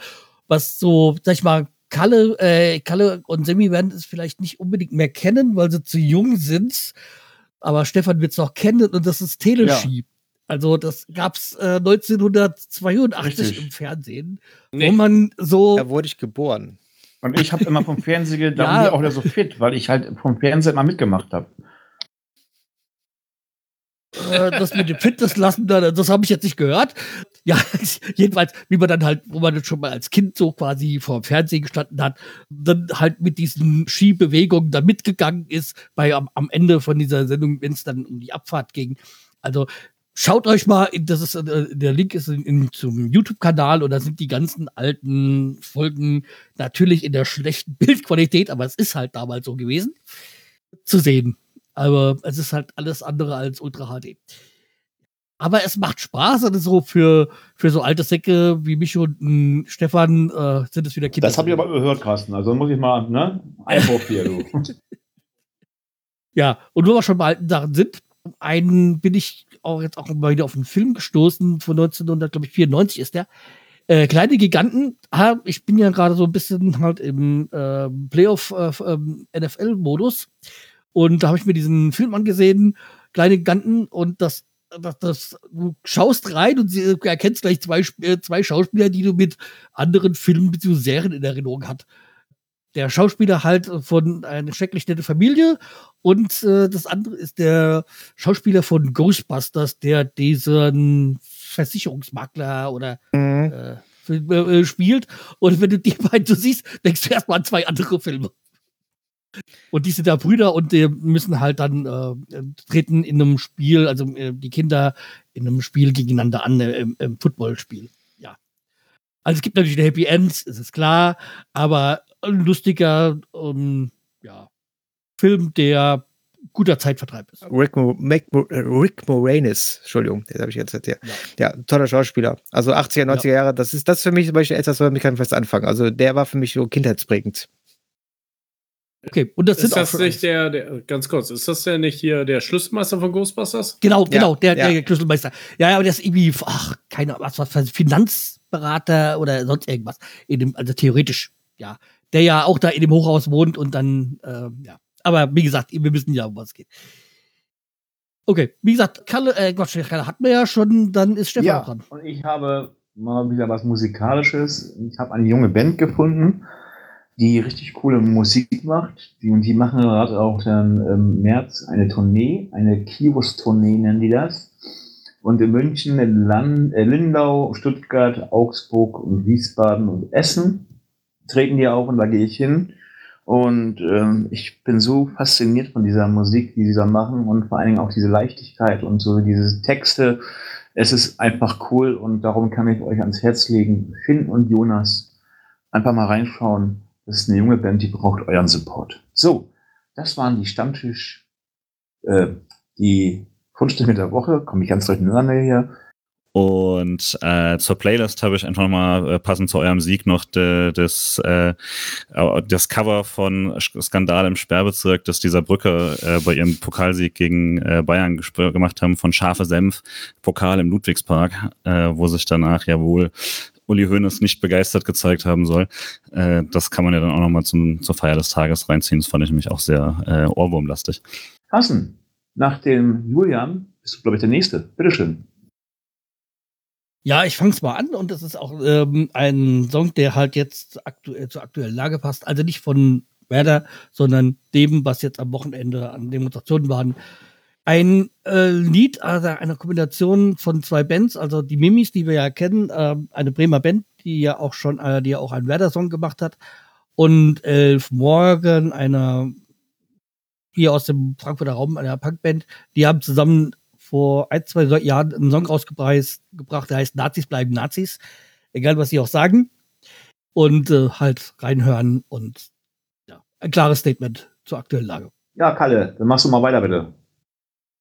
S4: Was so, sag ich mal, Kalle, äh, Kalle und Semi werden es vielleicht nicht unbedingt mehr kennen, weil sie zu jung sind aber Stefan wird es noch kennen und das ist Teleski. Ja. Also das gab's äh, 1982 Richtig. im Fernsehen, nee. wo man so.
S2: Da wurde ich geboren.
S1: Und ich habe immer vom Fernsehen, da *laughs* ja. bin ich auch wieder so fit, weil ich halt vom Fernsehen immer mitgemacht habe.
S4: Äh, das mit dem Fitness lassen, das habe ich jetzt nicht gehört. Ja, *laughs* jedenfalls, wie man dann halt, wo man schon mal als Kind so quasi vor dem Fernsehen gestanden hat, dann halt mit diesen Skibewegungen da mitgegangen ist, bei am, am Ende von dieser Sendung, wenn es dann um die Abfahrt ging. Also schaut euch mal, das ist äh, der Link ist in, in, zum YouTube-Kanal und da sind die ganzen alten Folgen natürlich in der schlechten *laughs* Bildqualität, aber es ist halt damals so gewesen zu sehen. Aber es ist halt alles andere als Ultra HD. Aber es macht Spaß, also so für, für so alte Säcke wie mich und mh, hm, Stefan äh, sind es wieder Kinder.
S1: Das habe ich aber gehört, Carsten. Also muss ich mal, ne? Einwurf hier, du. *laughs*
S4: ja, und wo wir schon bei alten Sachen sind, einen bin ich auch jetzt auch mal wieder auf einen Film gestoßen von 1994 ist der. Äh, kleine Giganten, ah, ich bin ja gerade so ein bisschen halt im äh, Playoff-NFL-Modus. Äh, und da habe ich mir diesen Film angesehen, Kleine Giganten, und das, das, das, du schaust rein und sie, erkennst gleich zwei, äh, zwei Schauspieler, die du mit anderen Filmen bzw. Serien in Erinnerung hast. Der Schauspieler halt von einer schrecklich nette Familie und äh, das andere ist der Schauspieler von Ghostbusters, der diesen Versicherungsmakler oder
S2: mhm. äh,
S4: äh, spielt. Und wenn du die beiden so siehst, denkst du erstmal an zwei andere Filme. Und die sind da Brüder und die müssen halt dann äh, treten in einem Spiel, also äh, die Kinder in einem Spiel gegeneinander an, äh, im, im Footballspiel. Ja. Also es gibt natürlich eine Happy Ends, ist es klar, aber ein lustiger ähm, ja, Film, der guter Zeitvertreib ist.
S2: Rick, Mo Mac Mo Rick Moranis, Entschuldigung, das habe ich jetzt erzählt. Ja. ja, toller Schauspieler. Also 80er, 90er ja. Jahre, das ist das für mich zum Beispiel etwas, womit kann ich fest anfangen. Also der war für mich so kindheitsprägend.
S5: Okay, und das ist sind das nicht der, der, ganz kurz, ist das der nicht hier der Schlüsselmeister von Ghostbusters?
S4: Genau, genau, der, ja. der Schlüsselmeister. Ja, aber der ist irgendwie, ach, keine Ahnung, was, was Finanzberater oder sonst irgendwas. In dem, also theoretisch, ja. Der ja auch da in dem Hochhaus wohnt und dann, äh, ja. Aber wie gesagt, wir wissen ja, um was es geht. Okay, wie gesagt, Kalle, äh, Gott, Kalle hatten wir ja schon, dann ist Stefan
S1: ja,
S4: dran.
S1: Und ich habe mal wieder was Musikalisches. Ich habe eine junge Band gefunden die richtig coole Musik macht. Die, und die machen gerade auch dann im März eine Tournee, eine Kiosk-Tournee nennen die das. Und in München, in Land, äh, Lindau, Stuttgart, Augsburg und Wiesbaden und Essen treten die auf und da gehe ich hin. Und ähm, ich bin so fasziniert von dieser Musik, die sie da machen und vor allen Dingen auch diese Leichtigkeit und so diese Texte. Es ist einfach cool und darum kann ich euch ans Herz legen. Finn und Jonas, einfach mal reinschauen. Das ist eine junge Band, die braucht euren Support. So, das waren die Stammtisch, äh, die Fundstücke der Woche. Komme ich ganz durcheinander hier.
S6: Und äh, zur Playlist habe ich einfach mal äh, passend zu eurem Sieg noch de, des, äh, das Cover von Skandal im Sperrbezirk, das dieser Brücke äh, bei ihrem Pokalsieg gegen äh, Bayern gemacht haben, von Scharfe Senf, Pokal im Ludwigspark, äh, wo sich danach ja wohl Uli Hoeneß nicht begeistert gezeigt haben soll. Äh, das kann man ja dann auch nochmal zur Feier des Tages reinziehen. Das fand ich nämlich auch sehr äh, ohrwurmlastig.
S1: Carsten, nach dem Julian bist du, glaube ich, der Nächste. Bitteschön.
S4: Ja, ich fang's mal an und das ist auch ähm, ein Song, der halt jetzt aktuell zur aktuellen Lage passt. Also nicht von Werder, sondern dem, was jetzt am Wochenende an Demonstrationen waren, ein äh, Lied, also eine Kombination von zwei Bands, also die Mimis, die wir ja kennen, äh, eine Bremer Band, die ja auch schon, äh, die ja auch einen Werder-Song gemacht hat, und Elf Morgan, einer hier aus dem Frankfurter Raum, einer Punkband, die haben zusammen vor ein, zwei Jahren einen Song rausgebracht, der heißt Nazis bleiben Nazis. Egal, was sie auch sagen. Und äh, halt reinhören und ja, ein klares Statement zur aktuellen Lage.
S1: Ja, Kalle, dann machst du mal weiter, bitte.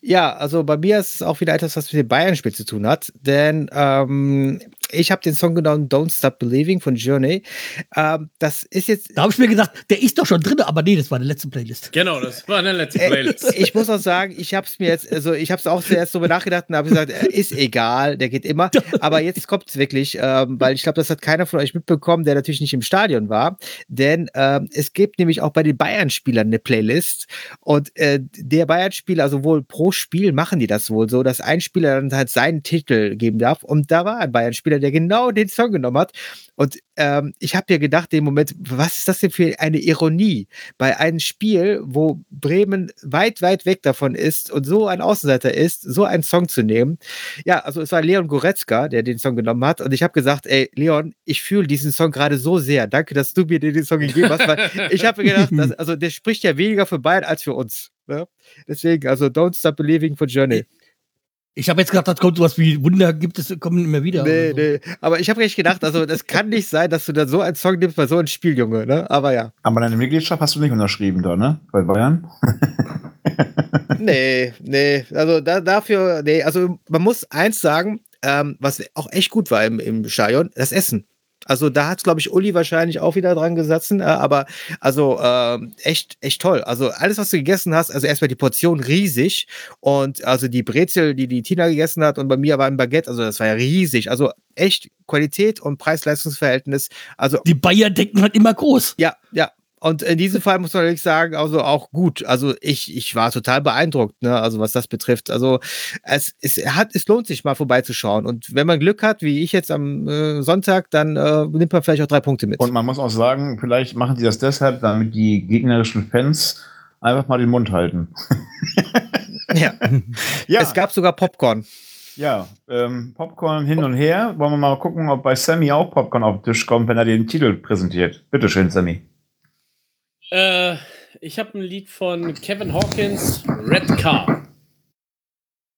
S2: Ja, also bei mir ist es auch wieder etwas, was mit dem Bayern-Spiel zu tun hat, denn ähm, ich habe den Song genommen Don't Stop Believing von Journey. Ähm, das ist jetzt.
S4: Da habe ich mir gedacht, der ist doch schon drin, aber nee, das war eine letzte Playlist.
S5: Genau, das war eine letzte äh, Playlist. *laughs*
S2: ich muss auch sagen, ich habe es mir jetzt, also ich habe es auch zuerst darüber nachgedacht und habe gesagt, äh, ist egal, der geht immer. Aber jetzt kommt es wirklich, ähm, weil ich glaube, das hat keiner von euch mitbekommen, der natürlich nicht im Stadion war. Denn ähm, es gibt nämlich auch bei den Bayern-Spielern eine Playlist und äh, der Bayern-Spieler, also wohl pro Spiel machen die das wohl so, dass ein Spieler dann halt seinen Titel geben darf. Und da war ein Bayern-Spieler, der genau den Song genommen hat. Und ähm, ich habe mir gedacht, im Moment, was ist das denn für eine Ironie bei einem Spiel, wo Bremen weit, weit weg davon ist und so ein Außenseiter ist, so einen Song zu nehmen. Ja, also es war Leon Goretzka, der den Song genommen hat. Und ich habe gesagt, ey, Leon, ich fühle diesen Song gerade so sehr. Danke, dass du mir den Song gegeben hast, weil *laughs* ich habe mir gedacht, dass, also der spricht ja weniger für Bayern als für uns. Ne? Deswegen, also Don't Stop Believing for Journey.
S4: Ich habe jetzt gedacht, das kommt sowas wie Wunder gibt es, kommen immer wieder.
S2: Nee, so. nee. Aber ich habe echt gedacht, also das kann nicht sein, dass du da so einen Song nimmst bei so einem Spiel, Junge, ne? Aber ja.
S1: Aber deine Mitgliedschaft hast du nicht unterschrieben da, ne? Bei Bayern? *laughs*
S2: nee, nee. Also da, dafür, nee, also man muss eins sagen, ähm, was auch echt gut war im, im Stadion, das Essen. Also da hat, glaube ich, Uli wahrscheinlich auch wieder dran gesetzt. Äh, aber also äh, echt, echt toll. Also alles, was du gegessen hast, also erstmal die Portion riesig und also die Brezel, die die Tina gegessen hat und bei mir war ein Baguette, also das war ja riesig. Also echt Qualität und Preis-Leistungs-Verhältnis. Also
S4: die Bayern denken halt immer groß.
S2: Ja, ja, und in diesem Fall muss man ehrlich sagen, also auch gut. Also ich, ich war total beeindruckt, ne? Also was das betrifft. Also es, es hat, es lohnt sich mal vorbeizuschauen. Und wenn man Glück hat, wie ich jetzt am äh, Sonntag, dann äh, nimmt man vielleicht auch drei Punkte mit.
S1: Und man muss auch sagen, vielleicht machen sie das deshalb, damit die gegnerischen Fans einfach mal den Mund halten. *laughs*
S2: ja. *laughs* ja. Es gab sogar Popcorn.
S1: Ja, ähm, Popcorn hin und her. Wollen wir mal gucken, ob bei Sammy auch Popcorn auf den Tisch kommt, wenn er den Titel präsentiert. Bitte schön, Sammy.
S5: Äh, ich habe ein Lied von Kevin Hawkins, Red Car.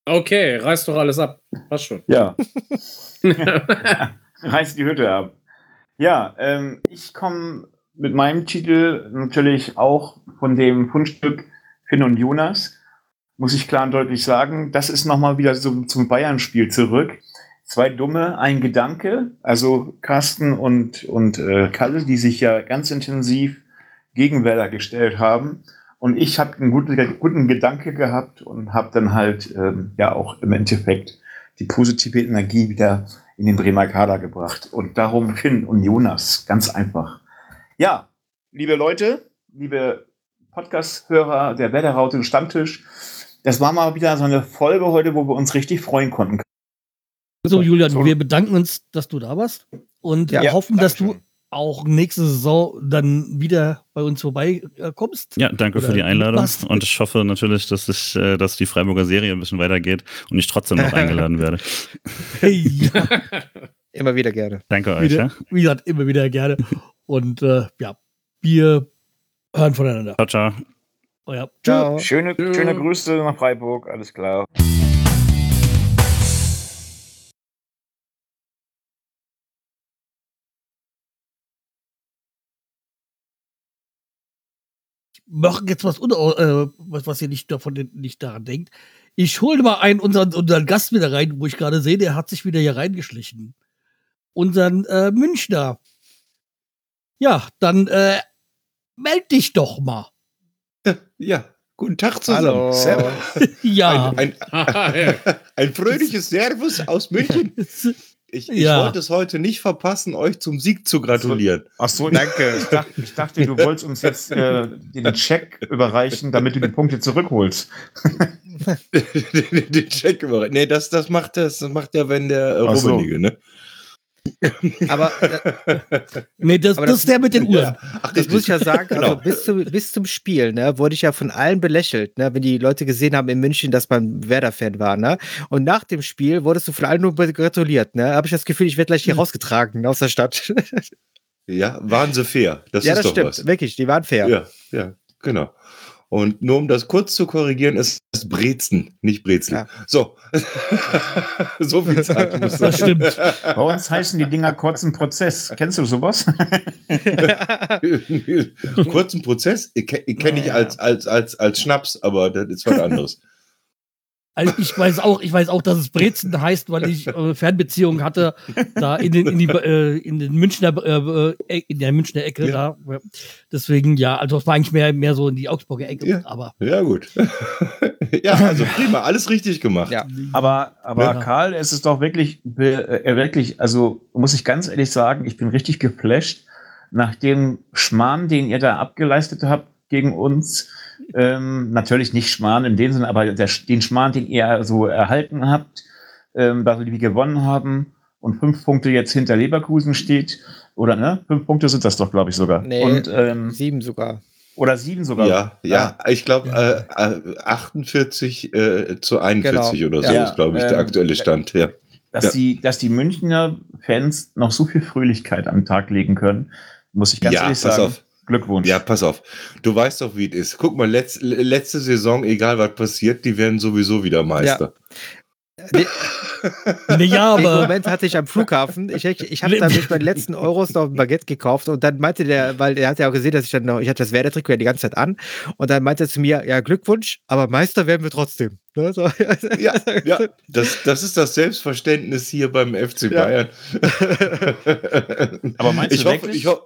S5: Okay, reiß doch alles ab. Passt schon.
S1: Ja. *laughs* *laughs* Reißt die Hütte ab. Ja, ähm, ich komme mit meinem Titel natürlich auch von dem Fundstück Finn und Jonas. Muss ich klar und deutlich sagen, das ist nochmal wieder so zum Bayern-Spiel zurück. Zwei Dumme, ein Gedanke. Also Carsten und, und äh, Kalle, die sich ja ganz intensiv gegen Werder gestellt haben. Und ich habe einen guten, guten Gedanke gehabt und habe dann halt ähm, ja auch im Endeffekt die positive Energie wieder in den Bremer Kader gebracht. Und darum Finn und Jonas, ganz einfach. Ja, liebe Leute, liebe Podcast-Hörer der Wetterraute Stammtisch, das war mal wieder so eine Folge heute, wo wir uns richtig freuen konnten.
S4: So, Julian, wir bedanken uns, dass du da warst und
S2: Ja,
S4: hoffen, dass du. Auch nächste Saison dann wieder bei uns vorbeikommst.
S6: Ja, danke
S4: Oder
S6: für die Einladung.
S4: was?
S6: Und ich hoffe natürlich, dass ich, äh, dass die Freiburger Serie ein bisschen weitergeht und ich trotzdem noch *laughs* eingeladen werde.
S4: Ja, *laughs*
S2: Immer wieder gerne.
S6: Danke euch,
S4: wieder,
S6: ja.
S4: wie gesagt, immer wieder gerne. *laughs* Und äh, ja, wir hören voneinander.
S6: Ciao, ciao.
S4: Euer
S2: Ciao.
S1: Schöne, schöne Grüße nach Freiburg, alles klar.
S4: Machen jetzt was, äh, was, was ihr nicht davon nicht daran denkt. Ich hole mal einen unseren, unseren Gast wieder rein, wo ich gerade sehe, der hat sich wieder hier reingeschlichen. Unseren äh, Münchner. Ja, dann äh, meld dich doch mal. *laughs*
S7: Ja, guten Tag zusammen.
S2: Hallo.
S7: Servus. *laughs*
S4: Ja.
S7: Ein, ein, *laughs* ein fröhliches Servus aus München. Ich, ich
S4: Ja.
S7: wollte es heute nicht verpassen, euch zum Sieg zu gratulieren.
S1: Ach so, danke. Ich dachte, ich dachte du wolltest uns jetzt äh, den Check überreichen, damit du die Punkte zurückholst.
S7: den, *laughs* den Check über. Nee, das, das macht das, das macht ja, wenn der äh,
S1: Ach so.
S7: Rummenigge, ne?
S2: Aber äh, *laughs*
S4: Nee, das,
S2: Aber
S4: das,
S2: das-
S4: ist der mit den Uhren.
S7: Ach,
S2: das muss ich ja sagen,
S7: Genau.
S2: also bis, zu, bis zum Spiel, ne, wurde ich ja von allen belächelt, ne, wenn die Leute gesehen haben in München, dass man Werder-Fan war, ne? Und nach dem Spiel wurdest du von allen nur gratuliert, ne? Habe ich das Gefühl, ich werde gleich hier rausgetragen aus der Stadt.
S7: Ja, waren sie fair. Das
S2: ja,
S7: ist
S2: das
S7: doch
S2: stimmt.
S7: was.
S2: Wirklich, die waren fair.
S7: Ja, ja, genau. Und nur um das kurz zu korrigieren, ist das Brezen, nicht Brezel.
S2: Ja.
S7: So. *laughs* so viel Zeit muss
S4: Das
S7: sein.
S4: stimmt.
S1: Bei uns heißen die Dinger kurzen Prozess. Kennst du sowas? *laughs*
S7: Kurzen Prozess, ich, ke- ich kenne ich als, als, als, als Schnaps, aber das ist was anderes.
S4: Also ich weiß auch, ich weiß auch, dass es Brezen heißt, weil ich äh, Fernbeziehungen hatte da in den in die äh, in den Münchner äh, äh, in der Münchner Ecke
S7: Ja.
S4: da. Deswegen ja, also es war eigentlich mehr mehr so in die Augsburger Ecke,
S7: Ja.
S4: aber
S7: Ja, gut. *laughs* ja, also prima, alles richtig gemacht.
S2: Ja.
S1: Aber, aber
S4: Ja.
S1: Karl, es ist doch wirklich, äh, wirklich, also muss ich ganz ehrlich sagen, ich bin richtig geflasht nach dem Schmarrn, den ihr da abgeleistet habt gegen uns. Ähm, natürlich nicht Schmarrn in dem Sinne, aber der, den Schmarrn, den ihr so erhalten habt, ähm, weil wir gewonnen haben und fünf Punkte jetzt hinter Leverkusen steht. Oder ne? Fünf Punkte sind das doch, glaube ich, sogar.
S2: Nee.
S1: Und, ähm,
S2: Sieben sogar.
S1: oder sieben sogar.
S7: Ja, ja, ich glaube äh, äh, 48 äh, zu 41 oder so
S1: Ja.
S7: ist, glaube ich, der
S1: Ähm,
S7: aktuelle Stand. Ja.
S1: dass,
S7: Ja.
S1: die, dass die Münchner Fans noch so viel Fröhlichkeit am Tag legen können, muss ich ganz
S7: Ja,
S1: ehrlich
S7: pass
S1: sagen.
S7: auf.
S1: Glückwunsch.
S7: Ja, pass auf. Du weißt doch, wie es ist. Guck mal, letz, letzte Saison, egal was passiert, die werden sowieso wieder Meister.
S2: Nee, *laughs*
S4: ne, ja,
S2: Den
S4: aber
S2: Moment hatte ich am Flughafen. Ich, ich habe da durch meine letzten Euros noch ein Baguette gekauft und dann meinte der, weil er hat ja auch gesehen, dass ich dann noch, ich hatte das Werder-Trikot ja die ganze Zeit an und dann meinte er zu mir, ja Glückwunsch, aber Meister werden wir trotzdem. Ne, so. *laughs*
S7: Ja, ja, das, das ist das Selbstverständnis hier beim FC
S2: Ja.
S7: Bayern.
S1: Aber meinst *laughs*
S7: ich
S1: du
S7: hoffe,
S1: wirklich?
S7: ich, ho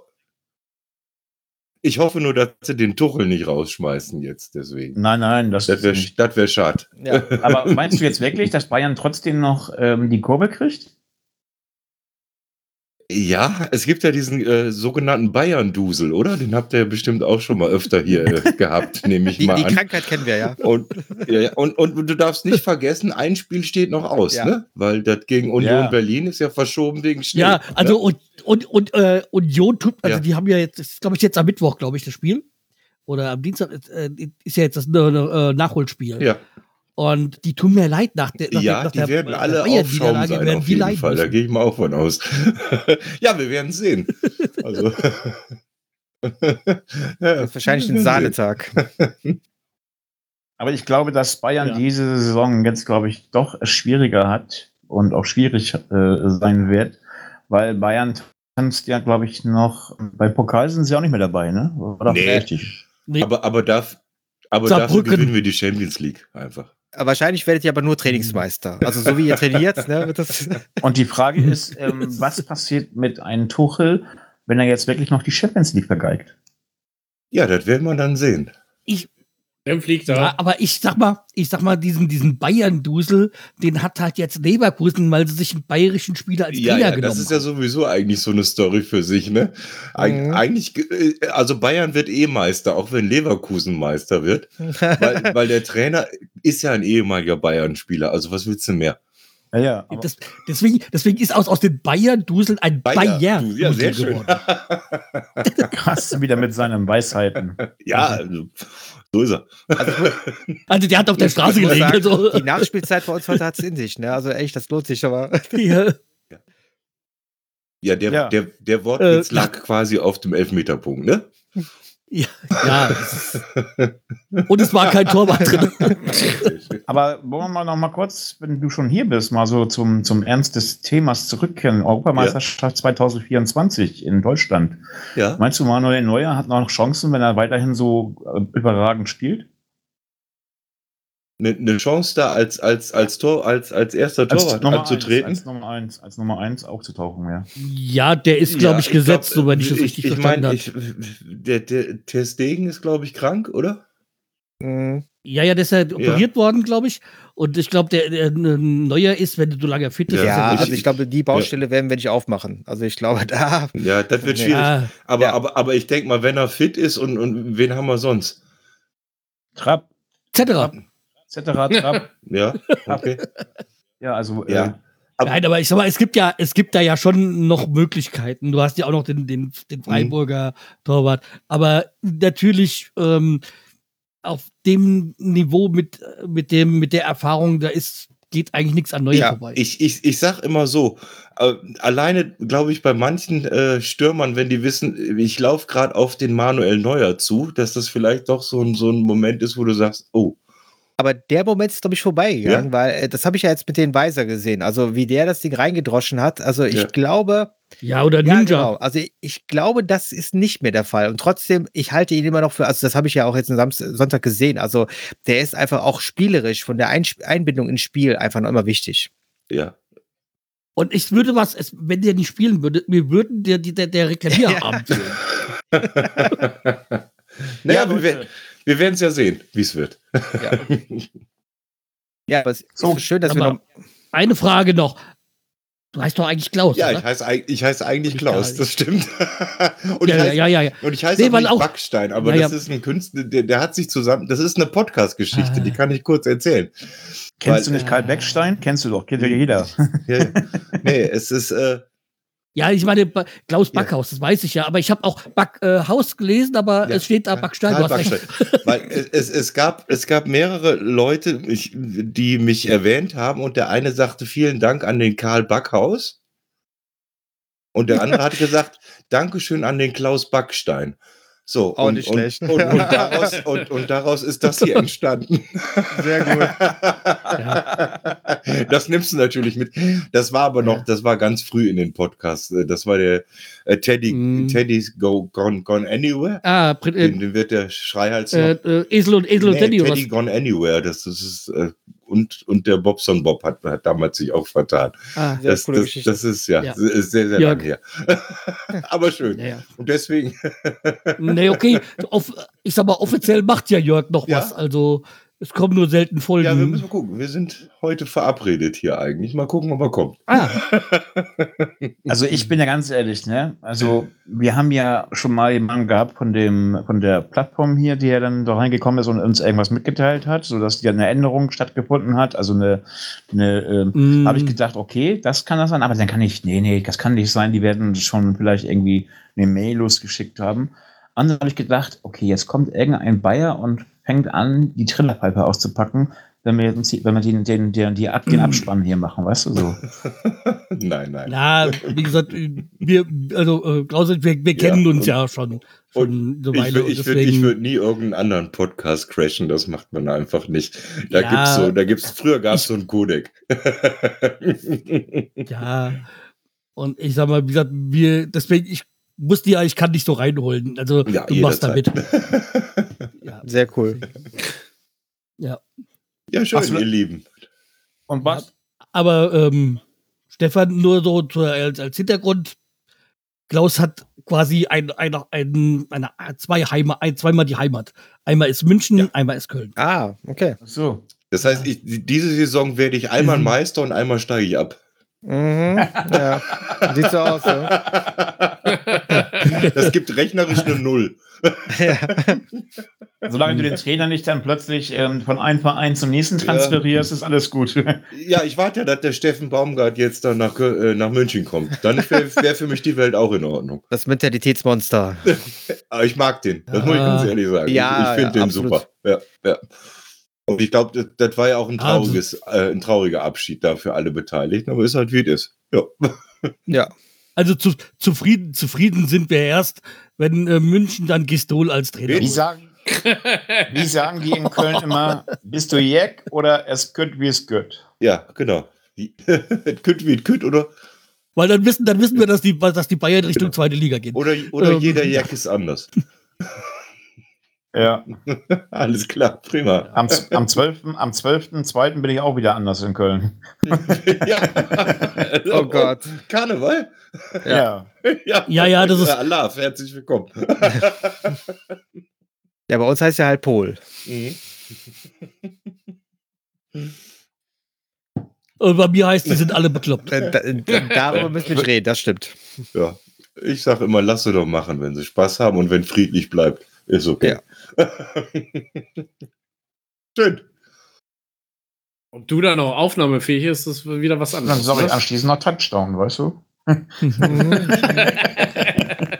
S7: ich hoffe nur, dass sie den Tuchel nicht rausschmeißen jetzt, deswegen.
S1: Nein, nein, das,
S7: Das
S1: ist
S7: wäre wär schade.
S2: Ja.
S1: Aber meinst du jetzt *laughs* wirklich, dass Bayern trotzdem noch ähm, die Kurve kriegt?
S7: Ja, es gibt ja diesen äh, sogenannten Bayern-Dusel, oder? Den habt ihr ja bestimmt auch schon mal öfter hier äh, *laughs* gehabt, nehme ich
S2: Die,
S7: mal
S2: die
S7: an.
S2: Krankheit kennen wir ja.
S7: Und, ja, und, und du darfst nicht vergessen, ein Spiel steht noch aus,
S2: Ja.
S7: ne? Weil das gegen Union
S1: Ja.
S7: Berlin ist ja verschoben wegen Schnee.
S4: ja, also und und und äh, Union tut, also die haben ja jetzt, glaube ich jetzt am Mittwoch, glaube ich, das Spiel oder am Dienstag ist, äh, ist ja jetzt das äh, äh, Nachholspiel.
S7: ne? Ja,
S4: Und die tun mir leid nach der nach
S7: ja,
S4: der, nach
S7: die
S4: der,
S7: werden
S4: der
S7: alle auf
S4: Bayern-Niederlage
S7: Schaum sein, auf
S4: die
S7: jeden Fall. Da
S4: müssen.
S7: gehe ich mal auch von aus. *laughs* ja, wir werden sehen. Also, *laughs*
S2: wahrscheinlich ein. Sahnetag. *laughs*
S1: Aber ich glaube, dass Bayern
S5: Ja.
S1: diese Saison jetzt, glaube ich, doch schwieriger hat und auch schwierig äh, sein wird, weil Bayern tanzt ja, glaube ich, noch. Bei Pokal sind sie auch nicht mehr dabei, ne? War doch
S7: Nee.
S1: richtig.
S4: Nee,
S7: Aber, aber, darf, aber dafür gewinnen wir die Champions League einfach.
S2: Wahrscheinlich werdet ihr aber nur Trainingsmeister. Also so wie ihr trainiert, ne. *laughs*
S1: Und die Frage ist, ähm, was passiert mit einem Tuchel, wenn er jetzt wirklich noch die Champions League vergeigt?
S7: Ja, das werden wir dann sehen.
S5: Dann fliegt er.
S4: Ja, aber ich sag mal, ich sag mal, diesen, diesen Bayern-Dusel, den hat halt jetzt Leverkusen, weil sie sich einen bayerischen Spieler als
S7: Ja,
S4: Trainer
S7: ja,
S4: genommen
S7: das ist ja sowieso eigentlich so eine Story für sich, ne? Eig
S2: Mhm.
S7: Eigentlich, äh, also Bayern wird eh Meister, auch wenn Leverkusen Meister wird, *laughs* weil, weil der Trainer ist ja ein ehemaliger Bayern-Spieler. Also was willst du mehr?
S1: Ja, ja. aber-
S4: Das, deswegen, deswegen ist aus, aus den Bayern-Duseln ein
S7: Bayer,
S4: bayern
S7: du, ja, sehr schön. *laughs*
S1: krass wieder mit seinen Weisheiten.
S7: ja, also, so ist er. *laughs*
S4: Also der hat auf der Straße gelegen.
S2: sagen,
S4: Also,
S2: Die Nachspielzeit bei uns heute hat es in sich, ne? Also echt, das lohnt sich aber. *laughs*
S4: ja.
S7: Ja, der,
S1: Ja.
S7: der, der Wortwitz
S4: Äh,
S7: lag quasi auf dem Elfmeterpunkt, ne?
S4: Ja, ja. Und es war kein Torwart drin. *laughs*
S1: Aber wollen wir mal noch mal kurz, wenn du schon hier bist, mal so zum, zum Ernst des Themas zurückkehren. Europameisterschaft 2024 in Deutschland.
S7: ja.
S1: Meinst du, Manuel Neuer hat noch Chancen, wenn er weiterhin so äh, überragend spielt?
S7: Eine ne Chance da als, als, als Tor, als, als erster Torwart
S1: Nummer
S7: anzutreten.
S1: Eins, als Nummer eins, als Nummer eins aufzutauchen, ja.
S4: Ja, der ist, glaube ich, gesetzt,
S7: glaub,
S4: so wenn ich das richtig
S7: ich
S4: verstanden habe.
S7: ich, der, der Ter Stegen ist, glaube ich, krank, oder?
S2: Mhm.
S4: Ja, ja, der ist ja operiert worden, glaube ich. Und ich glaube, der, der Neuer ist, wenn du so lange fit bist.
S7: Ja,
S4: ist
S2: Ja,
S7: ich-
S2: also ich glaube, die Baustelle werden wir nicht aufmachen. Also ich glaube, da.
S7: Ja, das wird
S2: Ja.
S7: schwierig.
S4: ja,
S7: Aber,
S2: Ja.
S7: aber, aber ich denke mal, wenn er fit ist und, und wen haben wir sonst?
S1: Trapp,
S4: etc.
S1: etc. *laughs*
S7: Ja, okay.
S1: ja, also
S7: Ja.
S1: Äh,
S7: Aber-
S4: Nein, aber ich sag mal, es gibt ja, es gibt da ja schon noch Möglichkeiten. Du hast ja auch noch den, den, den Freiburger Torwart. Aber natürlich ähm, auf dem Niveau mit, mit dem, mit der Erfahrung, da ist, geht eigentlich nichts an Neuer
S7: Ja,
S4: vorbei.
S7: ich, ich, ich sag immer so, äh, alleine glaube ich bei manchen äh, Stürmern, wenn die wissen, ich laufe gerade auf den Manuel Neuer zu, dass das vielleicht doch so ein, so ein Moment ist, wo du sagst, oh,
S2: Aber der Moment ist, glaube ich, vorbeigegangen, weil äh, das habe ich ja jetzt mit den Weiser gesehen. Also wie der das Ding reingedroschen hat. Also ich
S7: Ja.
S2: glaube,
S4: ja, oder
S2: ja,
S4: Ninja.
S2: genau. Also ich, ich glaube, das ist nicht mehr der Fall. Und trotzdem, ich halte ihn immer noch für, also das habe ich ja auch jetzt am Samstag, Sonntag gesehen. Also der ist einfach auch spielerisch von der Einsp Einbindung ins Spiel einfach noch immer wichtig.
S7: ja.
S4: Und ich würde was, es, wenn der nicht spielen würde, mir würden der, der, der, *laughs* Reklamierabend fehlen. *laughs*
S7: naja,
S1: Ja,
S7: wir,
S1: Leute.
S7: werden- wir werden es ja sehen, wie es wird.
S2: Ja. *laughs* Ja, aber es ist
S1: So,
S2: schön, dass wir noch.
S4: Eine Frage noch. Du heißt doch eigentlich Klaus,
S7: Ja,
S4: oder?
S7: ich heiße, ich heiße eigentlich
S4: Ich
S7: Klaus, das stimmt. *laughs* und,
S4: ja,
S7: ich
S4: ja,
S7: heiße,
S4: ja, ja, ja.
S7: und ich heiße
S4: Nee,
S7: auch nicht
S4: auch-
S7: Backstein, aber
S4: Ja,
S7: das
S4: ja.
S7: ist ein Künstler, der, der hat sich zusammen, das ist eine Podcast-Geschichte,
S4: Ah.
S7: die kann ich kurz erzählen.
S1: Kennst du
S7: Weil-
S1: nicht Karl Beckstein? Kennst du doch, kennt ja jeder.
S7: Nee, es ist, äh,
S4: Ja, ich meine, Ba- Klaus
S7: Ja.
S4: Backhaus, das weiß ich ja. Aber ich habe auch Backhaus äh, gelesen, aber
S7: Ja,
S4: es steht da
S7: ja,
S4: Backstein. Recht.
S7: Backstein. Weil es, es, es, gab, es gab mehrere Leute, ich, die mich erwähnt haben und der eine sagte vielen Dank an den Karl Backhaus und der andere *laughs* hat gesagt Dankeschön an den Klaus Backstein. So,
S2: Auch
S7: und,
S2: nicht
S7: und,
S2: schlecht.
S7: Und, und, *laughs* daraus, und, und daraus ist das hier entstanden.
S2: Sehr gut. *laughs*
S7: Das nimmst du natürlich mit. Das war aber noch, das war ganz früh in den Podcasts. Das war der äh, Teddy,
S4: Mm.
S7: Teddy's Go Gone, Gone Anywhere.
S4: Ah,
S7: Den,
S4: äh,
S7: den wird der Schreihals
S4: äh, äh, Esel und Esel und
S7: Nee,
S4: Teddy. oder
S7: Teddy Gone Anywhere, das, das ist, äh, und, und der Bobson Bob hat, hat damals sich auch vertan.
S4: Ah,
S2: Sehr
S7: Das,
S2: coole
S7: das,
S2: Geschichte.
S7: das ist ja,
S4: Ja.
S7: ist sehr, sehr lang her. *laughs* Aber schön.
S4: ja, ja.
S7: Und deswegen,
S4: Nee, okay. Ich sag mal, offiziell macht ja Jörg noch
S7: Ja.
S4: was. Also, es kommen nur selten Folgen.
S7: ja, wir müssen mal gucken. Wir sind heute verabredet hier eigentlich. Mal gucken, ob er kommt.
S4: ah, *laughs*
S1: Also ich bin ja ganz ehrlich, ne? Also wir haben ja schon mal jemanden gehabt von dem von der Plattform hier, die ja dann da reingekommen ist und uns irgendwas mitgeteilt hat, sodass ja eine Änderung stattgefunden hat. Also eine, eine ähm,
S4: mm,
S1: habe ich gedacht, okay, das kann das sein, aber dann kann ich, nee, nee, das kann nicht sein, die werden schon vielleicht irgendwie eine Mail losgeschickt haben. Dann habe ich gedacht, okay, jetzt kommt irgendein Bayer und fängt an, die Trillerpfeife auszupacken. wenn wir, uns, wenn wir den, den, den, die Ab, den Abspann hier machen, weißt du so? *laughs*
S7: nein, nein.
S4: Na, wie gesagt, wir, also äh, Klaus, wir, wir
S7: Ja,
S4: kennen uns
S7: und-
S4: ja schon, schon eine
S7: Ich würde ich würd nie irgendeinen anderen Podcast crashen, das macht man einfach nicht. Da
S4: Ja.
S7: gibt's so, da gibt's, früher gab es so einen Codec.
S4: Ja. Und ich sag mal, wie gesagt, wir, deswegen, ich wusste ja, ich kann dich so reinholen. Also
S7: ja,
S4: du machst damit. *laughs* Ja.
S2: Sehr cool.
S7: ja, schön,
S1: Ach so.
S7: ihr Lieben.
S1: Und was?
S4: Aber ähm, Stefan, nur so zu, als, als Hintergrund, Klaus hat quasi ein, ein, ein, eine, zwei Heimat, ein, zweimal die Heimat. Einmal ist München,
S7: Ja.
S4: einmal ist Köln.
S2: Ah, okay.
S1: Ach so.
S7: Das heißt, ich, diese Saison werde ich einmal
S4: Mhm.
S7: Meister und einmal steige ich ab.
S2: Mhm. *laughs* Ja. Sieht so aus, ja. *laughs*
S7: Das gibt rechnerisch eine Null.
S2: ja. *laughs*
S1: Solange du den Trainer nicht dann plötzlich ähm, von einem Verein zum nächsten transferierst, ist alles gut. *laughs*
S7: Ja, ich warte ja, dass der Steffen Baumgart jetzt dann nach, äh, nach München kommt. Dann wäre wär für mich die Welt auch in Ordnung.
S2: Das Mentalitätsmonster.
S7: Aber *laughs* ich mag den. Das muss ich
S4: Ja.
S7: ganz ehrlich sagen.
S2: Ja,
S7: ich ich finde
S2: ja,
S7: den
S2: absolut.
S7: super. Ja, ja. Und ich glaube, das, das war ja auch ein
S4: Ah,
S7: trauriges, äh, ein trauriger Abschied da für alle Beteiligten, aber ist halt wie es ist. Ja.
S2: Ja.
S4: Also zu, zufrieden, zufrieden sind wir erst, wenn äh, München dann Gistol als Trainer
S1: Wie sagen, wie sagen die in Köln immer, bist du Jack oder es gut wie es gut?
S7: Ja, genau. *laughs* Es kütt wie es kütt oder,
S4: Weil dann wissen, dann wissen wir, dass die, dass die Bayern Richtung
S7: Genau.
S4: zweite Liga gehen.
S7: oder, oder
S4: Ähm.
S7: jeder Jack ist anders.
S1: Ja. *laughs*
S7: Alles klar, prima.
S1: Am, am 12. Am 12.2. bin ich auch wieder anders in Köln. *laughs*
S7: ja.
S2: Oh Gott.
S7: Karneval?
S1: Ja.
S7: Ja,
S4: Ja, ja, das ist-
S7: Allah, herzlich willkommen. *laughs*
S2: Ja, bei uns heißt ja halt Pol.
S7: Mhm.
S4: Und bei mir heißt, die sind alle bekloppt.
S2: Da, da, darüber müssen wir nicht reden, das stimmt.
S7: Ja, ich sag immer, lass sie doch machen, wenn sie Spaß haben und wenn friedlich bleibt, ist okay. *laughs* Schön.
S5: Ob du dann auch aufnahmefähig ist, ist wieder was
S1: Dann
S5: anderes.
S1: sage ich
S5: ne?
S1: anschließend noch Touchdown, weißt du? *laughs*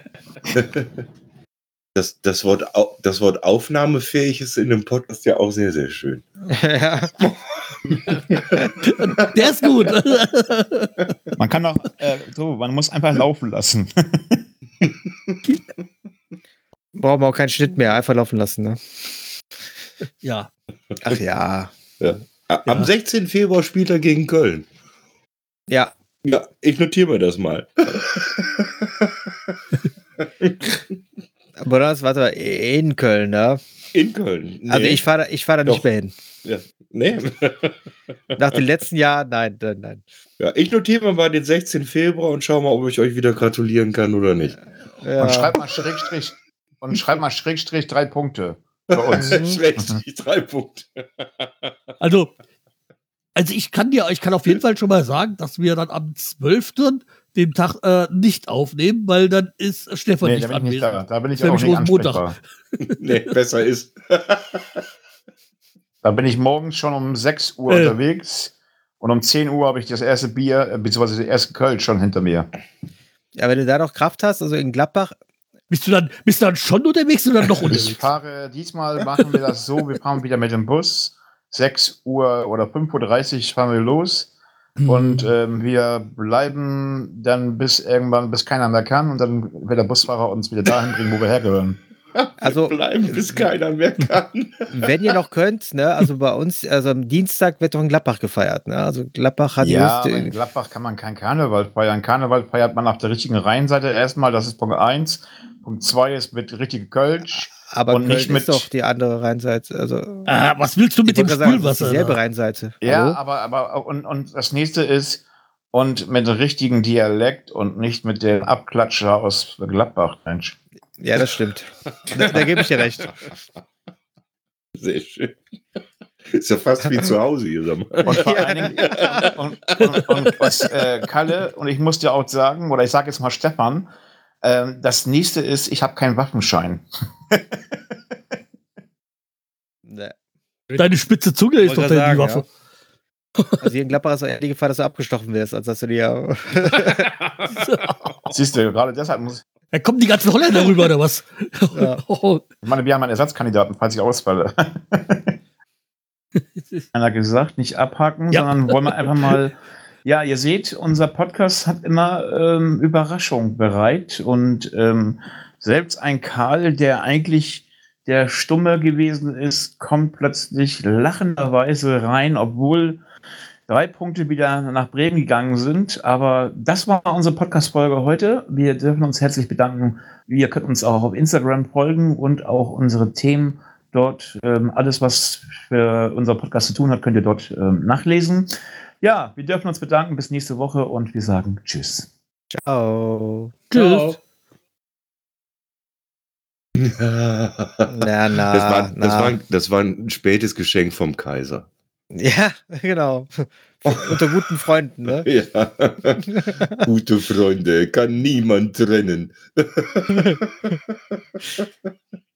S7: Das, das, Wort, das Wort aufnahmefähig ist in dem Podcast ja auch sehr, sehr schön.
S2: ja. *laughs*
S4: Der ist gut.
S1: Man kann auch, äh, so, man muss einfach laufen lassen.
S2: Brauchen wir auch keinen Schnitt mehr, einfach laufen lassen. Ne?
S4: ja.
S2: Ach ja.
S7: A- Am 16. Februar spielt er gegen Köln.
S2: Ja.
S7: Ja, ich notiere mir das mal.
S2: Aber das war in Köln, ne?
S7: In Köln. Nee.
S2: Also ich fahre da, ich fahr da nicht
S7: Doch.
S2: mehr hin.
S7: Ja. Nee.
S2: Nach den letzten Jahren, nein, nein, nein.
S7: Ja, ich notiere mir mal den 16. Februar und schau mal, ob ich euch wieder gratulieren kann oder nicht.
S2: Ja.
S1: Und schreib mal Schrägstrich und schreib mal Schrägstrich drei Punkte *laughs* uns.
S7: Schrägstrich, drei Punkte.
S4: Also, also ich kann dir, ich kann auf jeden Fall schon mal sagen, dass wir dann am 12. den Tag äh, nicht aufnehmen, weil dann ist Stefan
S1: Nee,
S4: nicht
S1: da bin ich nicht da.
S4: anwesend.
S1: Da bin ich
S4: Das
S1: auch nicht
S4: Montag. *laughs*
S7: Nee, besser ist.
S1: Da bin ich morgens schon um 6 Uhr
S4: Äh.
S1: unterwegs und um 10 Uhr habe ich das erste Bier, äh, beziehungsweise den ersten Kölsch schon hinter mir.
S2: ja, wenn du da noch Kraft hast, also in Gladbach,
S4: Bist du dann, bist du dann schon unterwegs oder noch
S1: Ich
S4: unterwegs?
S1: fahre, diesmal machen wir das so, wir fahren wieder mit dem Bus. 6 Uhr oder 5.30 Uhr fahren wir los.
S4: Hm.
S1: Und ähm, wir bleiben dann bis irgendwann, bis keiner mehr kann. Und dann wird der Busfahrer uns wieder dahin bringen, wo wir hergehören. *laughs*
S2: Also-
S7: Bleiben, bis keiner mehr kann. *laughs*
S2: wenn ihr noch könnt, ne, also bei uns, also am Dienstag wird doch in Gladbach gefeiert, ne? Also Gladbach hat
S1: Ja, aber in Gladbach kann man kein Karneval feiern. Karneval feiert man auf der richtigen Rheinseite erstmal, das ist Punkt 1. Punkt 2 ist mit richtiger Kölsch.
S2: aber
S1: und
S2: Köln
S1: nicht mit-
S2: ist doch die andere Rheinseite. Also
S4: Ah, was willst du mit dem Spülwasser?
S2: dieselbe
S4: da?
S2: Rheinseite.
S1: Ja,
S2: Hallo?
S1: aber, aber und, und das nächste ist, und mit dem richtigen Dialekt und nicht mit dem Abklatscher aus Gladbach, Mensch.
S2: Ja, das stimmt. Da, da gebe ich dir recht.
S7: Sehr schön. Ist ja fast wie zu Hause hier, sag mal.
S1: Und vor allen Dingen, und, und, und was äh, Kalle, und ich muss dir auch sagen, oder ich sage jetzt mal Stefan, ähm, das nächste ist, ich habe keinen Waffenschein.
S2: Ne.
S4: Deine spitze Zunge ist doch deine
S2: sagen,
S4: Waffe.
S2: Also hier in Gladbach ist eher die Gefahr, dass du abgestochen wirst, als dass du dir. *laughs*
S1: Siehst du, gerade deshalb muss
S4: Da kommen die ganzen Holländer rüber, oder was?
S2: Ja. *laughs*
S4: Oh,
S1: ich meine, wir haben einen Ersatzkandidaten, falls ich ausfalle. *laughs* einer gesagt, nicht abhaken,
S4: Ja.
S1: sondern wollen wir einfach mal. Ja, ihr seht, unser Podcast hat immer ähm, Überraschung bereit und ähm, selbst ein Karl, der eigentlich der Stumme gewesen ist, kommt plötzlich lachenderweise rein, obwohl drei Punkte wieder nach Bremen gegangen sind. Aber das war unsere Podcast-Folge heute. Wir dürfen uns herzlich bedanken. Ihr könnt uns auch auf Instagram folgen und auch unsere Themen dort, ähm, alles, was für unser Podcast zu tun hat, könnt ihr dort ähm, nachlesen. Ja, wir dürfen uns bedanken. Bis nächste Woche und wir sagen Tschüss.
S2: Ciao.
S5: Ciao. *laughs*
S2: Na, na,
S7: das, war, das,
S2: na.
S7: war, das war ein spätes Geschenk vom Kaiser.
S2: Ja, *laughs* genau. Unter guten Freunden, ne? *laughs*
S7: Ja. Gute Freunde kann niemand trennen. *laughs*